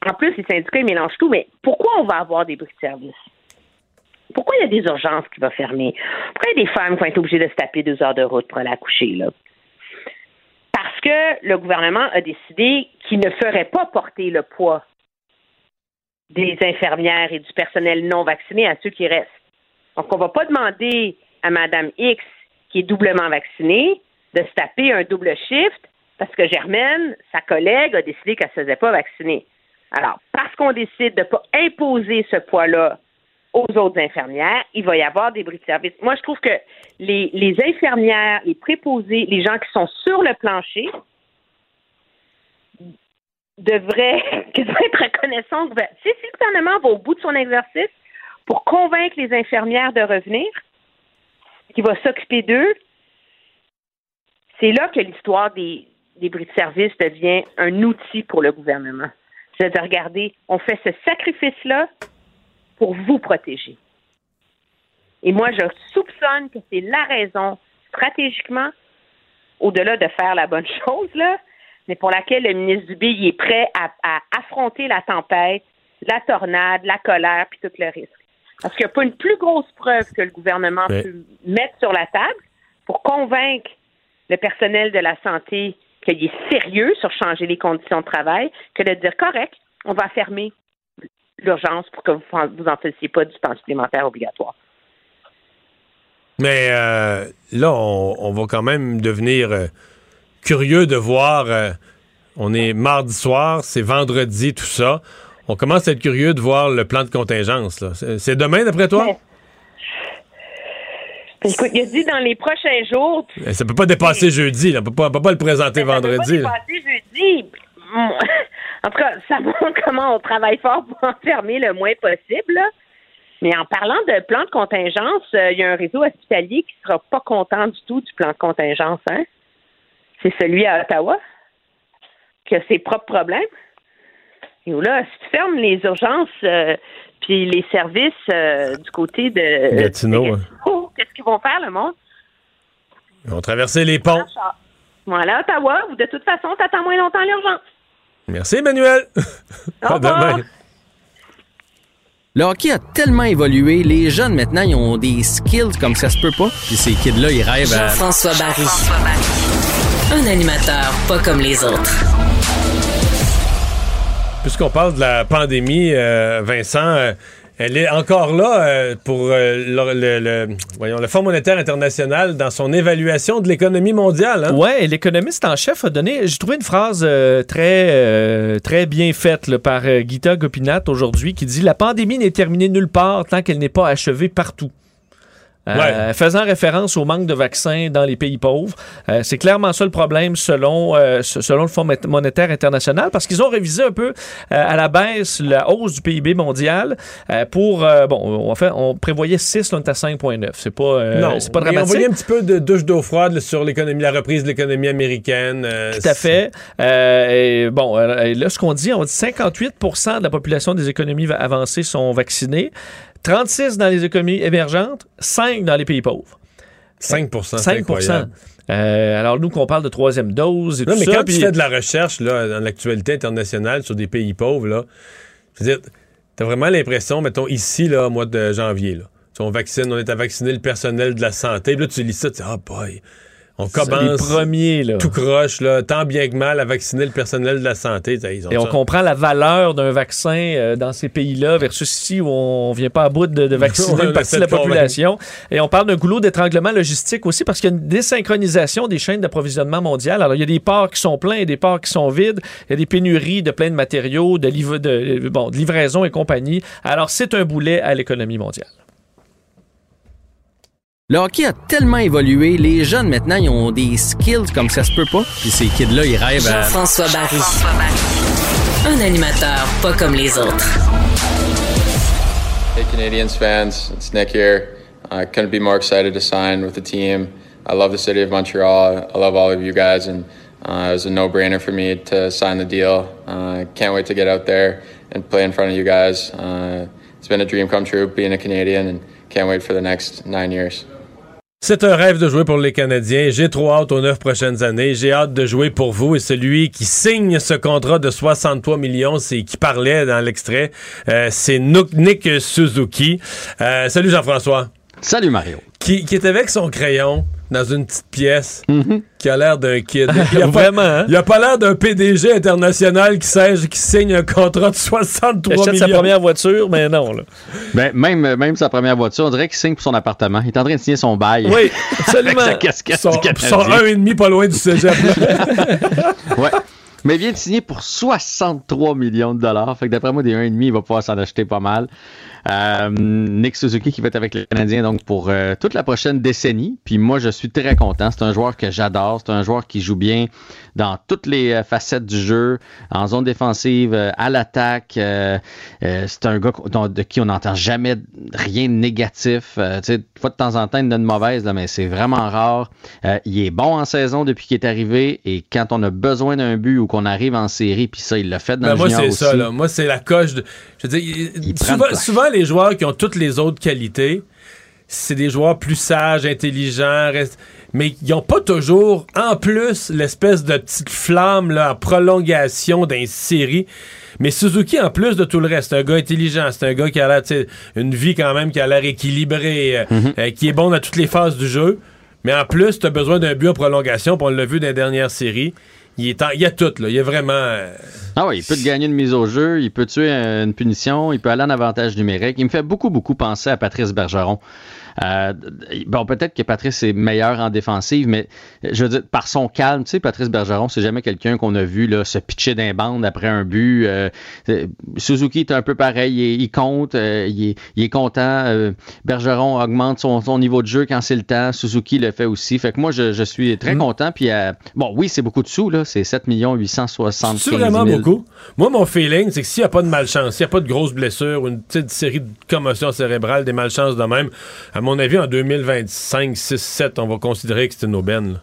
en plus, les syndicats, ils mélangent tout. Mais pourquoi on va avoir des bris de service? Pourquoi il y a des urgences qui vont fermer? Pourquoi il y a des femmes qui vont être obligées de se taper deux heures de route pour aller accoucher, là? Parce que le gouvernement a décidé qu'il ne ferait pas porter le poids des infirmières et du personnel non vacciné à ceux qui restent. Donc, on ne va pas demander à Mme X, qui est doublement vaccinée, de se taper un double shift parce que Germaine, sa collègue, a décidé qu'elle ne se faisait pas vacciner. Alors, parce qu'on décide de ne pas imposer ce poids-là aux autres infirmières, il va y avoir des bris de service. Moi, je trouve que les, infirmières, les préposés, les gens qui sont sur le plancher devraient être reconnaissants. Si, si le gouvernement va au bout de son exercice pour convaincre les infirmières de revenir, qui va s'occuper d'eux, c'est là que l'histoire des, des bris de service devient un outil pour le gouvernement. C'est de regarder, on fait ce sacrifice-là pour vous protéger. Et moi, je soupçonne que c'est la raison, stratégiquement, au-delà de faire la bonne chose, là, mais pour laquelle le ministre Dubé il est prêt à, affronter la tempête, la tornade, la colère, puis tout le risque. Parce qu'il n'y a pas une plus grosse preuve que le gouvernement peut mettre sur la table pour convaincre le personnel de la santé qu'il est sérieux sur changer les conditions de travail que de dire correct, on va fermer l'urgence pour que vous vous en fassiez pas du temps supplémentaire obligatoire. Mais euh, là, on, va quand même devenir euh, curieux de voir. Euh, on est mardi soir, c'est vendredi, tout ça. On commence à être curieux de voir le plan de contingence. C'est demain, d'après toi? Écoute, il a dit dans les prochains jours. Ça peut pas dépasser jeudi. Là. On pas, peut pas le présenter vendredi. Ça peut pas dépasser jeudi. En tout cas, ça montre comment on travaille fort pour enfermer le moins possible. Mais en parlant de plan de contingence, euh, il y a un réseau hospitalier qui sera pas content du tout du plan de contingence. Hein? C'est celui à Ottawa qui a ses propres problèmes. Et là, si tu fermes les urgences euh, puis les services euh, du côté de Gatineau, qu'est-ce qu'ils vont faire, le monde? Ils vont traverser les ponts. Voilà, Ottawa, ou de toute façon, t'attends moins longtemps l'urgence. Merci, Emmanuel. à demain. Le hockey a tellement évolué, les jeunes maintenant, ils ont des skills comme ça se peut pas. Puis ces kids-là, ils rêvent à... François Barry. Un animateur pas comme les autres. Puisqu'on parle de la pandémie, euh, Vincent, euh, elle est encore là euh, pour euh, le, voyons, le Fonds monétaire international dans son évaluation de l'économie mondiale. Hein? Oui, l'économiste en chef a donné, j'ai trouvé une phrase euh, très, très bien faite par Gita Gopinath aujourd'hui qui dit La pandémie n'est terminée nulle part tant qu'elle n'est pas achevée partout. Euh, faisant référence au manque de vaccins dans les pays pauvres. Euh, c'est clairement ça le problème selon, euh, selon le Fonds monétaire international parce qu'ils ont révisé un peu à la baisse la hausse du PIB mondial pour, bon, en fait, on prévoyait 6, là, on est à 5,9. C'est pas, non, c'est pas dramatique. On voyait un petit peu de douche d'eau froide sur l'économie, la reprise de l'économie américaine. Tout à fait. et, bon, là, ce qu'on dit, on dit 58% de la population des économies avancées sont vaccinées. 36 dans les économies émergentes, 5 dans les pays pauvres. 5% 5 euh, alors, nous, qu'on parle de troisième dose et tout mais ça. Mais quand tu fais de la recherche là, dans l'actualité internationale sur des pays pauvres, là, je veux dire, t'as vraiment l'impression, mettons, ici, là, au mois de janvier, là, on vaccine, on est à vacciner le personnel de la santé. là, tu lis ça, tu dis, ah, boy. On commence premiers, là. tout croche, là, tant bien que mal à vacciner le personnel de la santé. Et on comprend la valeur d'un vaccin euh, dans ces pays-là versus ici où on vient pas à bout de, vacciner une partie de la population. Et on parle d'un goulot d'étranglement logistique aussi parce qu'il y a une désynchronisation des chaînes d'approvisionnement mondiales. Alors, il y a des ports qui sont pleins et des ports qui sont vides. Il y a des pénuries de plein de matériaux, de, de, bon, de livraison et compagnie. Alors, c'est un boulet à l'économie mondiale. Le hockey a tellement évolué, les jeunes maintenant, ils ont des skills comme ça se peut pas. Puis ces kids-là, ils rêvent à... François Barry. Un animateur pas comme les autres. Hey Canadiens fans, it's Nick here. I couldn't be more excited to sign with the team. I love the city of Montreal. I love all of you guys, and uh, it was a no-brainer for me to sign the deal. Uh, can't wait to get out there and play in front of you guys. Uh, it's been a dream come true being a Canadian, and can't wait for the next nine years. C'est un rêve de jouer pour les Canadiens. J'ai trop hâte aux neuf prochaines années. J'ai hâte de jouer pour vous. Et celui qui signe ce contrat de 63 millions, c'est qui parlait dans l'extrait, euh, c'est Nick Suzuki. Euh, salut Jean-François. Salut Mario. Qui, qui est avec son crayon dans une petite pièce Mhm. qui a l'air d'un kid. Il a Vraiment, pas, hein? Il a pas l'air d'un PDG international qui, signe- qui signe un contrat de 63 Il achète millions. sa première voiture, mais non. Là. Ben, même, même sa première voiture, on dirait qu'il signe pour son appartement. Il est en train de signer son bail. Oui, absolument. Avec sa casquette Son, du son un et demi pas loin du cégep. Ouais. Mais il vient de signer pour 63 millions de dollars. Fait que d'après moi, des 1,5, il va pouvoir s'en acheter pas mal. Euh, Nick Suzuki qui va être avec les Canadiens donc pour euh, toute la prochaine décennie. Puis moi, je suis très content. C'est un joueur que j'adore. C'est un joueur qui joue bien dans toutes les euh, facettes du jeu, en zone défensive, euh, à l'attaque. Euh, c'est un gars de qui on n'entend jamais rien de négatif. Tu sais, fois de temps en temps, il donne mauvaise, là, mais c'est vraiment rare. Il est bon en saison depuis qu'il est arrivé. Et quand on a besoin d'un but ou qu'on arrive en série, puis ça, il l'a fait dans Ben, le moi, c'est ça. Là. Moi, c'est la coche. De... Je veux dire, souvent, les joueurs qui ont toutes les autres qualités, c'est des joueurs plus sages, intelligents, rest- mais ils n'ont pas toujours, en plus, l'espèce de petite flamme là, en prolongation d'une série. Mais Suzuki, en plus de tout le reste, c'est un gars intelligent, c'est un gars qui a l'air, une vie quand même qui a l'air équilibrée, euh, Mhm. euh, qui est bon dans toutes les phases du jeu. Mais en plus, tu as besoin d'un but en prolongation, puis on l'a vu dans les dernières séries. Il, est a tout, là. Il est vraiment. euh, Ah oui, il peut te gagner une mise au jeu, il peut tuer une punition, il peut aller en avantage numérique. Il me fait beaucoup, beaucoup penser à Patrice Bergeron. Euh, bon, peut-être que Patrice est meilleur en défensive, mais je veux dire, par son calme, tu sais, Patrice Bergeron, c'est jamais quelqu'un qu'on a vu là, se pitcher d'un bande après un but. Euh, Suzuki est un peu pareil, il, il compte, euh, il, est, il est content. Bergeron augmente son, son niveau de jeu quand c'est le temps. Suzuki le fait aussi. Fait que moi, je, je suis très content. Puis, bon, oui, c'est beaucoup de sous, là. C'est 7 875 C'est 000. vraiment beaucoup. Moi, mon feeling, c'est que s'il n'y a pas de malchance, s'il n'y a pas de grosses blessures une petite série de commotions cérébrales, des malchances de même, à mon avis, en 2025, 6, 7, on va considérer que c'est une aubaine.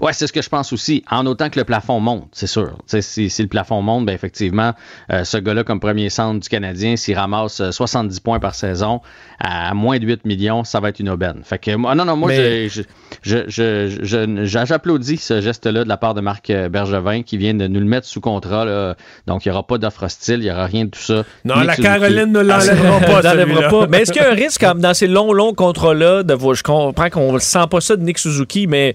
Ouais, c'est ce que je pense aussi. En autant que le plafond monte, c'est sûr. Si, si le plafond monte, ben effectivement, euh, ce gars-là, comme premier centre du Canadien, s'il ramasse euh, 70 points par saison à moins de 8 millions, ça va être une aubaine. Fait que, moi- non, non, moi, Mais- je- je- je- je- je- je- j'applaudis ce geste-là de la part de Marc euh, Bergevin qui vient de nous le mettre sous contrat. là. Donc, il n'y aura pas d'offre hostile, il n'y aura rien de tout ça. Non, la Caroline ne l'enlèvera pas. Mais est-ce qu'il y a un risque dans ces longs, longs contrats-là de voir- Je comprends qu'on ne sent pas ça de Nick Suzuki, mais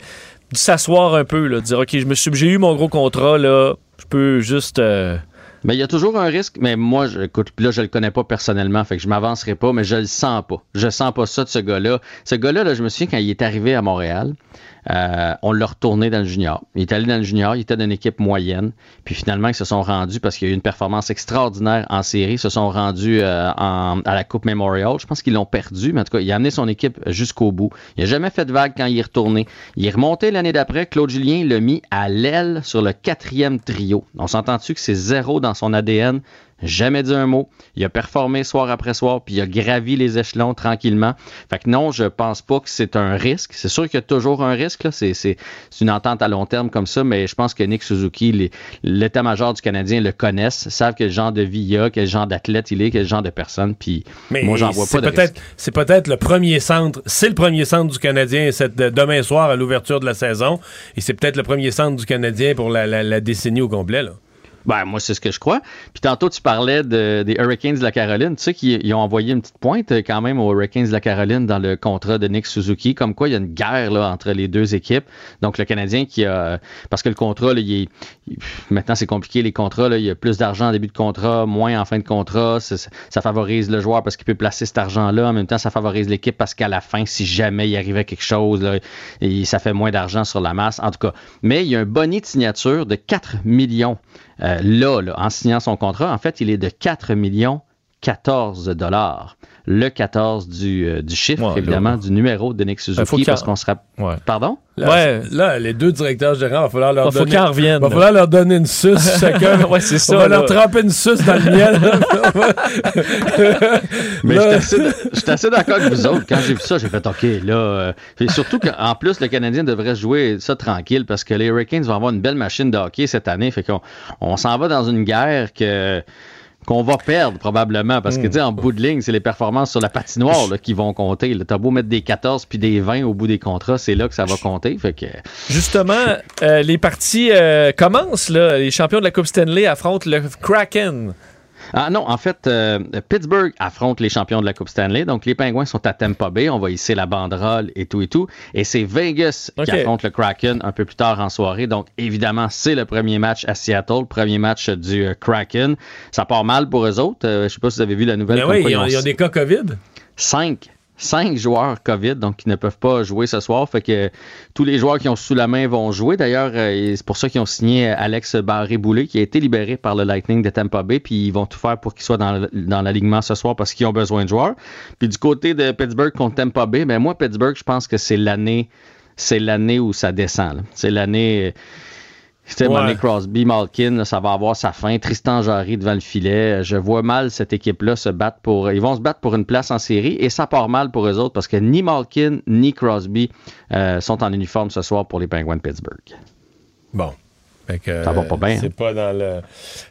s'asseoir un peu, là, de dire OK, je me suis- j'ai eu mon gros contrat, là, je peux juste. euh, Mais il y a toujours un risque, mais moi, je, écoute, là, je le connais pas personnellement, fait que je m'avancerai pas, mais je le sens pas. Je sens pas ça de ce gars-là. Ce gars-là, là, je me souviens quand il est arrivé à Montréal, euh, on l'a retourné dans le junior. Il est allé dans le junior, il était d'une équipe moyenne, puis finalement, ils se sont rendus, parce qu'il y a eu une performance extraordinaire en série, ils se sont rendus euh, à la Coupe Memorial. Je pense qu'ils l'ont perdu, mais en tout cas, il a amené son équipe jusqu'au bout. Il n'a jamais fait de vague quand il est retourné. Il est remonté l'année d'après. Claude Julien l'a mis à l'aile sur le quatrième trio. On s'entend-tu que c'est zéro dans son ADN? Jamais dit un mot. Il a performé soir après soir, puis il a gravi les échelons tranquillement. Fait que non, je pense pas que c'est un risque. C'est sûr qu'il y a toujours un risque. là. C'est, c'est, c'est une entente à long terme comme ça, mais je pense que Nick Suzuki, les- l'état-major du Canadien le connaissent, savent quel genre de vie il a, quel genre d'athlète il est, quel genre de personne. Puis Mais moi, j'en vois pas de peut-être, risque. c'est peut-être le premier centre. C'est le premier centre du Canadien cette, de- demain soir à l'ouverture de la saison. Et c'est peut-être le premier centre du Canadien pour la, la- la décennie au complet. Là. Ben, moi, c'est ce que je crois. Puis tantôt, tu parlais de- des Hurricanes de la Caroline. Tu sais qu'ils ils ont envoyé une petite pointe euh, quand même aux Hurricanes de la Caroline dans le contrat de Nick Suzuki. Comme quoi, il y a une guerre là, entre les deux équipes. Donc, le Canadien qui a. Parce que le contrat, là, il est- maintenant, c'est compliqué, les contrats. Là, il y a plus d'argent en début de contrat, moins en fin de contrat. Ça, favorise le joueur parce qu'il peut placer cet argent-là. En même temps, ça favorise l'équipe parce qu'à la fin, si jamais il arrivait quelque chose, là, et ça fait moins d'argent sur la masse. En tout cas. Mais il y a un bonnet de signature de 4 millions euh, là, là, en signant son contrat, en fait, il est de 4 millions 14 dollars. Le 14 du, euh, du chiffre, Ouais, évidemment, là. du numéro de Nick faut Suzuki, qu'il parce en- qu'on sera... Ouais. Pardon? Là, Ouais. là, les deux directeurs gérants, il va falloir leur faut donner. qu'ils en reviennent, va là. falloir leur donner une suce chacun. Ouais, c'est ça, On va là. leur tremper une suce dans le miel. Mais Là- je suis assez, je suis assez d'accord avec vous autres. Quand j'ai vu ça, j'ai fait OK, là. euh, puis surtout qu'en plus, le Canadien devrait jouer ça tranquille parce que les Hurricanes vont avoir une belle machine de hockey cette année. Fait qu'on on s'en va dans une guerre que. Qu'on va perdre probablement parce que, Hmm. tu sais, en bout de ligne, c'est les performances sur la patinoire là, qui vont compter. là. T'as beau mettre des 14 puis des 20 au bout des contrats, c'est là que ça va compter. Fait que, Justement, euh, les parties euh, commencent. Là. Les champions de la Coupe Stanley affrontent le Kraken. Ah non, en fait, euh, Pittsburgh affronte les champions de la Coupe Stanley. Donc, les Pingouins sont à Tampa Bay. On va hisser la banderole et tout et tout. Et c'est Vegas qui affronte le Kraken un peu plus tard en soirée. Donc, évidemment, c'est le premier match à Seattle, le premier match du euh, Kraken. Ça part mal pour eux autres. Euh, je sais pas si vous avez vu la nouvelle. Ben comme oui, ils ont, ils ont des cas COVID. Cinq. Cinq joueurs COVID, donc qui ne peuvent pas jouer ce soir. Fait que tous les joueurs qui ont sous la main vont jouer. D'ailleurs, euh, c'est pour ça qu'ils ont signé Alex Barré-Boulet, qui a été libéré par le Lightning de Tampa Bay. Puis ils vont tout faire pour qu'il soit dans, l'alignement ce soir parce qu'ils ont besoin de joueurs. Puis du côté de Pittsburgh contre Tampa Bay, ben moi, Pittsburgh, je pense que c'est l'année. C'est l'année où ça descend. C'est l'année. C'était Ouais. Crosby, Malkin, là, ça va avoir sa fin. Tristan Jarry devant le filet. Je vois mal cette équipe-là se battre pour. Ils vont se battre pour une place en série et ça part mal pour eux autres parce que ni Malkin ni Crosby euh, sont en uniforme ce soir pour les Penguins de Pittsburgh. Bon. Que, Ça va pas bien, hein? C'est pas dans le,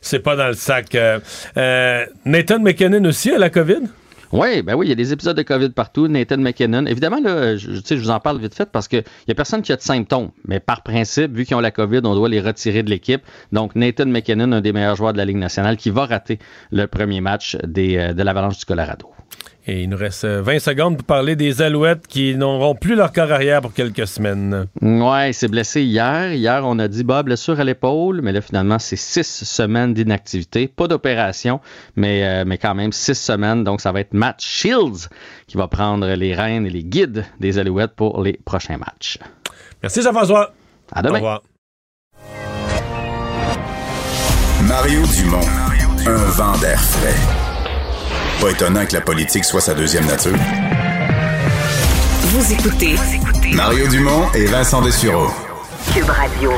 c'est pas dans le sac. Euh, euh, Nathan McKinnon aussi a la COVID? Oui, ben oui, il y a des épisodes de COVID partout. Nathan McKinnon. Évidemment, là, je, je vous en parle vite fait parce qu'il n'y a personne qui a de symptômes. Mais par principe, vu qu'ils ont la COVID, on doit les retirer de l'équipe. Donc, Nathan McKinnon, un des meilleurs joueurs de la Ligue nationale, qui va rater le premier match des, euh, de l'Avalanche du Colorado. Et il nous reste euh, 20 secondes pour parler des Alouettes qui n'auront plus leur corps arrière pour quelques semaines. Ouais, il s'est blessé hier. Hier, on a dit, bah, blessure à l'épaule, mais là, finalement, c'est six semaines d'inactivité. Pas d'opération, mais, euh, mais quand même six semaines. Donc, ça va être Matt Shields qui va prendre les rênes et les guides des Alouettes pour les prochains matchs. Merci Jean-François. À demain. Au revoir. Mario Dumont, un vent d'air frais. Pas étonnant que la politique soit sa deuxième nature. Vous écoutez Mario Dumont et Vincent Dessureau. Cube Radio.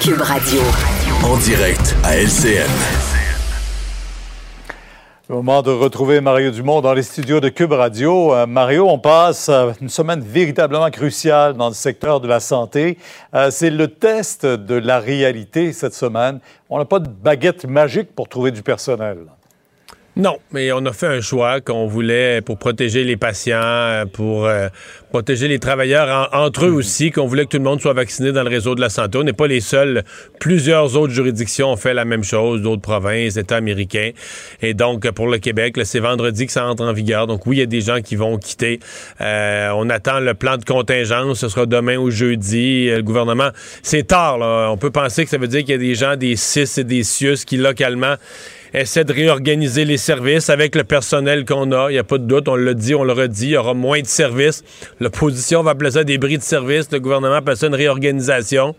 Cube Radio. En direct à LCN. Le moment de retrouver Mario Dumont dans les studios de Cube Radio. Euh, Mario, on passe euh, une semaine véritablement cruciale dans le secteur de la santé. Euh, c'est le test de la réalité cette semaine. On n'a pas de baguette magique pour trouver du personnel. Non, mais on a fait un choix qu'on voulait pour protéger les patients, pour euh, protéger les travailleurs en- entre eux aussi, qu'on voulait que tout le monde soit vacciné dans le réseau de la santé. On n'est pas les seuls. Plusieurs autres juridictions ont fait la même chose, d'autres provinces, États américains. Et donc, pour le Québec, c'est vendredi que ça entre en vigueur. Donc, oui, il y a des gens qui vont quitter. Euh, on attend le plan de contingence. Ce sera demain ou jeudi. Euh, Le gouvernement, c'est tard. Là. On peut penser que ça veut dire qu'il y a des gens des CIS et des CIUS qui, localement, essaie de réorganiser les services avec le personnel qu'on a. Il n'y a pas de doute, on l'a dit, on le redit, il y aura moins de services. L'opposition va appeler ça des bris de services. Le gouvernement appelle ça une réorganisation.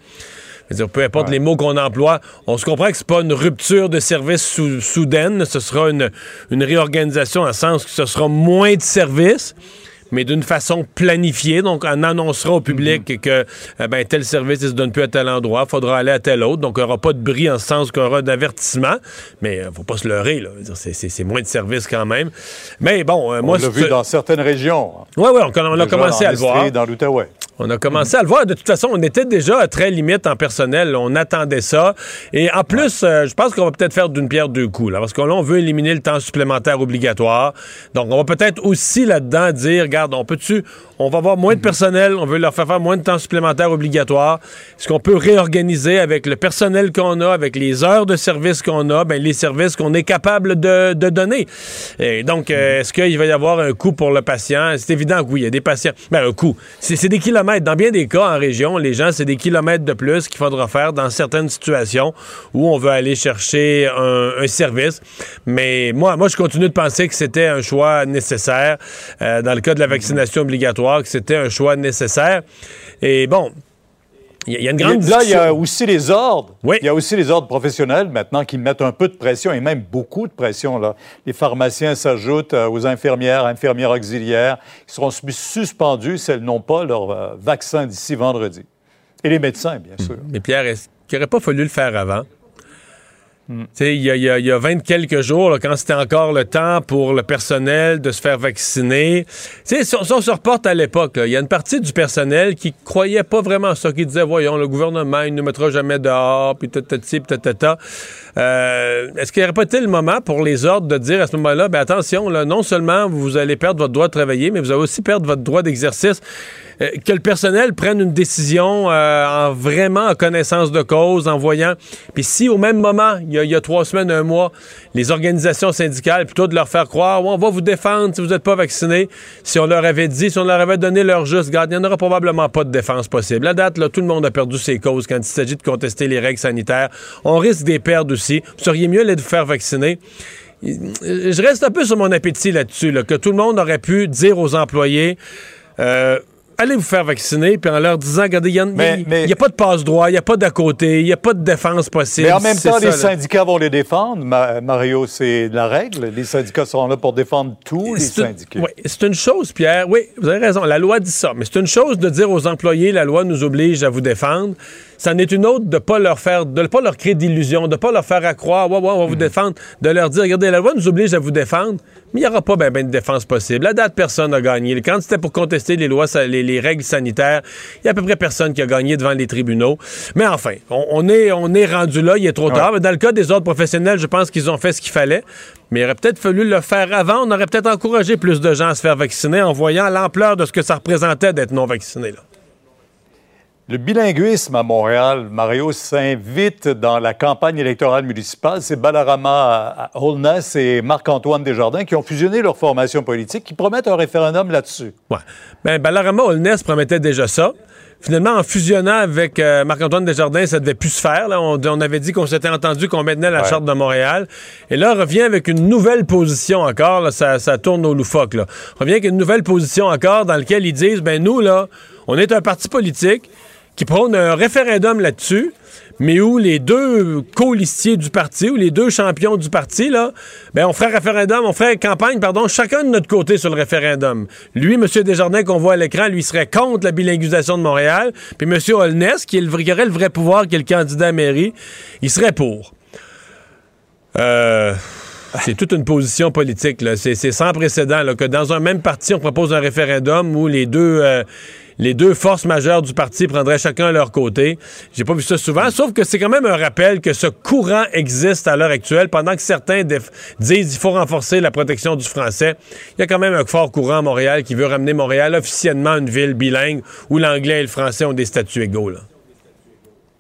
Dire, peu importe les mots qu'on emploie, on se comprend que c'est pas une rupture de service sou- soudaine. Ce sera une, une réorganisation en sens que ce sera moins de services mais d'une façon planifiée. Donc, on annoncera au public que euh, ben, tel service ne se donne plus à tel endroit, il faudra aller à tel autre. Donc, il n'y aura pas de bris en ce sens qu'il y aura d'avertissement. Mais il ne faut pas se leurrer. C'est, moins de services quand même. Mais bon, euh, On moi... l'a c'est- vu dans certaines régions. Oui, oui, on, on a commencé en à le voir. Dans l'Outaouais. On a commencé à le voir. De toute façon, on était déjà très limite en personnel. On attendait ça. Et en plus, euh, je pense qu'on va peut-être faire d'une pierre deux coups. Là, parce que là, on veut éliminer le temps supplémentaire obligatoire. Donc, on va peut-être aussi là-dedans dire, regarde, on peut-tu... On va avoir moins de personnel, on veut leur faire faire moins de temps supplémentaire obligatoire. Est-ce qu'on peut réorganiser avec le personnel qu'on a, avec les heures de service qu'on a, ben, les services qu'on est capable de, de donner? Et donc, euh, est-ce qu'il va y avoir un coût pour le patient? C'est évident que oui, il y a des patients. Ben, un coût. C'est des kilomètres. Dans bien des cas, en région, les gens, c'est des kilomètres de plus qu'il faudra faire dans certaines situations où on veut aller chercher un, un service. Mais moi, moi, je continue de penser que c'était un choix nécessaire. Euh, dans le cas de la vaccination obligatoire, que c'était un choix nécessaire. Et bon, il y, a- une grande Là, il y a aussi les ordres. Il y a aussi les ordres professionnels maintenant qui mettent un peu de pression et même beaucoup de pression. Là. Les pharmaciens s'ajoutent euh, aux infirmières, infirmières auxiliaires qui seront sus- suspendus si elles n'ont pas leur euh, vaccin d'ici vendredi. Et les médecins, bien sûr. Mais Pierre, est-ce qu'il n'aurait pas fallu le faire avant? Sais, Il y, a, y a- y a 20 quelques jours, là, quand c'était encore le temps pour le personnel de se faire vacciner. Si, si on se reporte à l'époque, il y a une partie du personnel qui croyait pas vraiment à ça, qui disait, voyons, le gouvernement, il ne nous mettra jamais dehors, puis tatati, puis tatata. Euh, Est-ce qu'il n'y aurait pas été le moment pour les ordres de dire à ce moment-là, ben attention, là, non seulement vous allez perdre votre droit de travailler, mais vous allez aussi perdre votre droit d'exercice? Euh, que le personnel prenne une décision euh, en vraiment en connaissance de cause, en voyant. Puis si au même moment, il y, a, trois semaines, un mois, les organisations syndicales, plutôt de leur faire croire, on va vous défendre si vous n'êtes pas vacciné, si on leur avait dit, si on leur avait donné leur juste garde, il n'y en aura probablement pas de défense possible. À date, là, tout le monde a perdu ses causes quand il s'agit de contester les règles sanitaires. On risque de les perdre aussi. Vous seriez mieux de faire vacciner. Je reste un peu sur mon appétit là-dessus, là, que tout le monde aurait pu dire aux employés euh, allez vous faire vacciner, puis en leur disant regardez, il n'y a, pas de passe-droit, il n'y a pas d'à côté, il n'y a pas de défense possible. Mais en même temps, ça, les là. syndicats vont les défendre. Ma- Mario, c'est la règle. Les syndicats sont là pour défendre tous les syndiqués. oui, c'est une chose, Pierre. Oui, vous avez raison. La loi dit ça. Mais c'est une chose de dire aux employés, la loi nous oblige à vous défendre. C'en est une autre de pas leur faire, de pas leur créer d'illusions, de pas leur faire à croire, ouais, ouais, on va vous Mm. défendre, de leur dire, regardez, la loi nous oblige à vous défendre, mais il n'y aura pas ben, ben de défense possible. À date, personne n'a gagné. Quand c'était pour contester les lois, les, les règles sanitaires, il y a à peu près personne qui a gagné devant les tribunaux. Mais enfin, on, on est, on est rendu là, il est trop tard. Mais dans le cas des ordres professionnels, je pense qu'ils ont fait ce qu'il fallait. Mais il aurait peut-être fallu le faire avant. On aurait peut-être encouragé plus de gens à se faire vacciner en voyant l'ampleur de ce que ça représentait d'être non vacciné. Là. Le bilinguisme à Montréal, Mario, s'invite dans la campagne électorale municipale. C'est Balarama Holness et Marc-Antoine Desjardins qui ont fusionné leur formation politique, qui promettent un référendum là-dessus. Ouais. Ben, Balarama Holness promettait déjà ça. Finalement, en fusionnant avec euh, Marc-Antoine Desjardins, ça devait plus se faire. Là. On, on avait dit qu'on s'était entendu qu'on maintenait la Ouais. Charte de Montréal. Et là, on revient avec une nouvelle position encore. là. ça, ça tourne au loufoque. Là. On revient avec une nouvelle position encore dans laquelle ils disent, ben nous, là, on est un parti politique qui prône un référendum là-dessus, mais où les deux co-listiers du parti, ou les deux champions du parti, là, ben on ferait référendum, on ferait campagne, pardon, chacun de notre côté sur le référendum. Lui, M. Desjardins, qu'on voit à l'écran, lui serait contre la bilinguisation de Montréal, puis M. Holness, qui, est le aurait le vrai pouvoir, qui est le candidat à mairie, il serait pour. Euh, c'est toute une position politique. C'est sans précédent que dans un même parti, on propose un référendum où les deux, euh, les deux forces majeures du parti prendraient chacun leur côté. J'ai pas vu ça souvent, sauf que c'est quand même un rappel que ce courant existe à l'heure actuelle, pendant que certains disent qu'il faut renforcer la protection du français. Il y a quand même un fort courant à Montréal qui veut ramener Montréal officiellement une ville bilingue où l'anglais et le français ont des statuts égaux. là.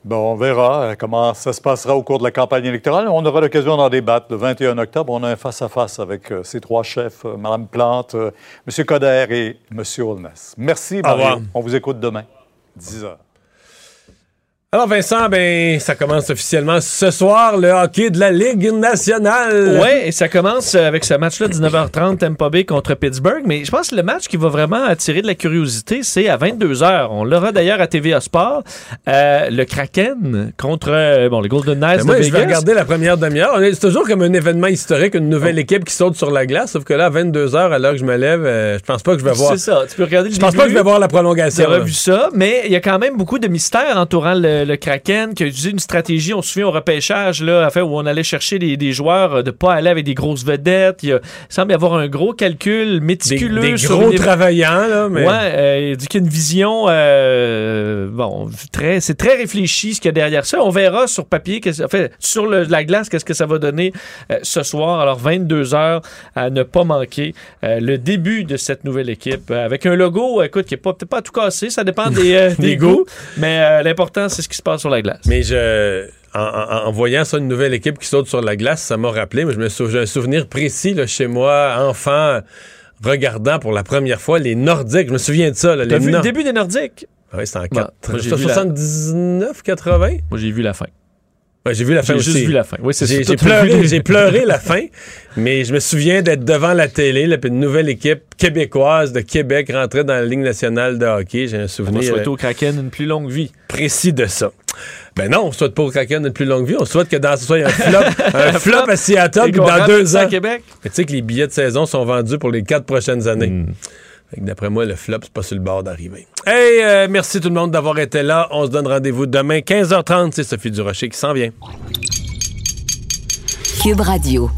Bon, on verra euh, comment ça se passera au cours de la campagne électorale. On aura l'occasion d'en débattre. Le 21 octobre, on a un face-à-face avec euh, ces trois chefs, euh, Mme Plante, euh, M. Coder et M. Holness. Merci. Mario. On vous écoute demain, 10 heures. Alors Vincent, ben ça commence officiellement ce soir le hockey de la Ligue nationale. Oui, et ça commence euh, avec ce match-là, 19h30, Tampa Bay contre Pittsburgh. Mais je pense que le match qui va vraiment attirer de la curiosité, c'est à 22h. On l'aura d'ailleurs à TVA Sport. Euh, le Kraken contre euh, bon, les Golden Knights Ben, moi, de je vais Vegas. regarder la première demi-heure. C'est toujours comme un événement historique, une nouvelle équipe qui saute sur la glace. Sauf que là, à 22h, à l'heure que je me lève, euh, je pense pas que je vais voir. C'est ça, tu peux regarder le Je pense début. pas que je vais voir la prolongation. Là. vu ça, mais il y a quand même beaucoup de mystères entourant le, le Kraken qui a utilisé une stratégie, on se souvient au repêchage, là, enfin, où on allait chercher des, des joueurs, euh, de pas aller avec des grosses vedettes. Il, y a- il semble y avoir un gros calcul Des, méticuleux. des sur gros travaillants, là, mais. Ouais, euh, il dit qu'il y a une vision, euh, bon, très, c'est très réfléchi ce qu'il y a derrière ça. On verra sur papier, sur le- la glace, qu'est-ce que ça va donner euh, ce soir. Alors, 22 heures à ne pas manquer le début de cette nouvelle équipe avec un logo, écoute, qui est pas, peut-être pas tout cassé, ça dépend des, des Des goûts, goûts. mais l'important, c'est ce qui se passe sur la glace. Mais je, en, en- en voyant ça, une nouvelle équipe qui saute sur la glace, ça m'a rappelé. Mais je me sou- j'ai un souvenir précis là, chez moi, enfant, regardant pour la première fois les Nordiques. Je me souviens de ça. Là, T'as les vu le début des Nordiques? Oui, c'était en Bon, 4. moi, j'ai C'était vu la- 79, 80? Moi, j'ai vu la fin. Ouais, j'ai vu la fin J'ai aussi. juste vu la fin. Oui, c'est J'ai j'ai pleuré, j'ai pleuré la fin, mais je me souviens d'être devant la télé, là, puis une nouvelle équipe québécoise de Québec rentrait dans la Ligue nationale de hockey. J'ai un On souvenir souhaiter euh, au Kraken une plus longue vie. précis de ça. Ben non, on souhaite pas au Kraken une plus longue vie. On souhaite que dans ce ait un flop, un flop à Seattle, puis dans deux à ans. Québec. Mais tu sais que les billets de saison sont vendus pour les quatre prochaines années. Hmm. D'après moi, le flop, c'est pas sur le bord d'arriver. Hey, euh, merci tout le monde d'avoir été là. On se donne rendez-vous demain, 15h30. C'est Sophie Durocher qui s'en vient. Cube Radio.